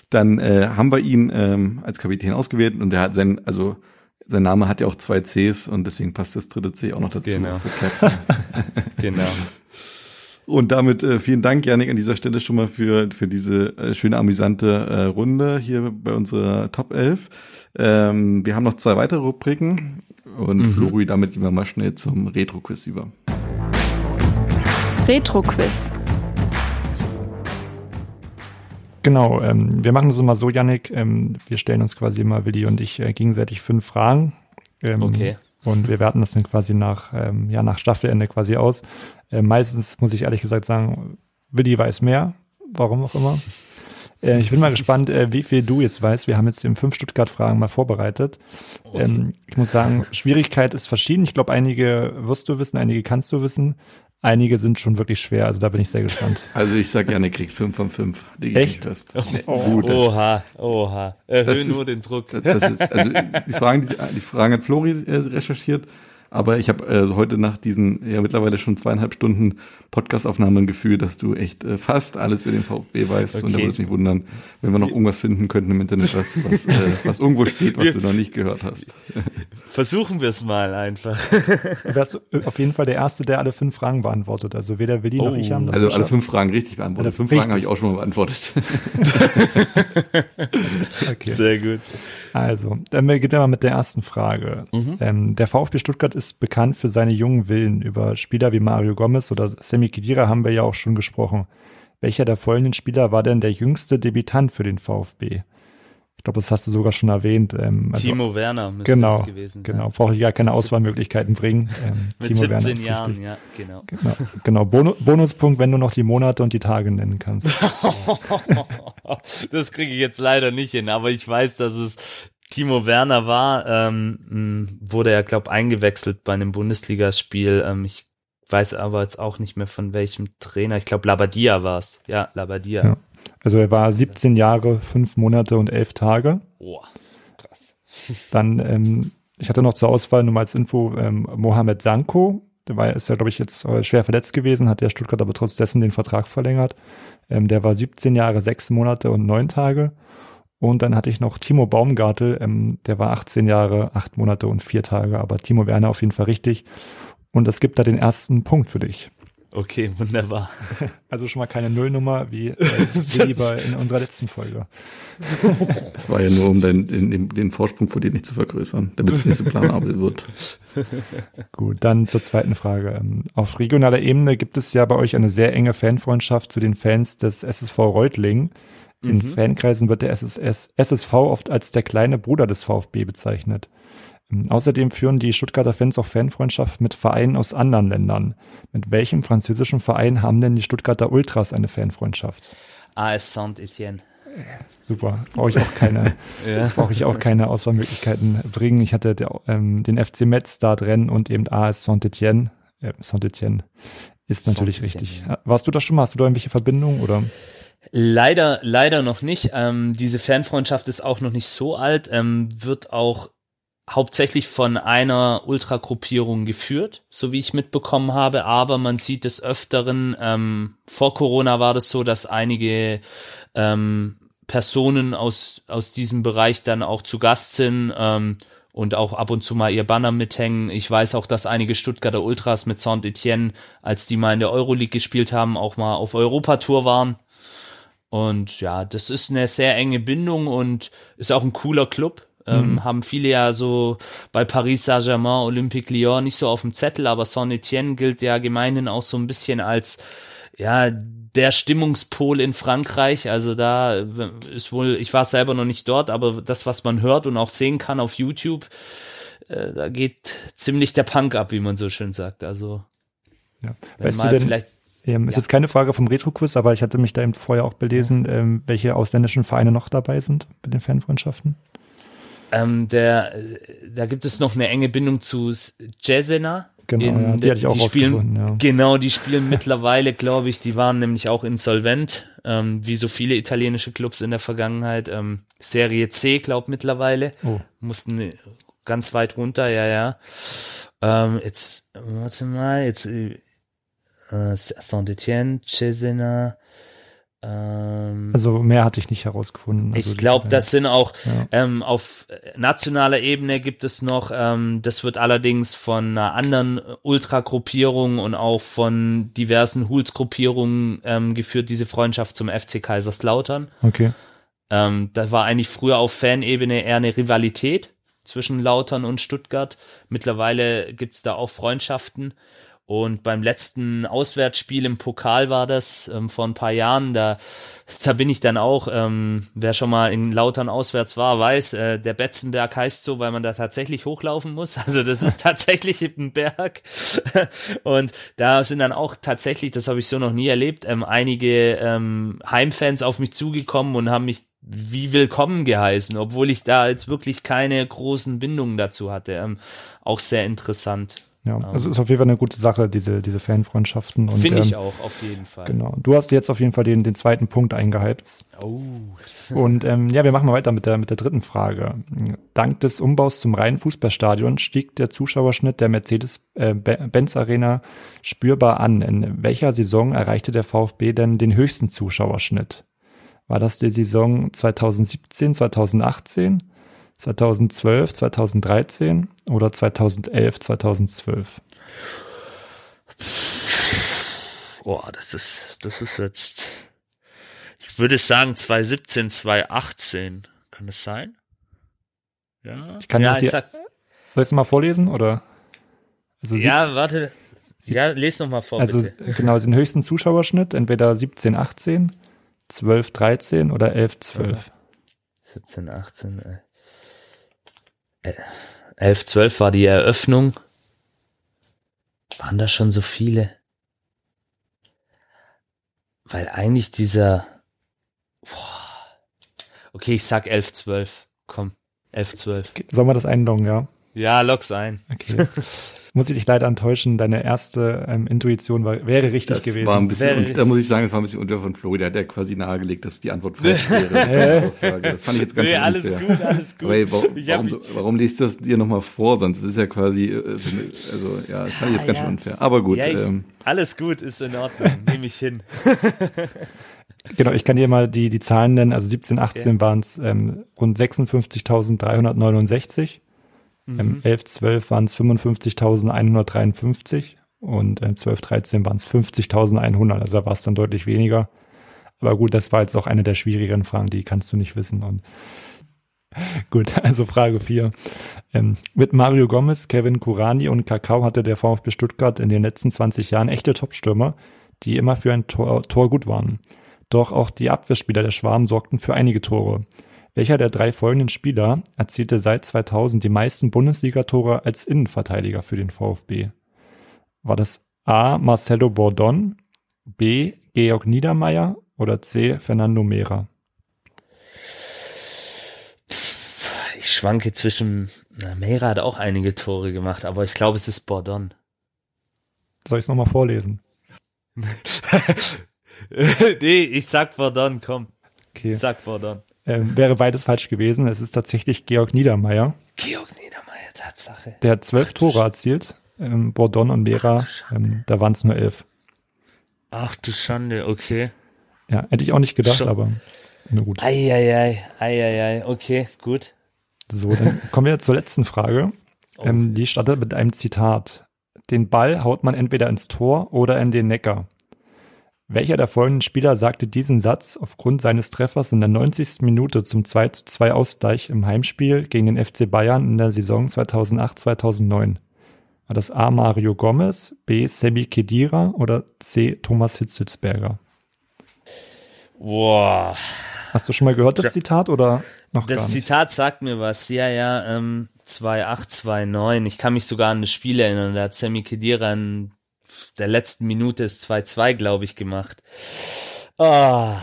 Dann äh, haben wir ihn ähm, als Kapitän ausgewählt und er hat sein, also sein Name hat ja auch zwei Cs und deswegen passt das dritte C auch noch dazu. Genau. Genau. Und damit äh, vielen Dank, Janik, an dieser Stelle schon mal für, für diese äh, schöne, amüsante äh, Runde hier bei unserer Top 11. Ähm, wir haben noch zwei weitere Rubriken und Flori, damit gehen wir mal schnell zum Retro-Quiz über. Retro-Quiz. Genau, ähm, wir machen das immer so, Yannick. Ähm, wir stellen uns quasi immer, Willi und ich, äh, gegenseitig fünf Fragen. Ähm, Okay. Und wir werten das dann quasi nach, ähm, ja, nach Staffelende quasi aus. Äh, meistens muss ich ehrlich gesagt sagen, Willi weiß mehr, warum auch immer. Äh, ich bin mal gespannt, äh, wie viel du jetzt weißt. Wir haben jetzt eben fünf Stuttgart-Fragen mal vorbereitet. Ähm, ich muss sagen, Schwierigkeit ist verschieden. Ich glaube, einige wirst du wissen, einige kannst du wissen. Einige sind schon wirklich schwer, also da bin ich sehr gespannt. Also ich sag, Janik kriegt 5 von 5. Echt? Fest. Gut. Oha, oha. Das Erhöhen ist- nur den Druck. Das ist, also die Fragen, die, die Fragen hat Flori recherchiert, aber ich habe äh, heute nach diesen ja mittlerweile schon zweieinhalb Stunden Podcastaufnahmen ein Gefühl, dass du echt äh, fast alles über den VfB weißt und da Okay. würde es mich wundern, wenn wir noch irgendwas finden könnten im Internet, was, was, äh, was irgendwo steht, was du noch nicht gehört hast. Versuchen wir es mal einfach. Du wärst auf jeden Fall der Erste, der alle fünf Fragen beantwortet. Also weder Willi noch Oh. ich haben das Also alle geschafft. fünf Fragen richtig beantwortet. Alle Fünf richtig. Fragen habe ich auch schon mal beantwortet. Okay. Sehr gut. Also, dann beginnen wir mal mit der ersten Frage. Ähm, der VfB Stuttgart ist bekannt für seine jungen Willen. Über Spieler wie Mario Gomez oder Semi Khedira haben wir ja auch schon gesprochen. Welcher der folgenden Spieler war denn der jüngste Debütant für den VfB? Ich glaube, das hast du sogar schon erwähnt. Ähm, also- Timo Werner müsste genau, gewesen sein. genau. Brauche ich gar keine Auswahlmöglichkeiten bringen. Ähm, Mit Timo Werner 17 ist Jahren, richtig. ja, genau. Genau, genau. Bono Bonuspunkt, wenn du noch die Monate und die Tage nennen kannst. das kriege ich jetzt leider nicht hin, aber ich weiß, dass es Timo Werner war, ähm, wurde er, glaub, eingewechselt bei einem Bundesligaspiel. Ähm, ich weiß aber jetzt auch nicht mehr von welchem Trainer. Ich glaube, Labadia war's. Ja, Labadia. Ja. Also er war 17 Jahre, fünf Monate und elf Tage. Boah, krass. Dann, ähm, ich hatte noch zur Auswahl nur mal als Info ähm, Mohamed Sanko. Der war, ist ja, glaube ich, jetzt äh, schwer verletzt gewesen, hat der Stuttgart aber trotz dessen den Vertrag verlängert. Ähm, der war 17 Jahre, sechs Monate und neun Tage. Und dann hatte ich noch Timo Baumgartel, ähm, der war 18 Jahre, acht Monate und vier Tage. Aber Timo Werner auf jeden Fall richtig. Und es gibt da den ersten Punkt für dich. Okay, wunderbar. Also schon mal keine Nullnummer wie, äh, wie bei in unserer letzten Folge. Das war ja nur, um den, den, den Vorsprung vor dir nicht zu vergrößern, damit es nicht so planabel wird. Gut, dann zur zweiten Frage. Ähm, Auf regionaler Ebene gibt es ja bei euch eine sehr enge Fanfreundschaft zu den Fans des SSV Reutlingen. In Fankreisen wird der SSS, SSV oft als der kleine Bruder des VfB bezeichnet. Ähm, Außerdem führen die Stuttgarter Fans auch Fanfreundschaft mit Vereinen aus anderen Ländern. Mit welchem französischen Verein haben denn die Stuttgarter Ultras eine Fanfreundschaft? AS Saint-Etienne. Super, brauche ich auch keine, Ja. brauche ich auch keine Auswahlmöglichkeiten bringen. Ich hatte der, ähm, den FC Metz da drin und eben AS Saint-Etienne, äh, Saint-Etienne Ist natürlich richtig. Warst du da schon mal? Hast du da irgendwelche Verbindungen oder? Leider, leider noch nicht. Ähm, diese Fanfreundschaft ist auch noch nicht so alt, ähm, wird auch hauptsächlich von einer Ultragruppierung geführt, so wie ich mitbekommen habe, aber man sieht des Öfteren, ähm, vor Corona war das so, dass einige ähm, Personen aus, aus diesem Bereich dann auch zu Gast sind ähm, und auch ab und zu mal ihr Banner mithängen. Ich weiß auch, dass einige Stuttgarter Ultras mit Saint-Etienne, als die mal in der Euroleague gespielt haben, auch mal auf Europatour waren. Und ja, das ist eine sehr enge Bindung und ist auch ein cooler Club. Ähm, mhm. Haben viele ja so bei Paris Saint-Germain, Olympique Lyon nicht so auf dem Zettel, aber Saint-Etienne gilt ja gemeinhin auch so ein bisschen als ja, der Stimmungspol in Frankreich. Also da ist wohl, ich war selber noch nicht dort, aber das, was man hört und auch sehen kann auf YouTube, äh, da geht ziemlich der Punk ab, wie man so schön sagt. Also ja. weißt du denn, vielleicht ähm, ist ja. jetzt keine Frage vom Retro-Quiz, aber ich hatte mich da eben vorher auch belesen, ja. ähm, welche ausländischen Vereine noch dabei sind mit den Fanfreundschaften. Ähm, der, da gibt es noch eine enge Bindung zu Jezena. Genau, in, ja, die hatte ich auch die spielen, ja. Genau, die spielen mittlerweile, glaube ich, die waren nämlich auch insolvent, ähm, wie so viele italienische Clubs in der Vergangenheit. Ähm, Serie C, glaub mittlerweile. Oh. Mussten ganz weit runter, ja, ja. Ähm, jetzt, warte mal, jetzt äh, Saint-Etienne, Cesena, ähm, also mehr hatte ich nicht herausgefunden. Also ich glaube, das sind auch ja. ähm, auf nationaler Ebene gibt es noch, ähm, das wird allerdings von einer anderen Ultragruppierung und auch von diversen Huls-Gruppierungen ähm, geführt, diese Freundschaft zum FC Kaiserslautern. Okay. Ähm, das war eigentlich früher auf Fanebene eher eine Rivalität zwischen Lautern und Stuttgart. Mittlerweile gibt's da auch Freundschaften. Und beim letzten Auswärtsspiel im Pokal war das ähm, vor ein paar Jahren. Da, da bin ich dann auch, ähm, wer schon mal in Lautern auswärts war, weiß, äh, der Betzenberg heißt so, weil man da tatsächlich hochlaufen muss. Also das ist tatsächlich ein Berg. Und da sind dann auch tatsächlich, das habe ich so noch nie erlebt, ähm, einige ähm, Heimfans auf mich zugekommen und haben mich wie willkommen geheißen, obwohl ich da jetzt wirklich keine großen Bindungen dazu hatte. Ähm, auch sehr interessant. Ja, also ist auf jeden Fall eine gute Sache, diese, diese Fanfreundschaften. Finde ich ähm, auch, auf jeden Fall. Genau. Du hast jetzt auf jeden Fall den, den zweiten Punkt eingehypt. Oh. Und ähm, ja, wir machen mal weiter mit der, mit der dritten Frage. Dank des Umbaus zum reinen Fußballstadion stieg der Zuschauerschnitt der Mercedes-Benz äh, Arena spürbar an. In welcher Saison erreichte der VfB denn den höchsten Zuschauerschnitt? War das die Saison 2017, 2018? 2012, 2013 oder 2011, 2012? Boah, das ist, das ist jetzt, ich würde sagen 2017, 2018. Kann das sein? Ja. Ich kann ja, ich sag, soll ich es mal vorlesen oder? Also ja, warte. Ja, lese noch mal vor. Also bitte. genau, den höchsten Zuschauerschnitt entweder 17, 18, 12, 13 oder 11, 12. 17, 18. Äh. 11, 12 war die Eröffnung. Waren da schon so viele? Weil eigentlich dieser, boah. okay, ich sag 11, 12. Komm, 11, 12. Sollen wir das einloggen, ja? Ja, log's ein. Okay. muss ich dich leider enttäuschen, deine erste ähm, Intuition war, wäre richtig das gewesen. War ein bisschen, und, da muss ich sagen, es war ein bisschen unter von Flo, der hat ja quasi nahegelegt, dass die Antwort falsch wäre. das fand ich jetzt ganz nee, alles unfair. gut, alles gut. Aber, warum, warum, warum liest du das dir nochmal vor? Sonst ist ja quasi, äh, also ja, das fand ich jetzt ganz ja. schön unfair. Aber gut. Ja, ich, ähm, alles gut, ist in Ordnung, nehme ich hin. Genau, ich kann dir mal die, die Zahlen nennen. Also 17, 18 okay. waren es ähm, rund 56.369. Mhm. 11, 12 waren es 55.153 und äh, 12, 13 waren es 50.100. Also da war es dann deutlich weniger. Aber gut, das war jetzt auch eine der schwierigeren Fragen, die kannst du nicht wissen. Und gut, also Frage 4. Ähm, mit Mario Gomez, Kevin Kurani und Kakao hatte der VfB Stuttgart in den letzten 20 Jahren echte Topstürmer, die immer für ein Tor, Tor gut waren. Doch auch die Abwehrspieler der Schwarm sorgten für einige Tore. Welcher der drei folgenden Spieler erzielte seit 2000 die meisten Bundesligatore als Innenverteidiger für den VfB? War das A. Marcelo Bordon, B. Georg Niedermeyer oder C. Fernando Mera? Ich schwanke zwischen, na, Mera hat auch einige Tore gemacht, aber ich glaube, es ist Bordon. Soll ich es nochmal vorlesen? nee, ich sag Verdon, komm. Okay. Sag Verdon. Ähm, wäre beides falsch gewesen. Es ist tatsächlich Georg Niedermeyer. Georg Niedermeyer, Tatsache. Der hat zwölf Tore erzielt. Ähm, Bordon und Vera, ähm, da waren es nur elf. Ach du Schande, okay. Ja, hätte ich auch nicht gedacht, Schon. aber na gut. Eieiei, eieiei, okay, gut. So, dann kommen wir zur letzten Frage. Ähm, die startet mit einem Zitat. Den Ball haut man entweder ins Tor oder in den Neckar. Welcher der folgenden Spieler sagte diesen Satz aufgrund seines Treffers in der 90. Minute zum 2 zu 2 Ausgleich im Heimspiel gegen den FC Bayern in der Saison 2008-2009? War das A. Mario Gomez, B. Sebi Kedira oder C. Thomas Hitzelsberger? Boah. Hast du schon mal gehört, das Zitat oder noch Das gar nicht? Zitat sagt mir was. Ja, ja, ähm, 2829. Ich kann mich sogar an das Spiel erinnern. Da hat Sammy Kedira in der letzten Minute ist 2-2, glaube ich, gemacht. Ah.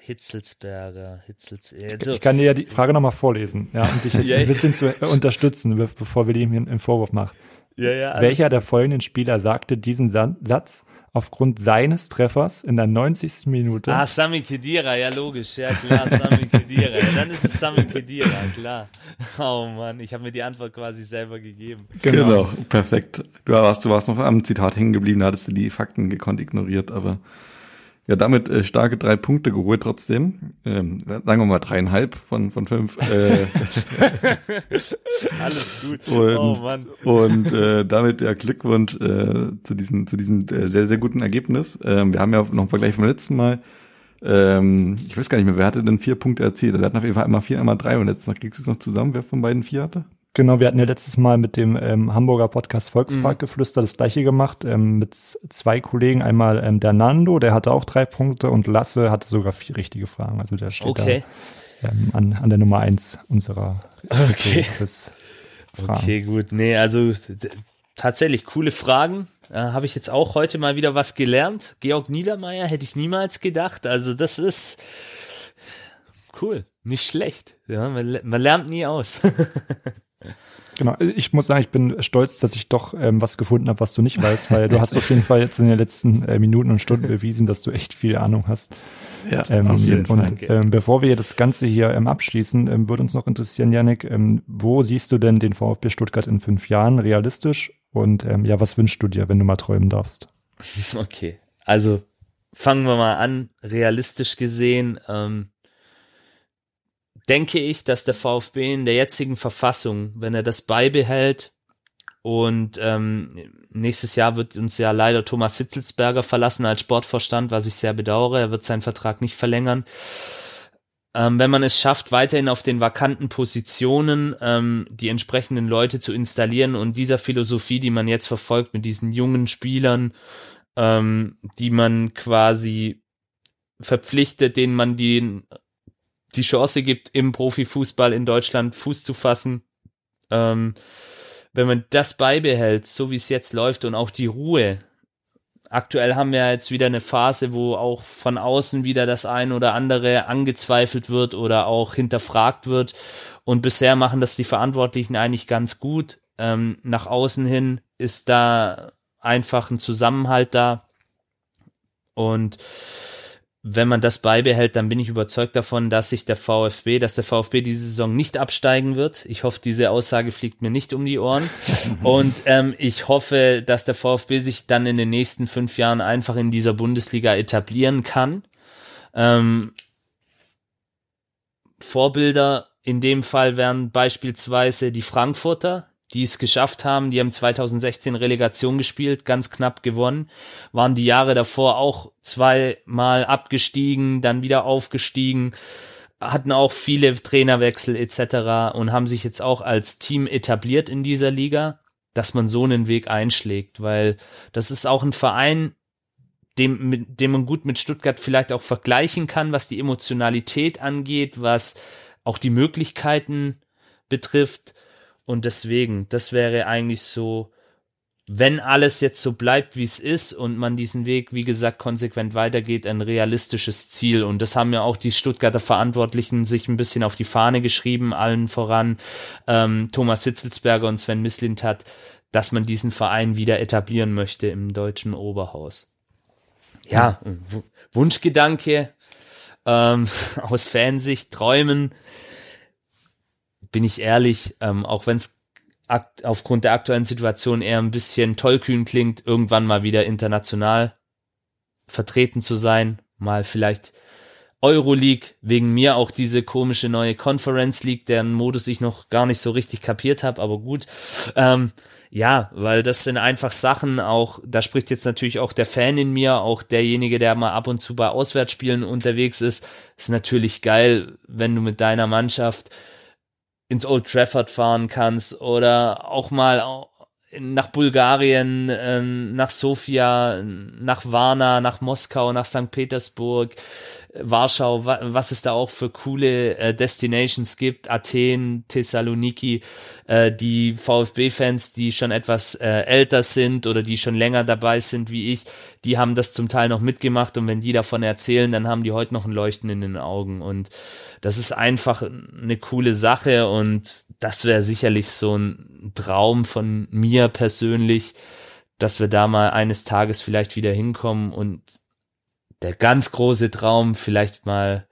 Hitzelsberger, Hitzelsberger. Also, Ich kann dir ja die Frage nochmal vorlesen, ja, und dich jetzt Ja, ein bisschen zu unterstützen, be- bevor wir hier einen Vorwurf machen. ja, ja, Welcher der folgenden Spieler sagte diesen Sa Satz aufgrund seines Treffers in der 90. Minute? Ah, Sami Kedira, ja logisch, ja klar, Sami Kedira. Ja, dann ist es Sami Kedira, klar. Oh Mann, ich habe mir die Antwort quasi selber gegeben. Genau. perfekt. Du warst, du warst noch am Zitat hängen geblieben, da hattest du die Fakten gekonnt ignoriert, aber ja, damit äh, starke drei Punkte geholt trotzdem. Ähm, sagen wir mal dreieinhalb von, von fünf. Äh, Alles gut. Und, oh Mann. und äh, damit ja Glückwunsch äh, zu diesem, zu diesem äh, sehr, sehr guten Ergebnis. Ähm, wir haben ja noch im Vergleich vom letzten Mal, ähm, ich weiß gar nicht mehr, wer hatte denn vier Punkte erzielt? Wir hatten auf jeden Fall einmal vier, einmal drei und letztes Mal kriegst du es noch zusammen, wer von beiden vier hatte? Genau, wir hatten ja letztes Mal mit dem ähm, Hamburger Podcast Mhm. Volksparkgeflüster das gleiche gemacht, ähm, mit zwei Kollegen. Einmal ähm, der Nando, der hatte auch drei Punkte und Lasse hatte sogar vier richtige Fragen. Also der steht Okay. da ähm, an, an der Nummer eins unserer Okay. Fragen. Okay, gut. Nee, also tatsächlich coole Fragen. Äh, Habe ich jetzt auch heute mal wieder was gelernt. Georg Niedermeyer hätte ich niemals gedacht. Also das ist cool. Nicht schlecht. Ja, man, man lernt nie aus. Genau, ich muss sagen, ich bin stolz, dass ich doch ähm, was gefunden habe, was du nicht weißt, weil du hast auf jeden Fall jetzt in den letzten äh, Minuten und Stunden bewiesen, dass du echt viel Ahnung hast. Ja, Ähm, auf jeden Fall. und ähm, bevor wir das Ganze hier ähm, abschließen, ähm, würde uns noch interessieren, Yannick, ähm, wo siehst du denn den VfB Stuttgart in fünf Jahren realistisch? Und ähm, ja, was wünschst du dir, wenn du mal träumen darfst? Okay, also fangen wir mal an. Realistisch gesehen ähm, denke ich, dass der VfB in der jetzigen Verfassung, wenn er das beibehält und ähm, nächstes Jahr wird uns ja leider Thomas Hitzelsberger verlassen als Sportvorstand, was ich sehr bedauere. Er wird seinen Vertrag nicht verlängern. Ähm, wenn man es schafft, weiterhin auf den vakanten Positionen ähm, die entsprechenden Leute zu installieren und dieser Philosophie, die man jetzt verfolgt mit diesen jungen Spielern, ähm, die man quasi verpflichtet, denen man die, die Chance gibt, im Profifußball in Deutschland Fuß zu fassen. Ähm, wenn man das beibehält, so wie es jetzt läuft und auch die Ruhe. Aktuell haben wir jetzt wieder eine Phase, wo auch von außen wieder das ein oder andere angezweifelt wird oder auch hinterfragt wird. Und bisher machen das die Verantwortlichen eigentlich ganz gut. Ähm, nach außen hin ist da einfach ein Zusammenhalt da. Und wenn man das beibehält, dann bin ich überzeugt davon, dass sich der VfB, dass der VfB diese Saison nicht absteigen wird. Ich hoffe, diese Aussage fliegt mir nicht um die Ohren. Und ähm, ich hoffe, dass der VfB sich dann in den nächsten fünf Jahren einfach in dieser Bundesliga etablieren kann. Ähm, Vorbilder in dem Fall wären beispielsweise die Frankfurter, die es geschafft haben. Die haben 2016 Relegation gespielt, ganz knapp gewonnen, waren die Jahre davor auch zweimal abgestiegen, dann wieder aufgestiegen, hatten auch viele Trainerwechsel etc. und haben sich jetzt auch als Team etabliert in dieser Liga, dass man so einen Weg einschlägt, weil das ist auch ein Verein, dem, mit, dem man gut mit Stuttgart vielleicht auch vergleichen kann, was die Emotionalität angeht, was auch die Möglichkeiten betrifft. Und deswegen, das wäre eigentlich so, wenn alles jetzt so bleibt, wie es ist und man diesen Weg, wie gesagt, konsequent weitergeht, ein realistisches Ziel. Und das haben ja auch die Stuttgarter Verantwortlichen sich ein bisschen auf die Fahne geschrieben, allen voran ähm, Thomas Hitzelsberger und Sven Mislintat, dass man diesen Verein wieder etablieren möchte im deutschen Oberhaus. ja, Wunschgedanke ähm, aus Fansicht, Träumen, bin ich ehrlich, ähm, auch wenn es aufgrund der aktuellen Situation eher ein bisschen tollkühn klingt, irgendwann mal wieder international vertreten zu sein, mal vielleicht Euroleague, wegen mir auch diese komische neue Conference League, deren Modus ich noch gar nicht so richtig kapiert habe, aber gut. Ähm, ja, weil das sind einfach Sachen auch, da spricht jetzt natürlich auch der Fan in mir, auch derjenige, der mal ab und zu bei Auswärtsspielen unterwegs ist, ist natürlich geil, wenn du mit deiner Mannschaft ins Old Trafford fahren kannst oder auch mal nach Bulgarien, ähm, nach Sofia, nach Varna, nach Moskau, nach St. Petersburg, Warschau, was es da auch für coole äh, Destinations gibt, Athen, Thessaloniki, äh, die VfB-Fans, die schon etwas äh, älter sind oder die schon länger dabei sind wie ich, die haben das zum Teil noch mitgemacht. Und wenn die davon erzählen, dann haben die heute noch ein Leuchten in den Augen. Und das ist einfach eine coole Sache. Und das wäre sicherlich so ein Traum von mir persönlich, dass wir da mal eines Tages vielleicht wieder hinkommen und der ganz große Traum, vielleicht mal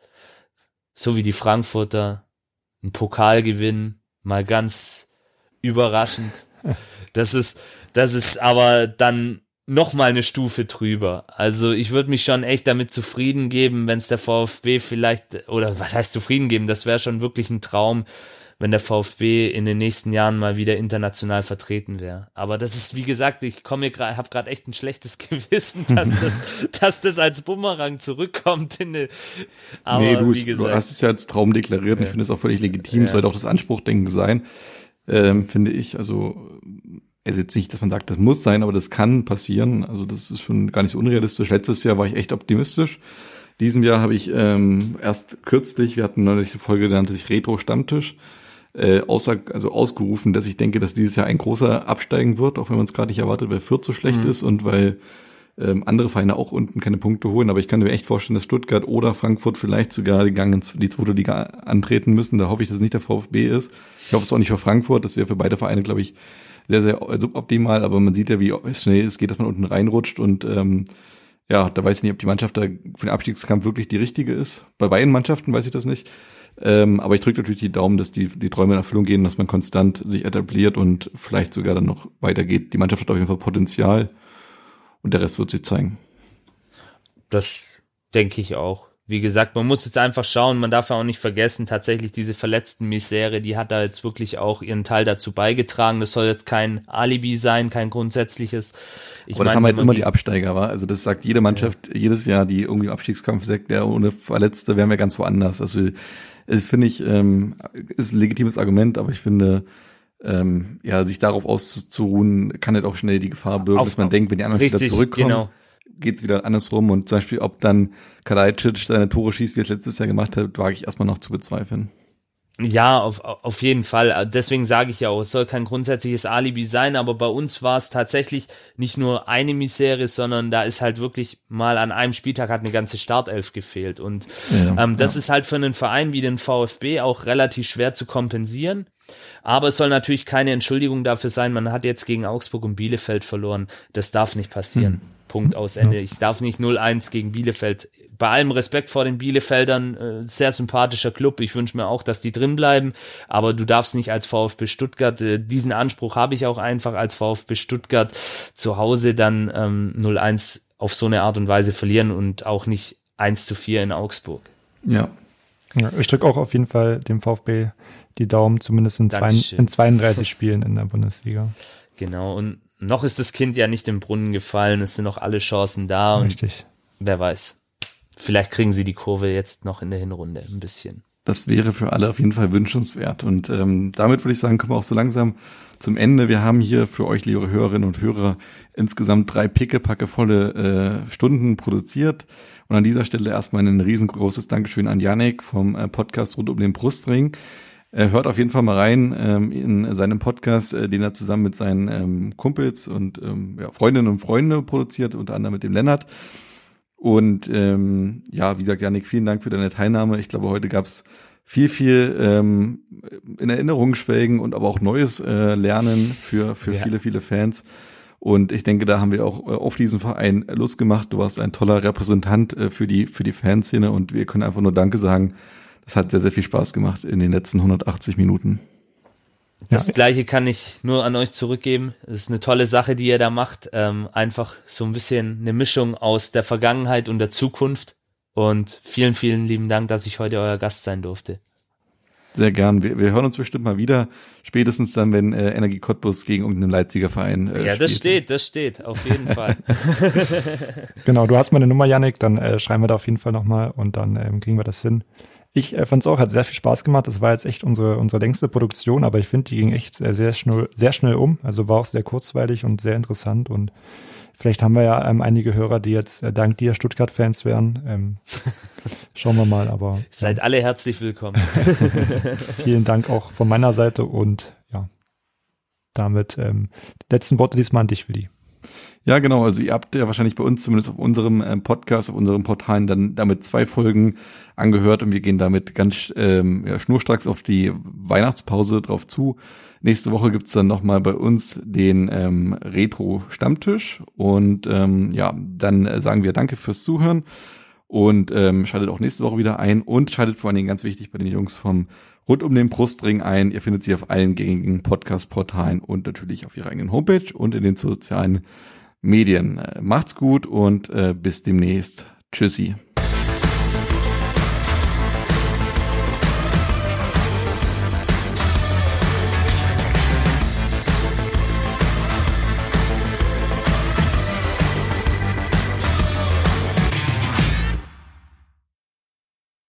so wie die Frankfurter, ein Pokal gewinnen, mal ganz überraschend. Das ist, das ist aber dann noch mal eine Stufe drüber. Also ich würde mich schon echt damit zufrieden geben, wenn es der VfB vielleicht, oder was heißt zufrieden geben, das wäre schon wirklich ein Traum, wenn der VfB in den nächsten Jahren mal wieder international vertreten wäre. Aber das ist, wie gesagt, ich komme gerade, habe gerade echt ein schlechtes Gewissen, dass das, dass das als Bumerang zurückkommt. In eine, aber nee, du, wie gesagt, du hast es ja als Traum deklariert. Ja. Ich finde es auch völlig legitim. Ja. Sollte auch das Anspruchdenken sein, ähm, finde ich. Also also jetzt nicht, dass man sagt, das muss sein, aber das kann passieren. Also das ist schon gar nicht so unrealistisch. Letztes Jahr war ich echt optimistisch. Diesem Jahr habe ich ähm, erst kürzlich, wir hatten neulich eine Folge, die nannte sich Retro Stammtisch äh, außer, also ausgerufen, dass ich denke, dass dieses Jahr ein großer absteigen wird, auch wenn man es gerade nicht erwartet, weil Fürth so schlecht mhm. ist und weil ähm, andere Vereine auch unten keine Punkte holen. Aber ich kann mir echt vorstellen, dass Stuttgart oder Frankfurt vielleicht sogar die, Gang die zweite Liga antreten müssen. Da hoffe ich, dass es nicht der VfB ist. Ich hoffe es auch nicht für Frankfurt. Das wäre für beide Vereine, glaube ich, sehr, sehr suboptimal. Aber man sieht ja, wie schnell es geht, dass man unten reinrutscht und ähm, ja, da weiß ich nicht, ob die Mannschaft da für den Abstiegskampf wirklich die richtige ist. Bei beiden Mannschaften weiß ich das nicht. Ähm, aber ich drücke natürlich die Daumen, dass die, die Träume in Erfüllung gehen, dass man konstant sich etabliert und vielleicht sogar dann noch weitergeht. Die Mannschaft hat auf jeden Fall Potenzial und der Rest wird sich zeigen. Das denke ich auch wie gesagt, man muss jetzt einfach schauen, man darf ja auch nicht vergessen, tatsächlich diese verletzten Misere, die hat da jetzt wirklich auch ihren Teil dazu beigetragen. Das soll jetzt kein Alibi sein, kein grundsätzliches. Ich Aber das haben halt immer die Absteiger, war. Also das sagt jede Mannschaft ja. jedes Jahr, die irgendwie im Abstiegskampf sagt, der ohne Verletzte wären wir ganz woanders. Also finde ich, ähm, ist ein legitimes Argument, aber ich finde, ähm, ja, sich darauf auszuruhen, kann halt auch schnell die Gefahr birgen, Auf, dass man denkt, wenn die anderen richtig, wieder zurückkommen, genau. geht's wieder andersrum. Und zum Beispiel, ob dann Kalajdzic seine Tore schießt, wie er es letztes Jahr gemacht hat, wage ich erstmal noch zu bezweifeln. Ja, auf, auf jeden Fall. Deswegen sage ich ja auch, es soll kein grundsätzliches Alibi sein, aber bei uns war es tatsächlich nicht nur eine Misere, sondern da ist halt wirklich mal an einem Spieltag hat eine ganze Startelf gefehlt. Und ja, ähm, das ja. ist halt für einen Verein wie den VfB auch relativ schwer zu kompensieren. Aber es soll natürlich keine Entschuldigung dafür sein, man hat jetzt gegen Augsburg und Bielefeld verloren. Das darf nicht passieren. Hm. Punkt aus Ende. Ich darf nicht 0-1 gegen Bielefeld bei allem Respekt vor den Bielefeldern, äh, sehr sympathischer Club. Ich wünsche mir auch, dass die drin bleiben, aber du darfst nicht als VfB Stuttgart, äh, diesen Anspruch habe ich auch einfach als VfB Stuttgart zu Hause dann ähm, 0-1 auf so eine Art und Weise verlieren und auch nicht 1 zu 4 in Augsburg. Ja. ja ich drücke auch auf jeden Fall dem VfB die Daumen, zumindest in, zwei, in 32 Spielen in der Bundesliga. Genau, und noch ist das Kind ja nicht im Brunnen gefallen, es sind noch alle Chancen da. Richtig. wer weiß. Vielleicht kriegen sie die Kurve jetzt noch in der Hinrunde ein bisschen. Das wäre für alle auf jeden Fall wünschenswert. Und ähm, damit würde ich sagen, kommen wir auch so langsam zum Ende. Wir haben hier für euch, liebe Hörerinnen und Hörer, insgesamt drei pickepackevolle äh, Stunden produziert. Und an dieser Stelle erstmal ein riesengroßes Dankeschön an Janek vom äh, Podcast rund um den Brustring. Er hört auf jeden Fall mal rein ähm, in seinem Podcast, äh, den er zusammen mit seinen ähm, Kumpels und ähm, ja, Freundinnen und Freunden produziert, unter anderem mit dem Lennart. Und ähm, ja, wie gesagt, Janik, vielen Dank für deine Teilnahme. Ich glaube, heute gab's viel, viel ähm, in Erinnerung schwelgen und aber auch Neues äh, lernen für, für ja. viele, viele Fans. Und ich denke, da haben wir auch äh, auf diesen Verein Lust gemacht. Du warst ein toller Repräsentant äh, für die, für die Fanszene und wir können einfach nur Danke sagen. Das hat sehr, sehr viel Spaß gemacht in den letzten 180 Minuten. Das ja. gleiche kann ich nur an euch zurückgeben. Es ist eine tolle Sache, die ihr da macht. Ähm, einfach so ein bisschen eine Mischung aus der Vergangenheit und der Zukunft. Und vielen, vielen lieben Dank, dass ich heute euer Gast sein durfte. Sehr gern. Wir, wir hören uns bestimmt mal wieder. Spätestens dann, wenn äh, Energie Cottbus gegen irgendeinen Leipziger Verein. Äh, ja, das spielt. steht, das steht, auf jeden Fall. genau, du hast meine Nummer, Yannick, dann äh, schreiben wir da auf jeden Fall nochmal und dann ähm, kriegen wir das hin. Ich äh, fand es auch, hat sehr viel Spaß gemacht. Das war jetzt echt unsere, unsere längste Produktion, aber ich finde, die ging echt äh, sehr schnell, sehr schnell um. Also war auch sehr kurzweilig und sehr interessant und Vielleicht haben wir ja ähm, einige Hörer, die jetzt äh, dank dir Stuttgart-Fans wären. Ähm, schauen wir mal, aber. Seid alle herzlich willkommen. Vielen Dank auch von meiner Seite und ja, damit ähm, letzten Worte diesmal an dich, Willi. Ja, genau. Also ihr habt ja wahrscheinlich bei uns, zumindest auf unserem ähm, Podcast, auf unserem Portalen, dann damit zwei Folgen angehört und wir gehen damit ganz ähm, ja, schnurstracks auf die Weihnachtspause drauf zu. Nächste Woche gibt's dann nochmal bei uns den ähm, Retro-Stammtisch und ähm, ja, dann äh, sagen wir Danke fürs Zuhören und ähm, schaltet auch nächste Woche wieder ein und schaltet vor allen Dingen ganz wichtig bei den Jungs vom Rund um den Brustring ein. Ihr findet sie auf allen gängigen Podcast-Portalen und natürlich auf ihrer eigenen Homepage und in den sozialen Medien. Macht's gut und äh, bis demnächst. Tschüssi.